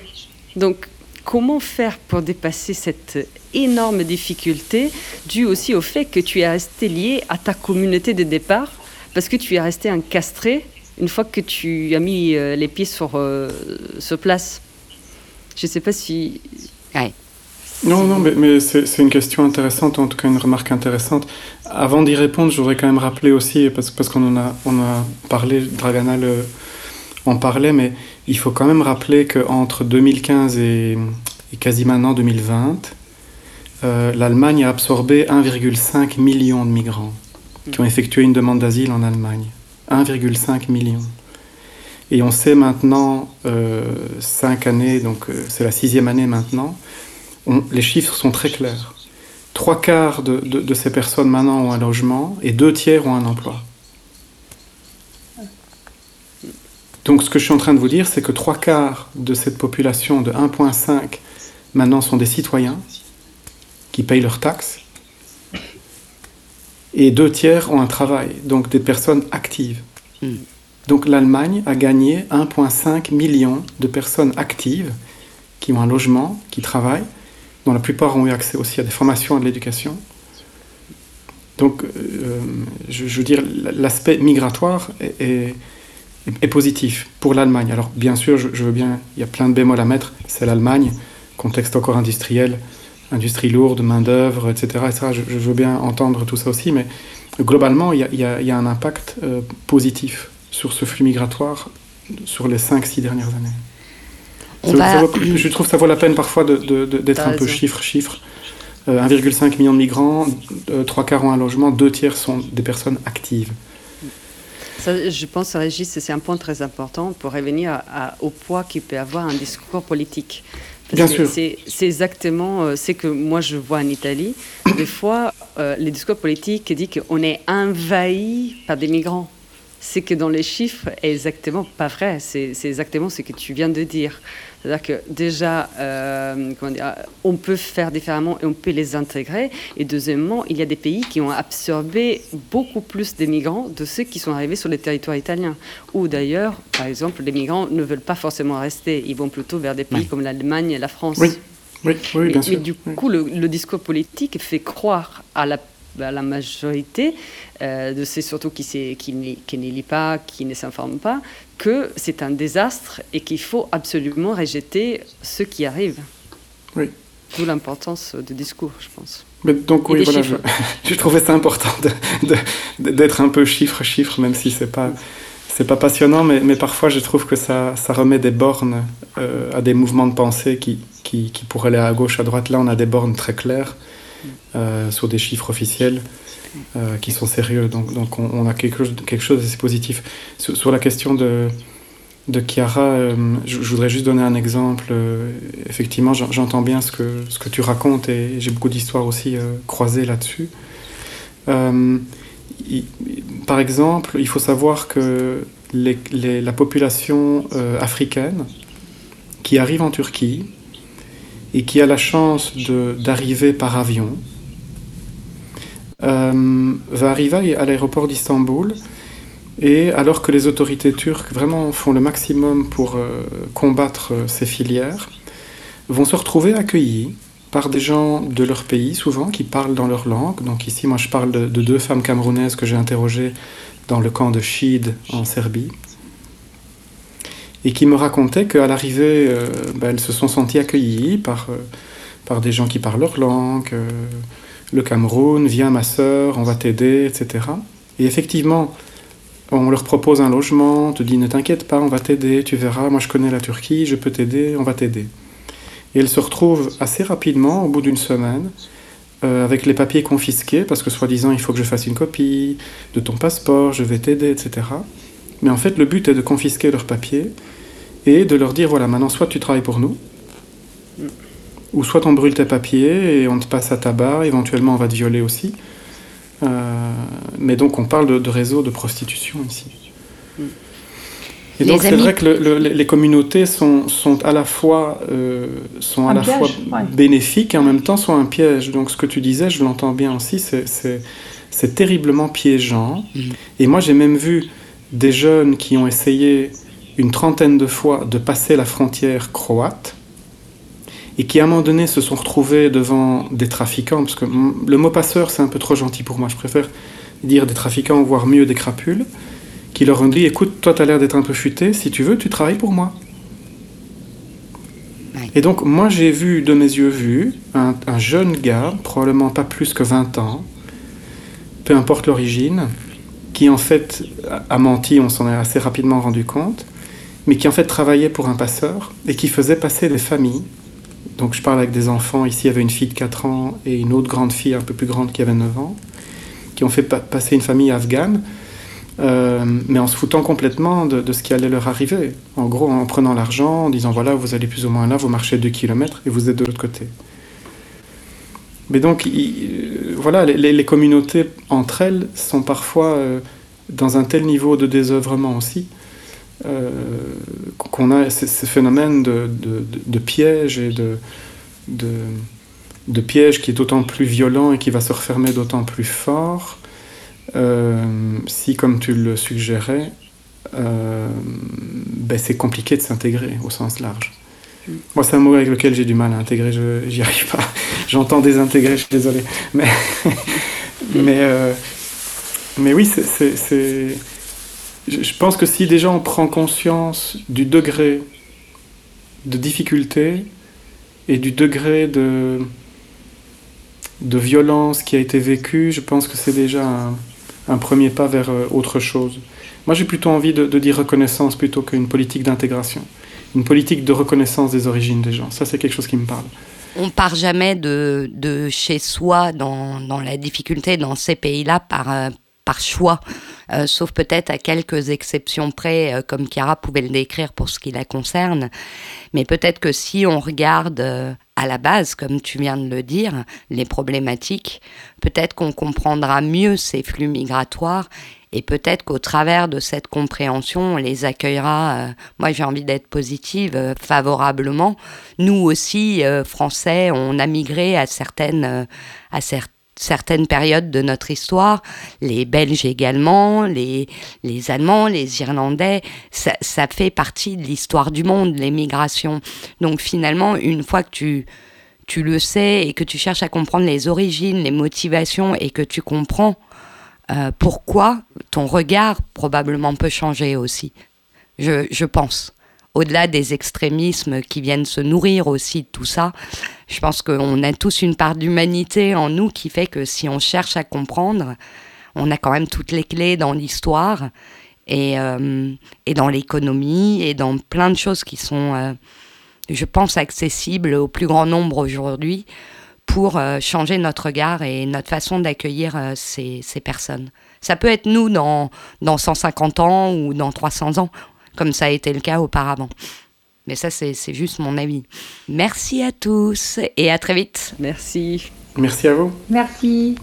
Donc, comment faire pour dépasser cette énorme difficulté due aussi au fait que tu es resté lié à ta communauté de départ parce que tu es resté encastré une fois que tu as mis euh, les pieds sur, euh, place? Je ne sais pas si... Non, non, mais, c'est une question intéressante, en tout cas une remarque intéressante. Avant d'y répondre, je voudrais quand même rappeler aussi, parce, qu'on en a, parlé, Dragana le, en parlait, mais il faut quand même rappeler qu'entre 2015 et, et, quasi maintenant 2020, euh, l'Allemagne a absorbé 1,5 million de migrants qui ont effectué une demande d'asile en Allemagne. 1,5 million. Et on sait maintenant, euh, cinq années, donc euh, c'est la sixième année maintenant, les chiffres sont très clairs. Trois quarts de, ces personnes maintenant ont un logement et deux tiers ont un emploi. Donc ce que je suis en train de vous dire, c'est que trois quarts de cette population de 1,5 maintenant sont des citoyens qui payent leurs taxes et deux tiers ont un travail, donc des personnes actives. Hmm. Donc l'Allemagne a gagné 1,5 million de personnes actives qui ont un logement, qui travaillent, dont la plupart ont eu accès aussi à des formations et de l'éducation. Donc, euh, je, veux dire, l'aspect migratoire est, positif pour l'Allemagne. Alors, bien sûr, je, veux bien, il y a plein de bémols à mettre. C'est l'Allemagne, contexte encore industriel, industrie lourde, main-d'œuvre, etc. Je, je, veux bien entendre tout ça aussi, mais globalement, il y a, il y a un impact euh, positif sur ce flux migratoire sur les 5-6 dernières années je trouve que ça vaut la peine parfois d'être un peu chiffre, chiffre. 1,5 euh, million de migrants, euh, trois quarts ont un logement, deux tiers sont des personnes actives. je pense, Régis, c'est un point très important pour revenir au poids qu'il peut avoir un discours politique. Bien sûr. C'est exactement euh, ce que moi je vois en Italie. Des fois, euh, les discours politiques disent qu'on est envahi par des migrants. C'est que dans les chiffres, est exactement pas vrai. C'est exactement ce que tu viens de dire. C'est-à-dire que déjà, euh, comment dire, on peut faire différemment et on peut les intégrer. Et deuxièmement, il y a des pays qui ont absorbé beaucoup plus de migrants de ceux qui sont arrivés sur le territoire italien. Ou d'ailleurs, par exemple, les migrants ne veulent pas forcément rester. Ils vont plutôt vers des pays comme l'Allemagne et la France. Oui, oui, oui bien mais, sûr. Mais du coup, le, le discours politique fait croire à la à la majorité euh, de ceux surtout qui, qui, qui ne lit pas, qui ne s'informent pas, que c'est un désastre et qu'il faut absolument rejeter ce qui arrive. Oui. D'où l'importance du discours, je pense. Mais donc oui, voilà, je, je, trouvais ça important d'être un peu chiffre chiffre, même si c'est pas c'est pas passionnant, mais, mais, parfois je trouve que ça, ça remet des bornes euh, à des mouvements de pensée qui, qui, qui, pourraient aller à gauche, à droite. Là, on a des bornes très claires euh, sur des chiffres officiels euh, qui sont sérieux. Donc, donc on, a quelque chose, quelque chose positif. Sur, la question de, de Chiara, euh, je, voudrais juste donner un exemple. Effectivement, j'entends bien ce que, ce que tu racontes et j'ai beaucoup d'histoires aussi croisées là-dessus. par exemple, il faut savoir que la population africaine qui arrive en Turquie, et qui a la chance d'arriver par avion, euh, va arriver à l'aéroport d'Istanbul et alors que les autorités turques vraiment font le maximum pour euh, combattre euh, ces filières, vont se retrouver accueillis par des gens de leur pays, souvent, qui parlent dans leur langue. Donc ici, moi, je parle de, de deux femmes camerounaises que j'ai interrogées dans le camp de Chid en Serbie, et qui me racontaient qu'à l'arrivée, euh, ben, elles se sont senties accueillies par, euh, par des gens qui parlent leur langue. Euh, le Cameroun, viens ma sœur, on va t'aider, etc. Et effectivement, on leur propose un logement, on te dit ne t'inquiète pas, on va t'aider, tu verras, moi je connais la Turquie, je peux t'aider, on va t'aider. Et elles se retrouvent assez rapidement, au bout d'une semaine, avec les papiers confisqués, parce que soi-disant il faut que je fasse une copie de ton passeport, je vais t'aider, etc. Mais en fait, le but est de confisquer leurs papiers et de leur dire voilà, maintenant, soit tu travailles pour nous, mm. ou soit on brûle tes papiers et on te passe à tabac, éventuellement on va te violer aussi. Euh, mais donc on parle de, de, réseau de prostitution ici. Mm. Et donc c'est vrai que le, le, les communautés sont, sont à la fois, euh, sont à la piège, fois ouais. bénéfiques et en même temps sont un piège. Donc ce que tu disais, je l'entends bien aussi, c'est terriblement piégeant. Mm. Et moi j'ai même vu des jeunes qui ont essayé une trentaine de fois de passer la frontière croate et qui à un moment donné se sont retrouvés devant des trafiquants, parce que le mot passeur c'est un peu trop gentil pour moi, je préfère dire des trafiquants, voire mieux des crapules, qui leur ont dit écoute, toi tu as l'air d'être un peu futé, si tu veux, tu travailles pour moi. Et donc moi j'ai vu de mes yeux vus un, un jeune gars, probablement pas plus que 20 ans, peu importe l'origine, qui en fait a menti, on s'en est assez rapidement rendu compte, mais qui en fait travaillait pour un passeur et qui faisait passer des familles. Donc je parle avec des enfants, ici il y avait une fille de 4 ans et une autre grande fille un peu plus grande qui avait 9 ans, qui ont fait pa passer une famille afghane, euh, mais en se foutant complètement de, ce qui allait leur arriver. En gros, en prenant l'argent, en disant voilà, vous allez plus ou moins là, vous marchez 2 km et vous êtes de l'autre côté. Mais donc, il, voilà, les, les, communautés entre elles sont parfois euh, dans un tel niveau de désœuvrement aussi euh, qu'on a ce, ce phénomène de, de, de, piège et de, de, piège qui est d'autant plus violent et qui va se refermer d'autant plus fort euh, si, comme tu le suggérais, euh, ben c'est compliqué de s'intégrer au sens large. Moi, c'est un mot avec lequel j'ai du mal à intégrer, j'y arrive pas. J'entends désintégrer, je suis désolé. Mais, mais, euh, mais oui, c'est. Je pense que si déjà on prend conscience du degré de difficulté et du degré de, de violence qui a été vécu, je pense que c'est déjà un, premier pas vers euh, autre chose. Moi, j'ai plutôt envie de, de dire reconnaissance plutôt qu'une politique d'intégration une politique de reconnaissance des origines des gens. Ça, c'est quelque chose qui me parle. On part jamais de, de chez soi dans, dans la difficulté dans ces pays-là par, euh, par choix, euh, sauf peut-être à quelques exceptions près, euh, comme Chiara pouvait le décrire pour ce qui la concerne. Mais peut-être que si on regarde euh, à la base, comme tu viens de le dire, les problématiques, peut-être qu'on comprendra mieux ces flux migratoires et peut-être qu'au travers de cette compréhension, on les accueillera, moi j'ai envie d'être positive, favorablement. Nous aussi, Français, on a migré à certaines, à certaines périodes de notre histoire, les Belges également, les, les Allemands, les Irlandais, ça, ça fait partie de l'histoire du monde, les migrations. Donc finalement, une fois que tu, tu le sais et que tu cherches à comprendre les origines, les motivations et que tu comprends euh, pourquoi ton regard probablement peut changer aussi. Je, je pense. Au-delà des extrémismes qui viennent se nourrir aussi de tout ça, je pense qu'on a tous une part d'humanité en nous qui fait que si on cherche à comprendre, on a quand même toutes les clés dans l'histoire et, euh, dans l'économie et dans plein de choses qui sont, euh, je pense, accessibles au plus grand nombre aujourd'hui pour euh, changer notre regard et notre façon d'accueillir ces, personnes. Ça peut être nous dans 150 ans ou dans 300 ans, comme ça a été le cas auparavant. Mais ça, c'est juste mon avis. Merci à tous et à très vite. Merci. Merci à vous. Merci.